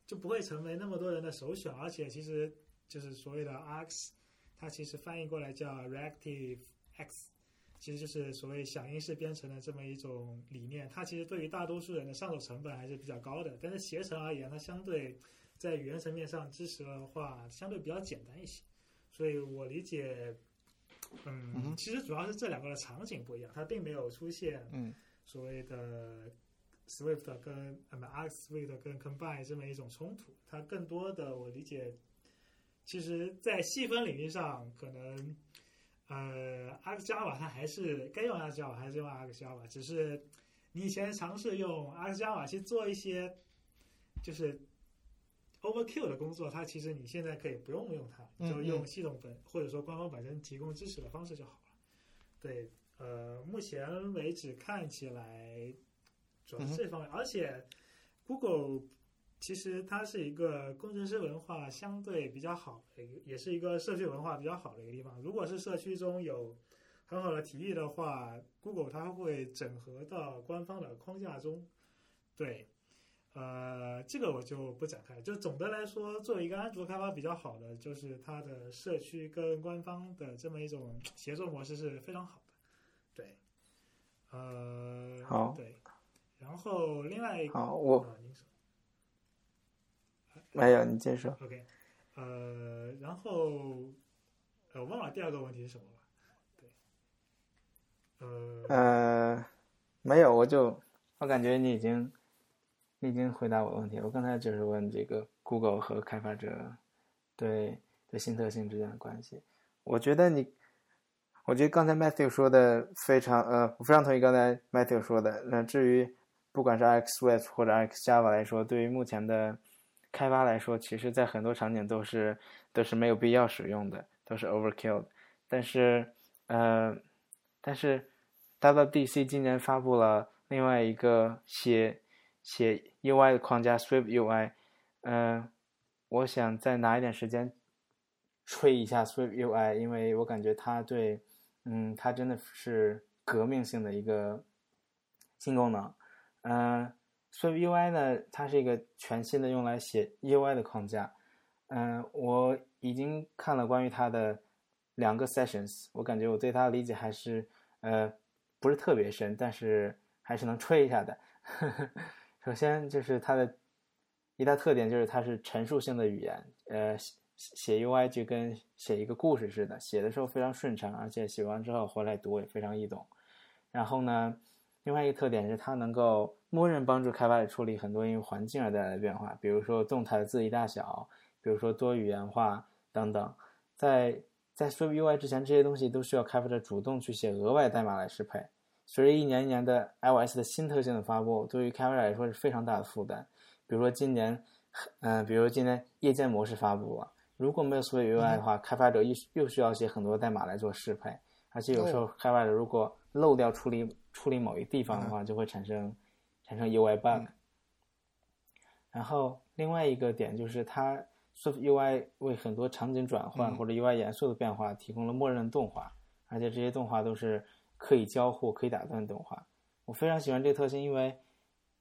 就不会成为那么多人的首选，而且其实就是所谓的 Rx，它其实翻译过来叫 Reactive X，其实就是所谓响应式编程的这么一种理念。它其实对于大多数人的上手成本还是比较高的，但是携程而言，它相对在语言层面上支持的话，相对比较简单一些。所以我理解，嗯，其实主要是这两个的场景不一样，它并没有出现嗯所谓的 Swift 跟呃不 Arc Swift 跟 Combine 这么一种冲突，它更多的我理解，其实在细分领域上，可能呃 Arc Java 它还是该用 Arc Java 还是用 Arc Java，只是你以前尝试用 Arc Java 去做一些就是 overkill 的工作，它其实你现在可以不用用它，嗯就用系统本或者说官方本身提供支持的方式就好了。对，呃，目前为止看起来主要是这方面，而且 Google 其实它是一个工程师文化相对比较好也是一个社区文化比较好的一个地方。如果是社区中有很好的提议的话，Google 它会整合到官方的框架中。对，呃，这个我就不展开。就总的来说，作为一个安卓开发比较好的，就是它的社区跟官方的这么一种协作模式是非常好的。对，呃，好对，然后另外一个，好我没有，你接着说。OK，呃，然后呃，我忘了第二个问题是什么了。对，呃，呃，没有，我就我感觉你已经你已经回答我的问题了。我刚才就是问这个 Google 和开发者对对新特性之间的关系。我觉得你，我觉得刚才 Matthew 说的非常呃，我非常同意刚才 Matthew 说的。那至于不管是 X Swift 或者 X Java 来说，对于目前的开发来说，其实在很多场景都是都是没有必要使用的，都是 overkill。但是呃，但是 WWDC 今年发布了另外一个写写 UI 的框架 Swift UI，嗯、我想再拿一点时间吹一下 Swift UI，因为我感觉它对，嗯，它真的是革命性的一个新功能。嗯、s w i f t UI 呢，它是一个全新的用来写 UI 的框架。嗯、我已经看了关于它的两个 sessions，我感觉我对它的理解还是呃不是特别深，但是还是能吹一下的。(laughs) 首先就是它的一大特点就是它是陈述性的语言，呃，写 UI 就跟写一个故事似的，写的时候非常顺畅，而且写完之后回来读也非常易懂。然后呢，另外一个特点是它能够默认帮助开发者处理很多因为环境而带来的变化，比如说动态的字体大小，比如说多语言化等等。在在 Swift UI 之前，这些东西都需要开发者主动去写额外代码来适配。随着一年一年的 iOS 的新特性的发布，对于开发者来说是非常大的负担。比如说今年，嗯、比如今年夜间模式发布了，如果没有 Swift UI 的话，开发者又又需要写很多代码来做适配，而且有时候开发者如果漏掉处理处理某一地方的话，就会产生产生 UI bug。然后另外一个点就是它 Swift UI 为很多场景转换或者 UI 元素的变化提供了默认动画，而且这些动画都是可以交互、可以打断的动画。我非常喜欢这个特性，因为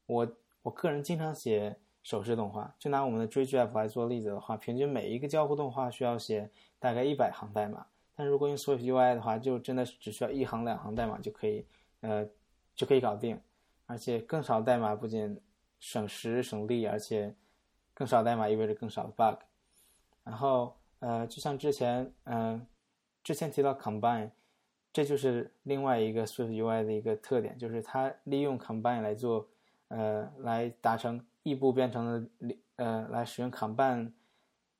我我个人经常写手势动画。就拿我们的追剧 app 来做例子的话，平均每一个交互动画需要写大概一百行代码，但如果用 Swift UI 的话，就真的是只需要一行两行代码就可以，呃，就可以搞定。而且更少代码不仅省时省力，而且更少代码意味着更少的 bug。然后呃，就像之前嗯、之前提到 combine，这就是另外一个 Swift UI 的一个特点，就是它利用 combine 来做呃来达成异步编程的理呃来使用 combine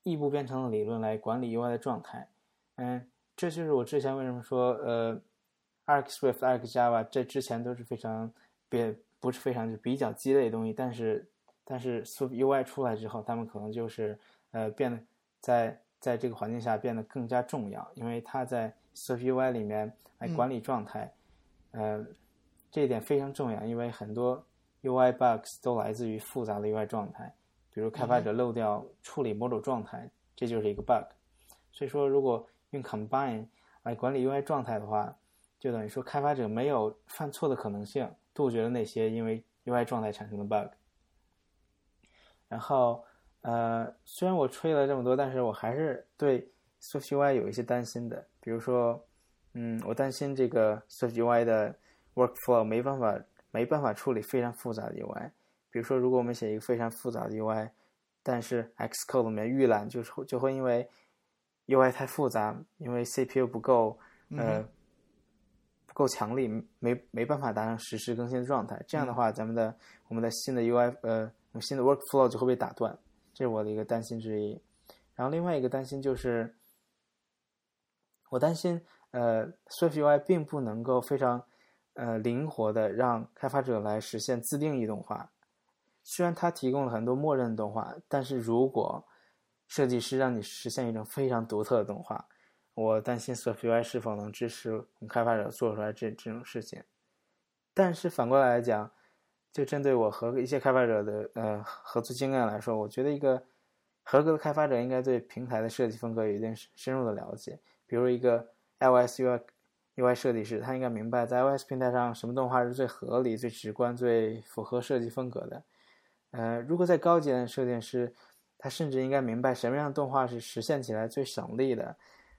异步编程的理论来管理 UI 的状态。嗯，这就是我之前为什么说呃 Arc Swift、Arc Java 这之前都是非常别不是非常就比较鸡肋的东西，但是但是 Swift UI 出来之后，他们可能就是呃变得在在这个环境下变得更加重要，因为它在 Swift UI 里面来管理状态，呃，这一点非常重要，因为很多 UI bugs 都来自于复杂的 UI 状态，比如开发者漏掉处理某种状态，这就是一个 bug。所以说，如果用 Combine 来管理 UI 状态的话，就等于说开发者没有犯错的可能性，杜绝了那些因为 UI 状态产生的 bug。然后，呃，虽然我吹了这么多，但是我还是对 Swift UI 有一些担心的。比如说，嗯，我担心这个 Swift UI 的 workflow 没办法没办法处理非常复杂的 UI。比如说，如果我们写一个非常复杂的 UI，但是 Xcode 里面预览就是就会因为 UI 太复杂，因为 CPU 不够呃不够强力，没没办法达成实时更新的状态。这样的话，咱们的我们的新的 UI 呃我们新的 workflow 就会被打断，这是我的一个担心之一。然后另外一个担心就是，我担心呃 Swift UI 并不能够非常呃灵活的让开发者来实现自定义动画。虽然它提供了很多默认动画，但是如果设计师让你实现一种非常独特的动画，我担心 SwiftUI 是否能支持开发者做出来这这种事情。但是反过来讲，就针对我和一些开发者的呃合作经验来说，我觉得一个合格的开发者应该对平台的设计风格有一定深入的了解。比如一个 iOS UI UI 设计师，他应该明白在 iOS 平台上什么动画是最合理、最直观、最符合设计风格的。呃，如果在高级的设计师，他甚至应该明白什么样的动画是实现起来最省力的。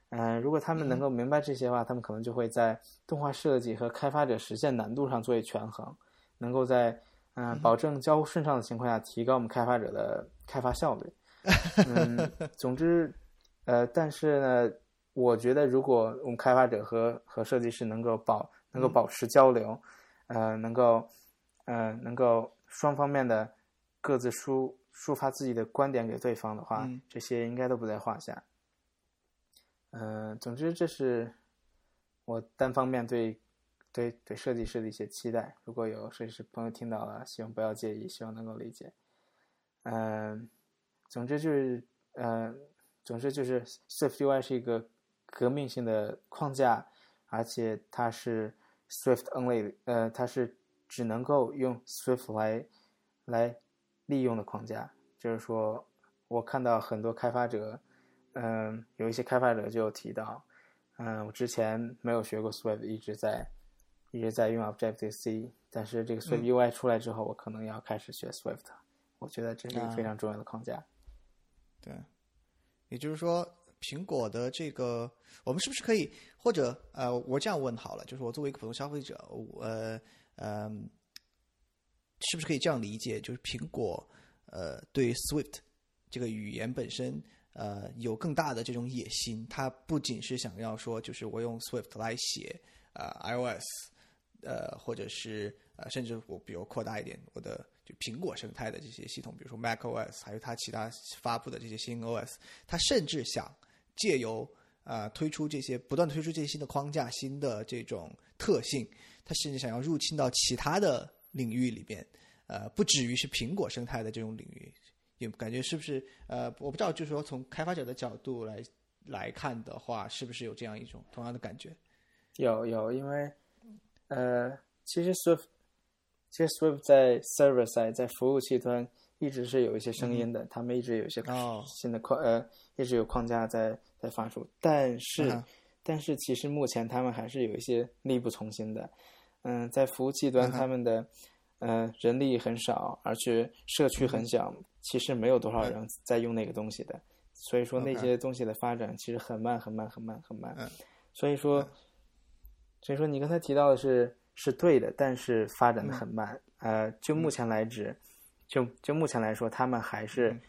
嗯，如果他们能够明白这些话，他们可能就会在动画设计和开发者实现难度上做一权衡，能够在嗯保证交互顺畅的情况下，提高我们开发者的开发效率。(laughs) 嗯，总之，呃，但是呢，我觉得如果我们开发者和和设计师能够保能够保持交流，呃，能够，呃，能够双方面的。各自抒抒发自己的观点给对方的话，这些应该都不在话下。嗯，总之这是我单方面对对对设计师的一些期待。如果有设计师朋友听到了，希望不要介意，希望能够理解。嗯，总之就是，嗯，总之就是 Swift UI 是一个革命性的框架，而且它是 Swift only，呃，它是只能够用 Swift 来来。利用的框架，就是说，我看到很多开发者，嗯，有一些开发者就提到，嗯，我之前没有学过 Swift，一直在一直在用 Objective C，但是这个 Swift UI 出来之后，我可能要开始学 Swift。我觉得这是一个非常重要的框架。对，也就是说，苹果的这个，我们是不是可以，或者呃，我这样问好了，就是我作为一个普通消费者，我嗯。是不是可以这样理解？就是苹果，呃，对 Swift 这个语言本身，呃，有更大的这种野心。它不仅是想要说，就是我用 Swift 来写呃 iOS，呃，或者是呃，甚至我比如扩大一点，我的就苹果生态的这些系统，比如说 macOS，还有它其他发布的这些新 OS，它甚至想借由啊推出这些不断推出这些新的框架、新的这种特性，它甚至想要入侵到其他的。领域里边，呃，不止于是苹果生态的这种领域，有感觉是不是？呃，我不知道，就是说从开发者的角度来来看的话，是不是有这样一种同样的感觉？有有，因为呃，其实 Swift，其实 Swift 在 server side 在服务器端一直是有一些声音的，他们一直有一些新的框呃，一直有框架在在发出，但是但是其实目前他们还是有一些力不从心的。嗯，在服务器端，他们的呃人力很少，而且社区很小，其实没有多少人在用那个东西的。所以说那些东西的发展其实很慢，很慢，很慢，很慢。所以说，所以说你刚才提到的是是对的，但是发展的很慢。呃，就目前来指，就就目前来说，他们还是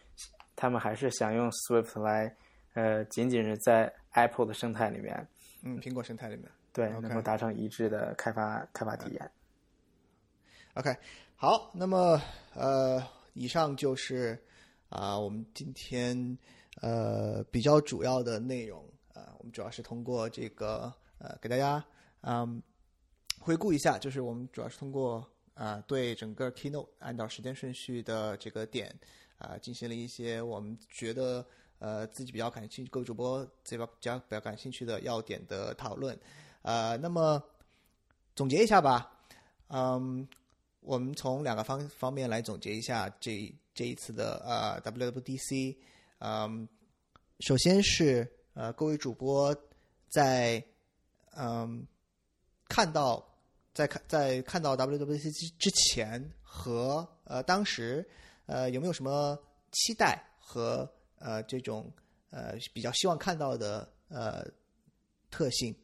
他们还是想用 Swift 来呃，仅仅是在 Apple 的生态里面，嗯，苹果生态里面。对，能够达成一致的开发开发体验。OK，好，那么呃，以上就是啊，我们今天呃比较主要的内容啊，我们主要是通过这个呃，给大家嗯回顾一下，就是我们主要是通过啊，对整个 Keynote 按照时间顺序的这个点啊，进行了一些我们觉得呃自己比较感兴趣，各位主播这边比较比较感兴趣的要点的讨论。呃，那么总结一下吧，嗯，我们从两个方方面来总结一下这这一次的呃 WWDC，嗯，首先是呃各位主播在嗯看到在看在看到 WWDC 之之前和呃当时呃有没有什么期待和呃这种呃比较希望看到的呃特性？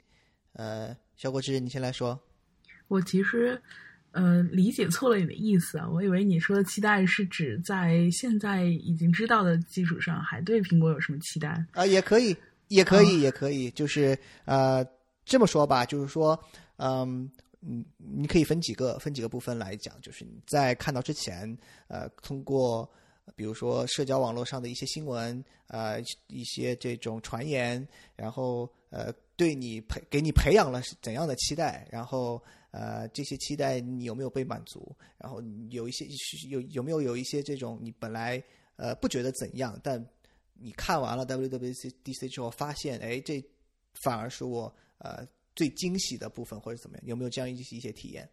呃，小果汁，你先来说。我其实，呃，理解错了你的意思啊，我以为你说的期待是指在现在已经知道的基础上，还对苹果有什么期待？啊、也可以，也可以，也可以，就是呃，这么说吧，就是说，嗯。嗯，你可以分几个分几个部分来讲，就是你在看到之前，呃，通过比如说社交网络上的一些新闻，呃，一些这种传言，然后呃，对你培给你培养了怎样的期待，然后呃，这些期待你有没有被满足？然后有一些有有没有有一些这种你本来呃不觉得怎样，但你看完了 WWCDC 之后发现，哎，这反而是我呃。最惊喜的部分或者怎么样，有没有这样一一些体验？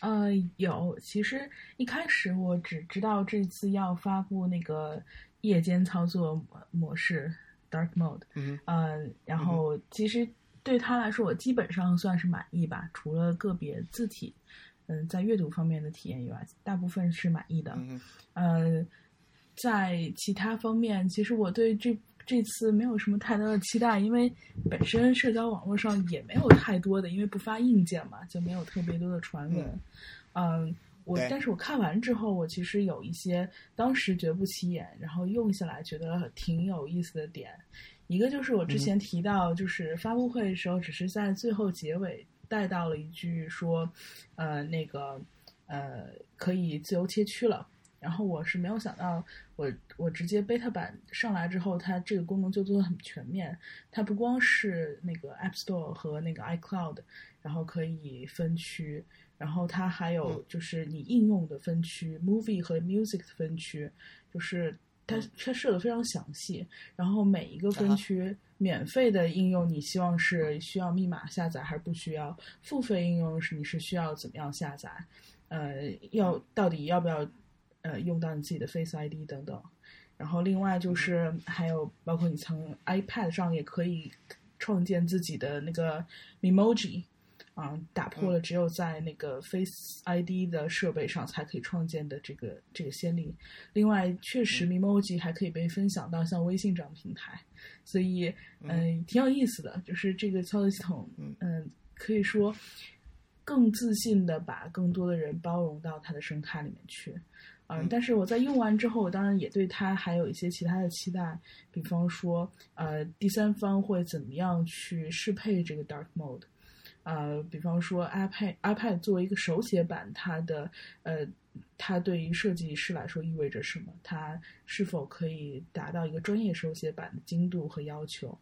呃，有。其实一开始我只知道这次要发布那个夜间操作模式 （Dark Mode）。嗯。呃，然后其实对他来说，我基本上算是满意吧，除了个别字体，嗯，在阅读方面的体验以外，大部分是满意的。嗯。呃，在其他方面，其实我对这。这次没有什么太大的期待，因为本身社交网络上也没有太多的，因为不发硬件嘛，就没有特别多的传闻。嗯，我但是我看完之后，我其实有一些当时觉不起眼，然后用下来觉得挺有意思的点。一个就是我之前提到，就是发布会的时候，只是在最后结尾带到了一句说，呃，那个呃，可以自由切区了。然后我是没有想到，我我直接 beta 版上来之后，它这个功能就做的很全面。它不光是那个 App Store 和那个 iCloud，然后可以分区，然后它还有就是你应用的分区，Movie 和 Music 的分区，就是它它设的非常详细。然后每一个分区，免费的应用你希望是需要密码下载还是不需要？付费应用是你是需要怎么样下载？呃，要到底要不要？呃，用到你自己的 Face ID 等等，然后另外就是还有包括你从 iPad 上也可以创建自己的那个 Memoji，啊，打破了只有在那个 Face ID 的设备上才可以创建的这个这个先例。另外，确实 Memoji 还可以被分享到像微信这样的平台，所以嗯，挺有意思的。就是这个操作系统，嗯，可以说更自信的把更多的人包容到它的生态里面去。嗯，但是我在用完之后，我当然也对它还有一些其他的期待，比方说，呃，第三方会怎么样去适配这个 Dark Mode，呃，比方说 iPad iPad 作为一个手写版，它的呃，它对于设计师来说意味着什么？它是否可以达到一个专业手写版的精度和要求？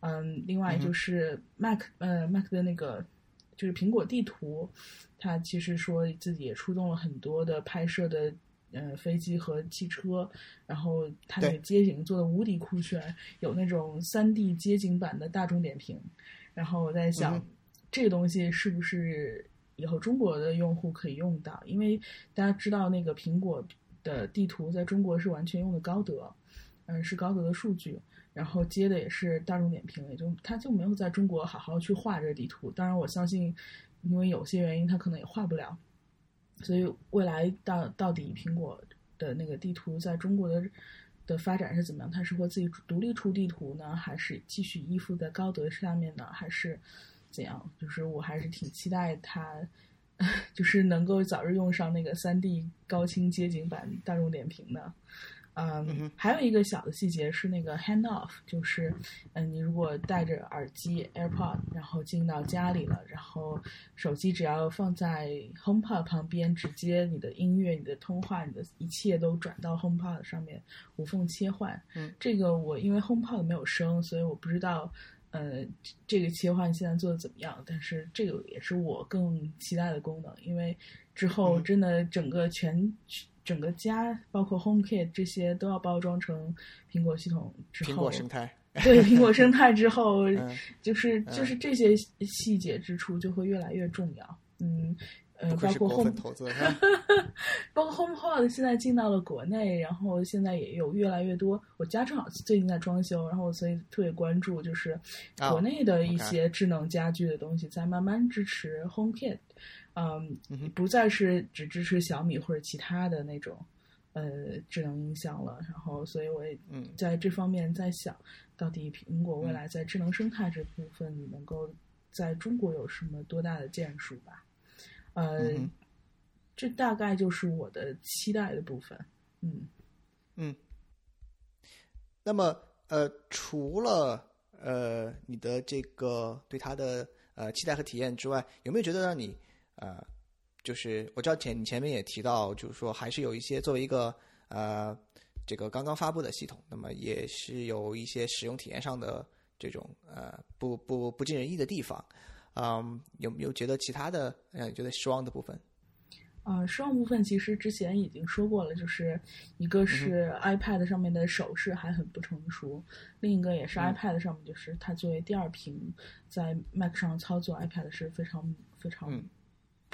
嗯，另外就是 Mac，呃，Mac 的那个就是苹果地图，它其实说自己也出动了很多的拍摄的。呃，飞机和汽车，然后它那个街景做的无敌酷炫，有那种三 D 街景版的大众点评。然后我在想，这个东西是不是以后中国的用户可以用到？因为大家知道那个苹果的地图在中国是完全用的高德，嗯，是高德的数据，然后接的也是大众点评，也就他就没有在中国好好去画这个地图。当然，我相信，因为有些原因，他可能也画不了。所以未来到到底苹果的那个地图在中国的的发展是怎么样？它是会自己独立出地图呢，还是继续依附在高德下面呢，还是怎样？就是我还是挺期待它，(laughs) 就是能够早日用上那个三 D 高清街景版大众点评的。嗯，还有一个小的细节是那个 hand off，就是，嗯，你如果戴着耳机 AirPod，然后进到家里了，然后手机只要放在 HomePod 旁边，直接你的音乐、你的通话、你的一切都转到 HomePod 上面，无缝切换。嗯，这个我因为 HomePod 没有声，所以我不知道，呃，这个切换现在做的怎么样。但是这个也是我更期待的功能，因为之后真的整个全。整个家包括 HomeKit 这些都要包装成苹果系统之后，苹果生态对苹果生态之后，就是就是这些细节之处就会越来越重要。嗯，呃 (laughs) (laughs) 包括 Home 投资，包括 HomePod 现在进到了国内，然后现在也有越来越多。我家正好最近在装修，然后所以特别关注，就是国内的一些智能家居的东西在慢慢支持 HomeKit。嗯，不再是只支持小米或者其他的那种呃智能音箱了。然后，所以我也在这方面在想到底苹果未来在智能生态这部分能够在中国有什么多大的建树吧。呃，嗯这大概就是我的期待的部分。嗯。嗯，那么呃，除了呃你的这个对它的呃期待和体验之外，有没有觉得让你呃，就是我知道前你前面也提到，就是说还是有一些作为一个呃这个刚刚发布的系统，那么也是有一些使用体验上的这种呃不不不尽人意的地方，嗯，有没有觉得其他的让你觉得失望的部分？呃，失望部分其实之前已经说过了，就是一个是 iPad 上面的手势还很不成熟，另一个也是 iPad 上面就是它作为第二屏在 Mac 上操作 iPad 是非常非常嗯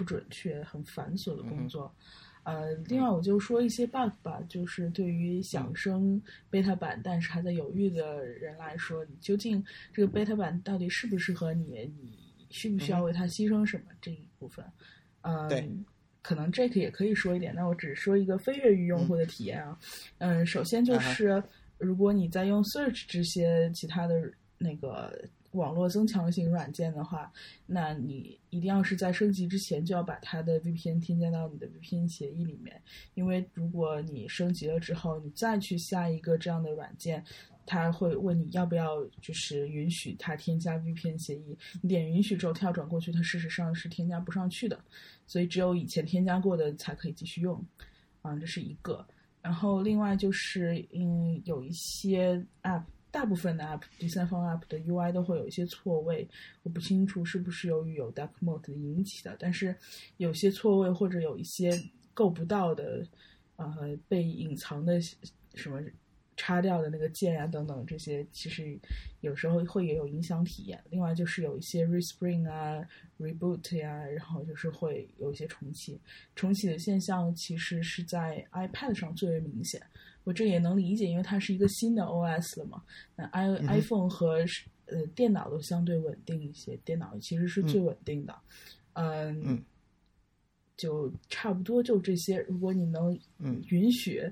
不准确、很繁琐的工作。呃，另外我就说一些 bug 吧，就是对于想升 beta 版但是还在犹豫的人来说，你究竟这个 beta 版到底适不适合你？你需不需要为它牺牲什么这一部分？嗯，对可能 Jake 也可以说一点，那我只说一个非越狱用户的体验啊。嗯，首先就是如果你在用 Search 这些其他的那个网络增强型软件的话，那你一定要是在升级之前就要把它的 VPN 添加到你的 VPN 协议里面，因为如果你升级了之后，你再去下一个这样的软件。它会问你要不要，就是允许它添加 VPN 协议。你点允许之后跳转过去，它事实上是添加不上去的。所以只有以前添加过的才可以继续用，啊，这是一个。然后另外就是，嗯，有一些 App，大部分的 App，第三方 App 的 UI 都会有一些错位，我不清楚是不是由于有 Dark Mode 引起的，但是有些错位或者有一些够不到的，呃，被隐藏的什么。插掉的那个键啊，等等，这些其实有时候会也有影响体验。另外就是有一些 respring 啊、reboot 呀、然后就是会有一些重启。重启的现象其实是在 iPad 上最为明显。我这也能理解，因为它是一个新的 OS 了嘛。那 i、嗯 iPhone 和呃电脑都相对稳定一些，电脑其实是最稳定的。嗯嗯就差不多就这些。如果你能嗯允许。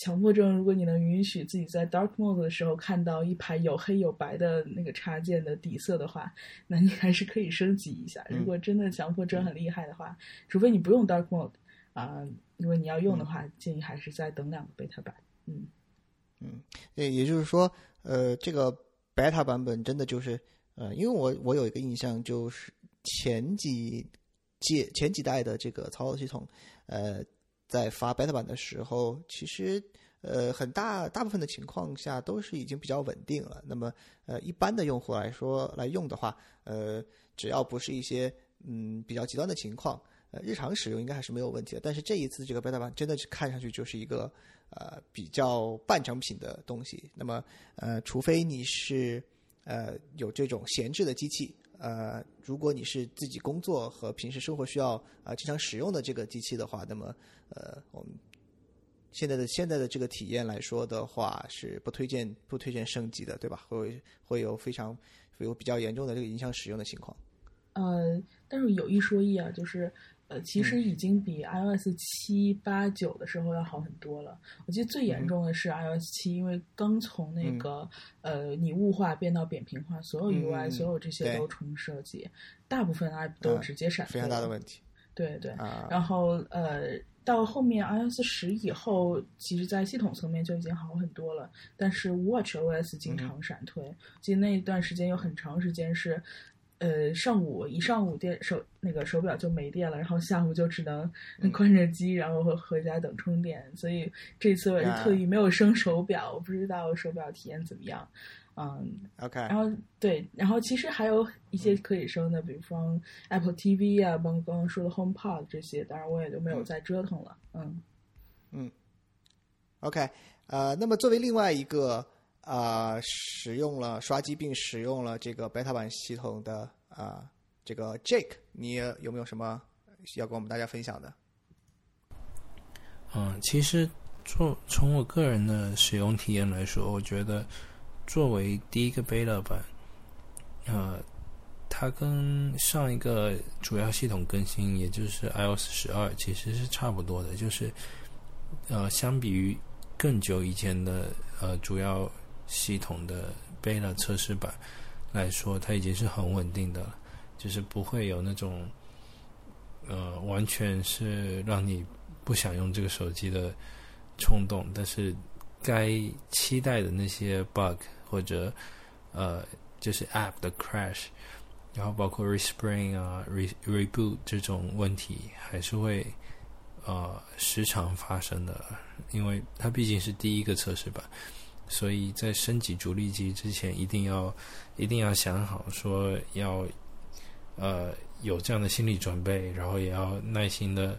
强迫症，如果你能允许自己在 dark mode 的时候看到一排有黑有白的那个插件的底色的话，那你还是可以升级一下。嗯如果真的强迫症很厉害的话，除非你不用 dark mode 啊、如果你要用的话，建议还是再等两个 beta 版。嗯，对，也就是说，呃，这个 beta 版本真的就是，呃，因为我我有一个印象，就是前几届前几代的这个操作系统，呃，在发 beta 版的时候，其实呃很大大部分的情况下都是已经比较稳定了。那么呃一般的用户来说来用的话，呃只要不是一些嗯比较极端的情况，呃日常使用应该还是没有问题的。但是这一次这个 beta 版真的是看上去就是一个呃比较半成品的东西。那么呃除非你是呃有这种闲置的机器。呃，如果你是自己工作和平时生活需要啊、呃、经常使用的这个机器的话，那么呃，我们现在的现在的这个体验来说的话，是不推荐不推荐升级的，对吧？会会有非常有比较严重的这个影响使用的情况。呃，但是有一说一啊，就是呃，其实已经比 iOS 七八九的时候要好很多了。我记得最严重的是 iOS 七，因为刚从那个、呃拟物化变到扁平化，所有 UI、嗯所有这些都重设计，大部分 app 都嗯直接闪退非常大的了问题对对，啊。然后呃，到后面 iOS 十以后，其实在系统层面就已经好很多了。但是 Watch OS 经常闪退，记得那一段时间有很长时间是，呃，上午一上午电手那个手表就没电了，然后下午就只能 (laughs) 关着机，然后回回家等充电。所以这次我也是特意没有升手表，我不知道手表体验怎么样。嗯，OK，然后对，然后其实还有一些可以升的，比方 Apple TV 啊，包括刚刚说的 HomePod 这些，当然我也就没有再折腾了。嗯嗯 OK，呃，那么作为另外一个呃使用了刷机并使用了这个 beta 版系统的啊、这个 Jake，你有没有什么要跟我们大家分享的？嗯，其实做从我个人的使用体验来说，我觉得作为第一个 beta 版，呃，它跟上一个主要系统更新，也就是 iOS 十二，其实是差不多的。就是呃，相比于更久以前的呃主要系统的 beta 测试版来说，它已经是很稳定的了。就是不会有那种呃完全是让你不想用这个手机的冲动，但是该期待的那些 bug 或者呃就是 app 的 crash，然后包括 respring 啊、re reboot 这种问题还是会呃时常发生的，因为它毕竟是第一个测试版。所以在升级主力机之前，一定要一定要想好，说要呃有这样的心理准备，然后也要耐心的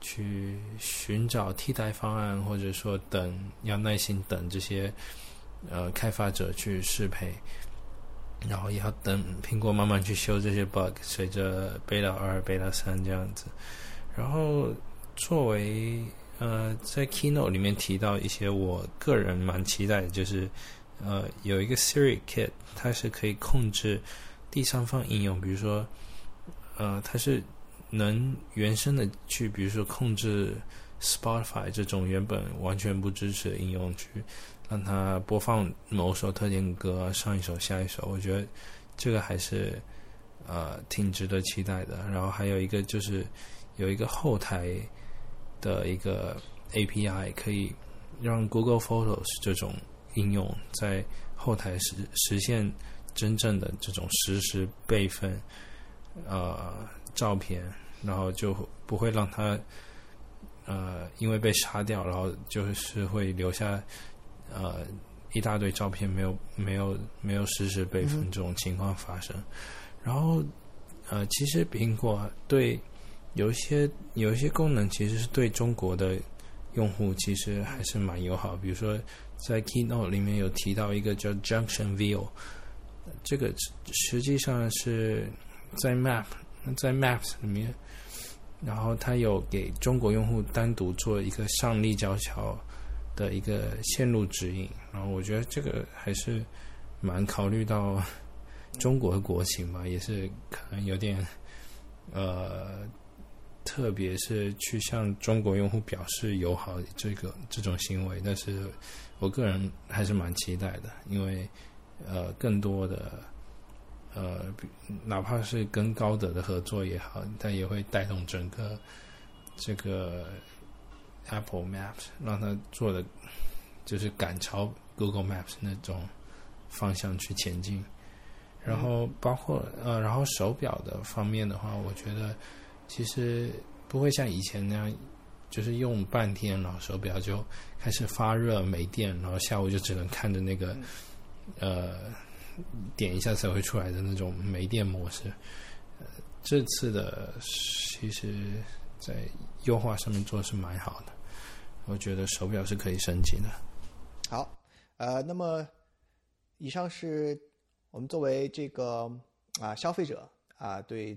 去寻找替代方案，或者说等要耐心等这些呃开发者去适配，然后也要等苹果慢慢去修这些 bug，随着 beta 二、beta 三这样子，然后作为。呃，在 Keynote 里面提到一些我个人蛮期待的，就是呃有一个 Siri Kit，它是可以控制第三方应用，比如说呃它是能原生的去，比如说控制 Spotify 这种原本完全不支持的应用，去让它播放某首特定歌，上一首下一首。我觉得这个还是呃挺值得期待的。然后还有一个就是有一个后台。的一个 API 可以让 Google Photos 这种应用在后台实实现真正的这种实时备份呃照片，然后就不会让它呃因为被杀掉，然后就是会留下呃一大堆照片没有没有没有实时备份这种情况发生。然后呃，其实苹果对。有一些有一些功能其实是对中国的用户其实还是蛮友好，比如说在 Keynote 里面有提到一个叫 Junction View，这个实际上是在 Map 在 Maps 里面，然后它有给中国用户单独做一个上立交桥的一个线路指引，然后我觉得这个还是蛮考虑到中国的国情吧，也是可能有点呃。特别是去向中国用户表示友好这个这种行为，但是我个人还是蛮期待的，因为呃，更多的呃，哪怕是跟高德的合作也好，但也会带动整个这个 Apple Maps，让它做的就是赶超 Google Maps 那种方向去前进。然后包括呃，然后手表的方面的话，我觉得。其实不会像以前那样，就是用半天，然后手表就开始发热没电，然后下午就只能看着那个呃点一下才会出来的那种没电模式。呃，这次的其实在优化上面做是蛮好的，我觉得手表是可以升级的。好，呃，那么以上是我们作为这个啊消费者啊对。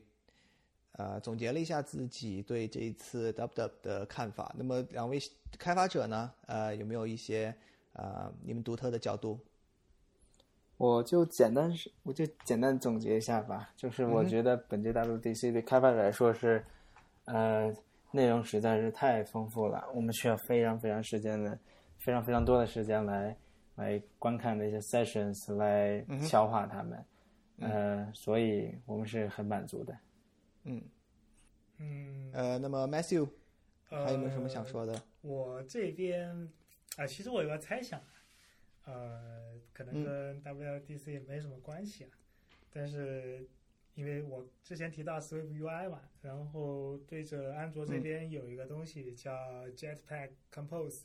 呃，总结了一下自己对这一次 Dub Dub 的看法。那么，两位开发者呢？呃，有没有一些呃你们独特的角度？我就简单是，我就简单总结一下吧。就是我觉得本届 WDC 对开发者来说是，呃，内容实在是太丰富了，我们需要非常非常时间的，非常非常多的时间来来观看那些 sessions 来消化它们。呃，所以我们是很满足的。嗯，嗯，呃，那么 Matthew 还有没有什么想说的？我这边啊，其实我有个猜想，呃，可能跟 WDC 没什么关系啊，但是因为我之前提到 Swift UI 嘛，然后对着安卓这边有一个东西叫 Jetpack Compose，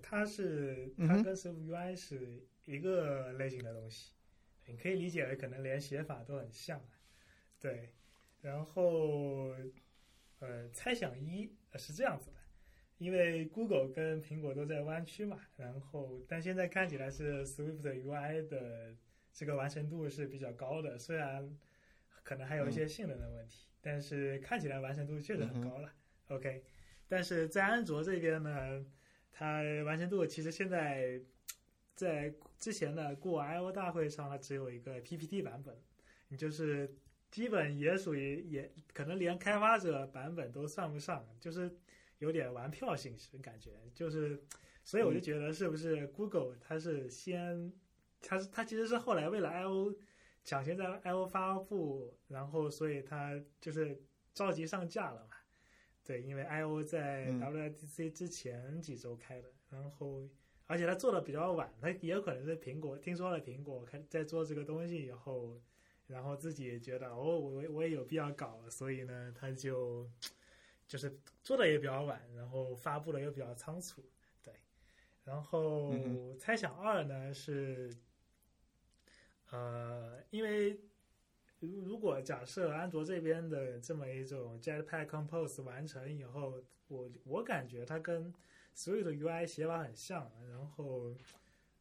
它是它跟 Swift UI 是一个类型的东西，你可以理解为可能连写法都很像，对。然后，呃，猜想一是这样子的，因为 Google 跟苹果都在湾区嘛，然后但现在看起来是 Swift UI 的这个完成度是比较高的，虽然可能还有一些性能的问题，但是看起来完成度确实很高了。OK，但是在安卓这边呢，它完成度其实现在在之前的过 I/O 大会上，它只有一个 PPT 版本，你就是。基本也属于也可能连开发者版本都算不上，就是有点玩票性质感觉，就是，所以我就觉得是不是 Google 它是先，它是它其实是后来为了 I O 抢先在 iO 发布，然后所以它就是着急上架了嘛。对，因为 iO 在嗯 WWDC 之前几周开的，然后而且它做的比较晚，它也有可能是苹果听说了苹果开在做这个东西以后，然后自己也觉得哦，我我我也有必要搞，所以呢，他就就是做的也比较晚，然后发布的又比较仓促，对。然后嗯猜想二呢是，呃，因为如如果假设安卓这边的这么一种 Jetpack Compose 完成以后，我我感觉它跟 Swift 的 UI 写法很像，然后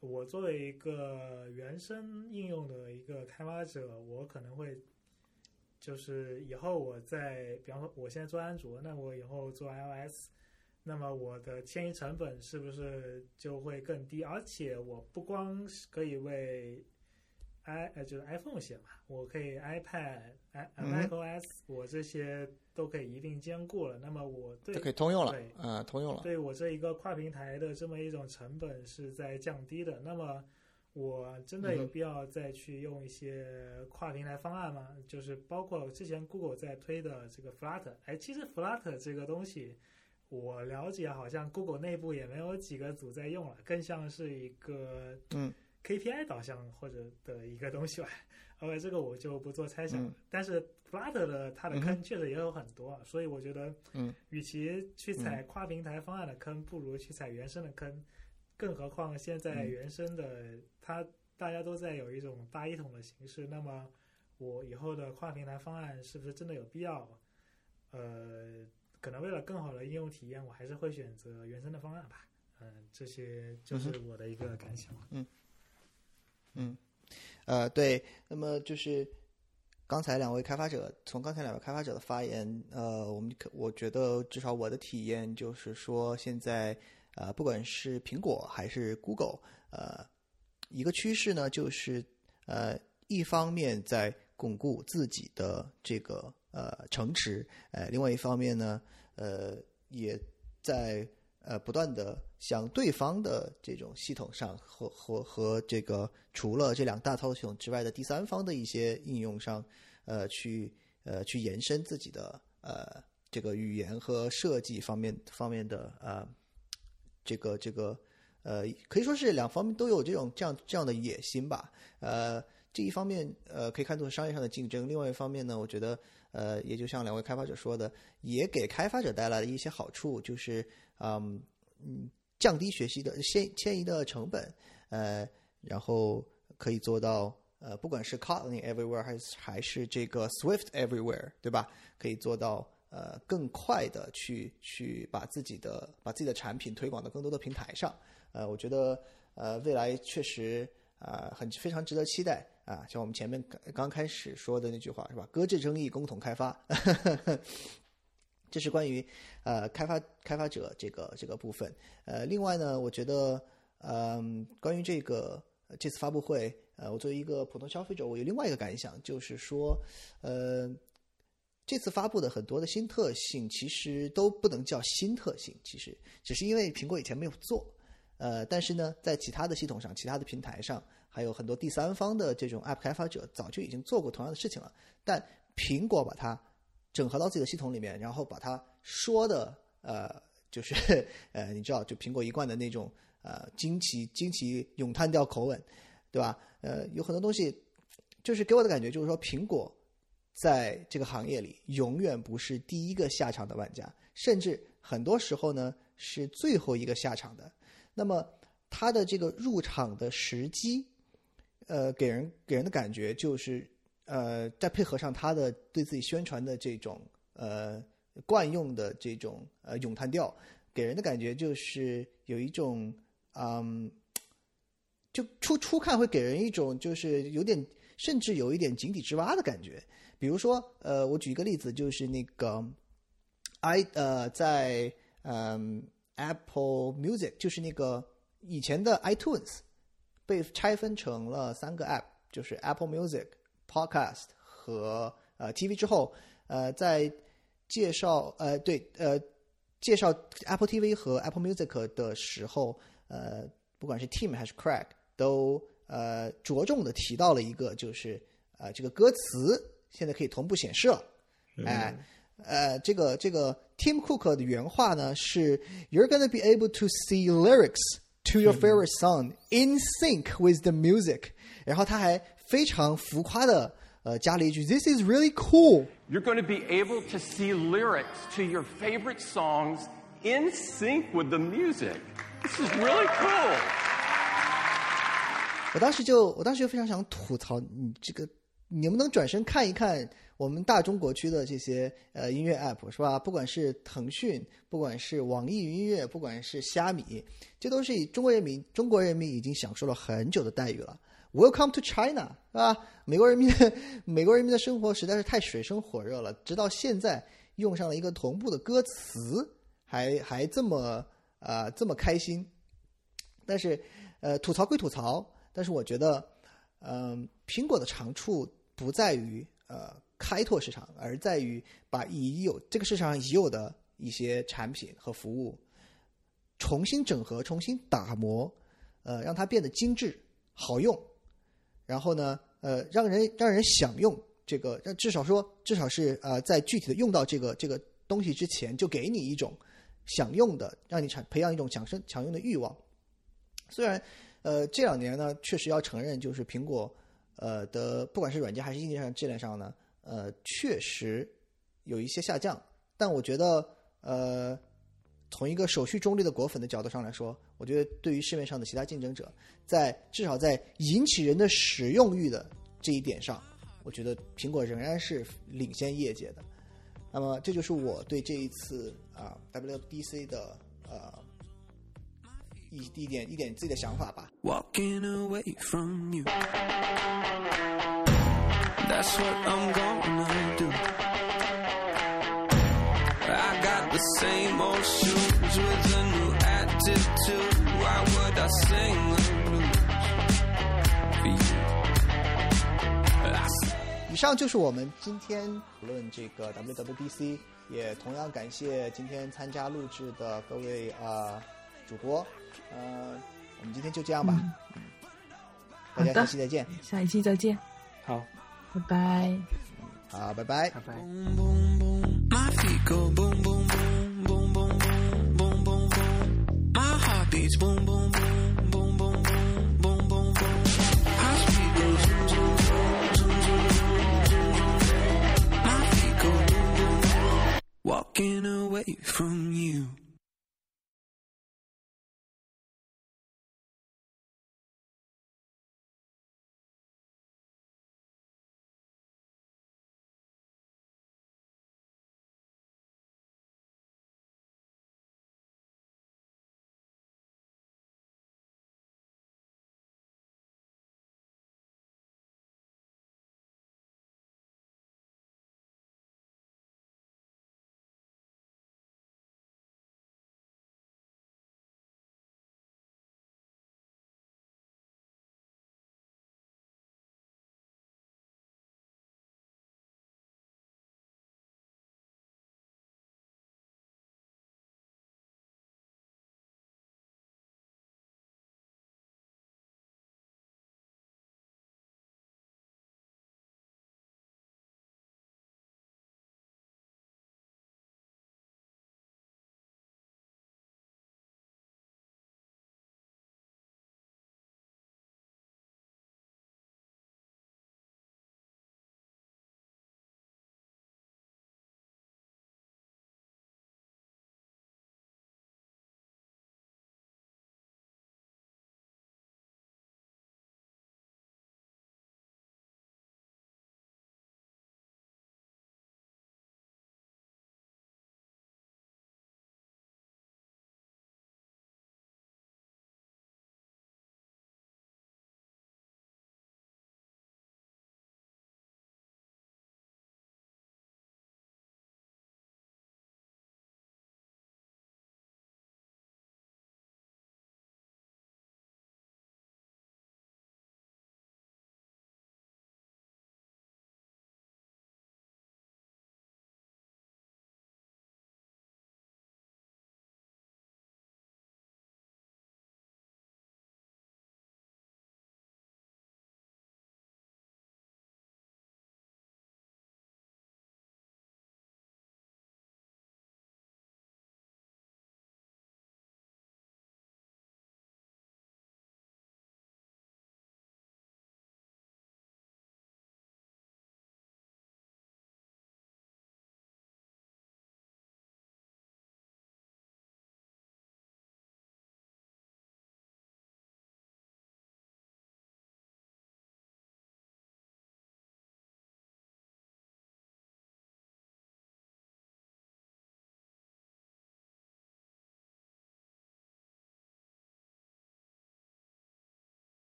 我作为一个原生应用的一个开发者，我可能会就是以后我在，比方说我现在做安卓，那我以后做 iOS，那么我的迁移成本是不是就会更低？而且我不光是可以为 i 呃就是 iPhone 写嘛，我可以 iPad、i 嗯 macOS，我这些都可以一并兼顾了。那么我对就可以通用了对，啊，通用了。对我这一个跨平台的这么一种成本是在降低的。那么我真的有必要再去用一些跨平台方案吗？就是包括之前 Google 在推的这个 Flutter，哎，其实 Flutter 这个东西。我了解，好像 Google 内部也没有几个组在用了，更像是一个嗯 KPI 导向或者的一个东西吧。(laughs) OK，这个我就不做猜想了。嗯但是 Flutter 的它的嗯坑确实也有很多，啊，所以我觉得，嗯，与其去踩跨平台方案的坑，不如去踩原生的坑。更何况现在嗯原生的它大家都在有一种大一统的形式，那么我以后的跨平台方案是不是真的有必要？呃，可能为了更好的应用体验，我还是会选择原生的方案吧。嗯、这些就是我的一个感想。嗯，嗯。呃，对，那么就是刚才两位开发者，从刚才两位开发者的发言，呃，我们可我觉得至少我的体验就是说，现在呃，不管是苹果还是 Google，呃，一个趋势呢，就是呃，一方面在巩固自己的这个呃城池，呃，另外一方面呢，呃，也在呃不断的向对方的这种系统上和和和这个除了这两大操作系统之外的第三方的一些应用上，呃，去呃去延伸自己的呃这个语言和设计方面方面的呃这个这个呃可以说是两方面都有这种这样这样的野心吧，呃。这一方面，呃，可以看作商业上的竞争；另外一方面呢，我觉得，呃，也就像两位开发者说的，也给开发者带来了一些好处，就是，嗯嗯，降低学习的迁迁移的成本，呃，然后可以做到，呃，不管是 Kotlin Everywhere 还是还是这个 Swift Everywhere，对吧？可以做到，呃，更快的去去把自己的把自己的产品推广到更多的平台上。呃，我觉得，呃，未来确实。啊、很非常值得期待啊！像我们前面刚刚开始说的那句话是吧？搁置争议，共同开发。这是关于呃开发开发者这个这个部分。呃，另外呢，我觉得嗯、关于这个这次发布会，呃，我作为一个普通消费者，我有另外一个感想，就是说，呃，这次发布的很多的新特性，其实都不能叫新特性，其实只是因为苹果以前没有做。呃，但是呢，在其他的系统上、其他的平台上，还有很多第三方的这种 App 开发者早就已经做过同样的事情了。但苹果把它整合到自己的系统里面，然后把它说的呃，就是呃，你知道，就苹果一贯的那种呃惊奇、惊奇咏叹调口吻，对吧？呃，有很多东西，就是给我的感觉就是说，苹果在这个行业里永远不是第一个下场的玩家，甚至很多时候呢是最后一个下场的。那么它的这个入场的时机，呃，给人给人的感觉就是，呃，再配合上他的对自己宣传的这种呃惯用的这种呃咏叹调，给人的感觉就是有一种嗯，就初初看会给人一种就是有点甚至有一点井底之蛙的感觉。比如说，呃，我举一个例子，就是那个 i 呃在嗯。Apple Music 就是那个以前的 iTunes 被拆分成了三个 App，就是 Apple Music、Podcast 和呃 TV 之后，呃，在介绍呃对呃介绍 Apple TV 和 Apple Music 的时候，呃，不管是 Tim 还是 Craig 都呃着重的提到了一个就是呃这个歌词现在可以同步显示了。哎，呃，这个这个 Tim Cook 的原话呢是 "You're gonna be able to see lyrics to your favorite song in sync with the music"，然后他还非常浮夸的呃加了一句 "This is really cool"。 You're going to be able to see lyrics to your favorite songs in sync with the music. This is really cool. 我当时就我当时就非常想吐槽你这个，你能不能转身看一看 我们大中国区的这些呃音乐 app 是吧？不管是腾讯，不管是网易云音乐，不管是虾米，这都是以中国人民中国人民已经享受了很久的待遇了。Welcome to China，是吧？美国人民的 (laughs) 美国人民的生活实在是太水深火热了，直到现在用上了一个同步的歌词，还还这么呃这么开心。但是呃吐槽归吐槽，但是我觉得，嗯、苹果的长处不在于呃开拓市场，而在于把已有这个市场上已有的一些产品和服务重新整合、重新打磨，呃，让它变得精致、好用，然后呢，呃，让人让人享用这个，让至少说至少是呃，在具体的用到这个这个东西之前，就给你一种享用的，让你产培养一种抢生抢用的欲望。虽然呃这两年呢，确实要承认，就是苹果呃的不管是软件还是硬件上质量上呢，呃确实有一些下降，但我觉得呃从一个手续中立的果粉的角度上来说，我觉得对于市面上的其他竞争者，在至少在引起人的使用欲的这一点上，我觉得苹果仍然是领先业界的。那么这就是我对这一次啊 WDC 的呃一一点一点自己的想法吧。walking away from you. That's what I'm gonna do. I got the same old shoes with a new attitude. Why would I sing the blues for you? 以上就是我们今天讨论这个 WWDC，也同样感谢今天参加录制的各位呃主播，呃，我们今天就这样吧，嗯大家下期再见，下一期再见，好，拜拜。好，拜拜。拜拜。boom boom boom. My feet go boom boom boom boom boom boom boom boom boom. My heart beats boom boom boom boom boom boom boom boom boom. My speed goes zoom zoom zoom zoom zoom zoom zoom zoom. My feet go boom boom boom. Walking away from you.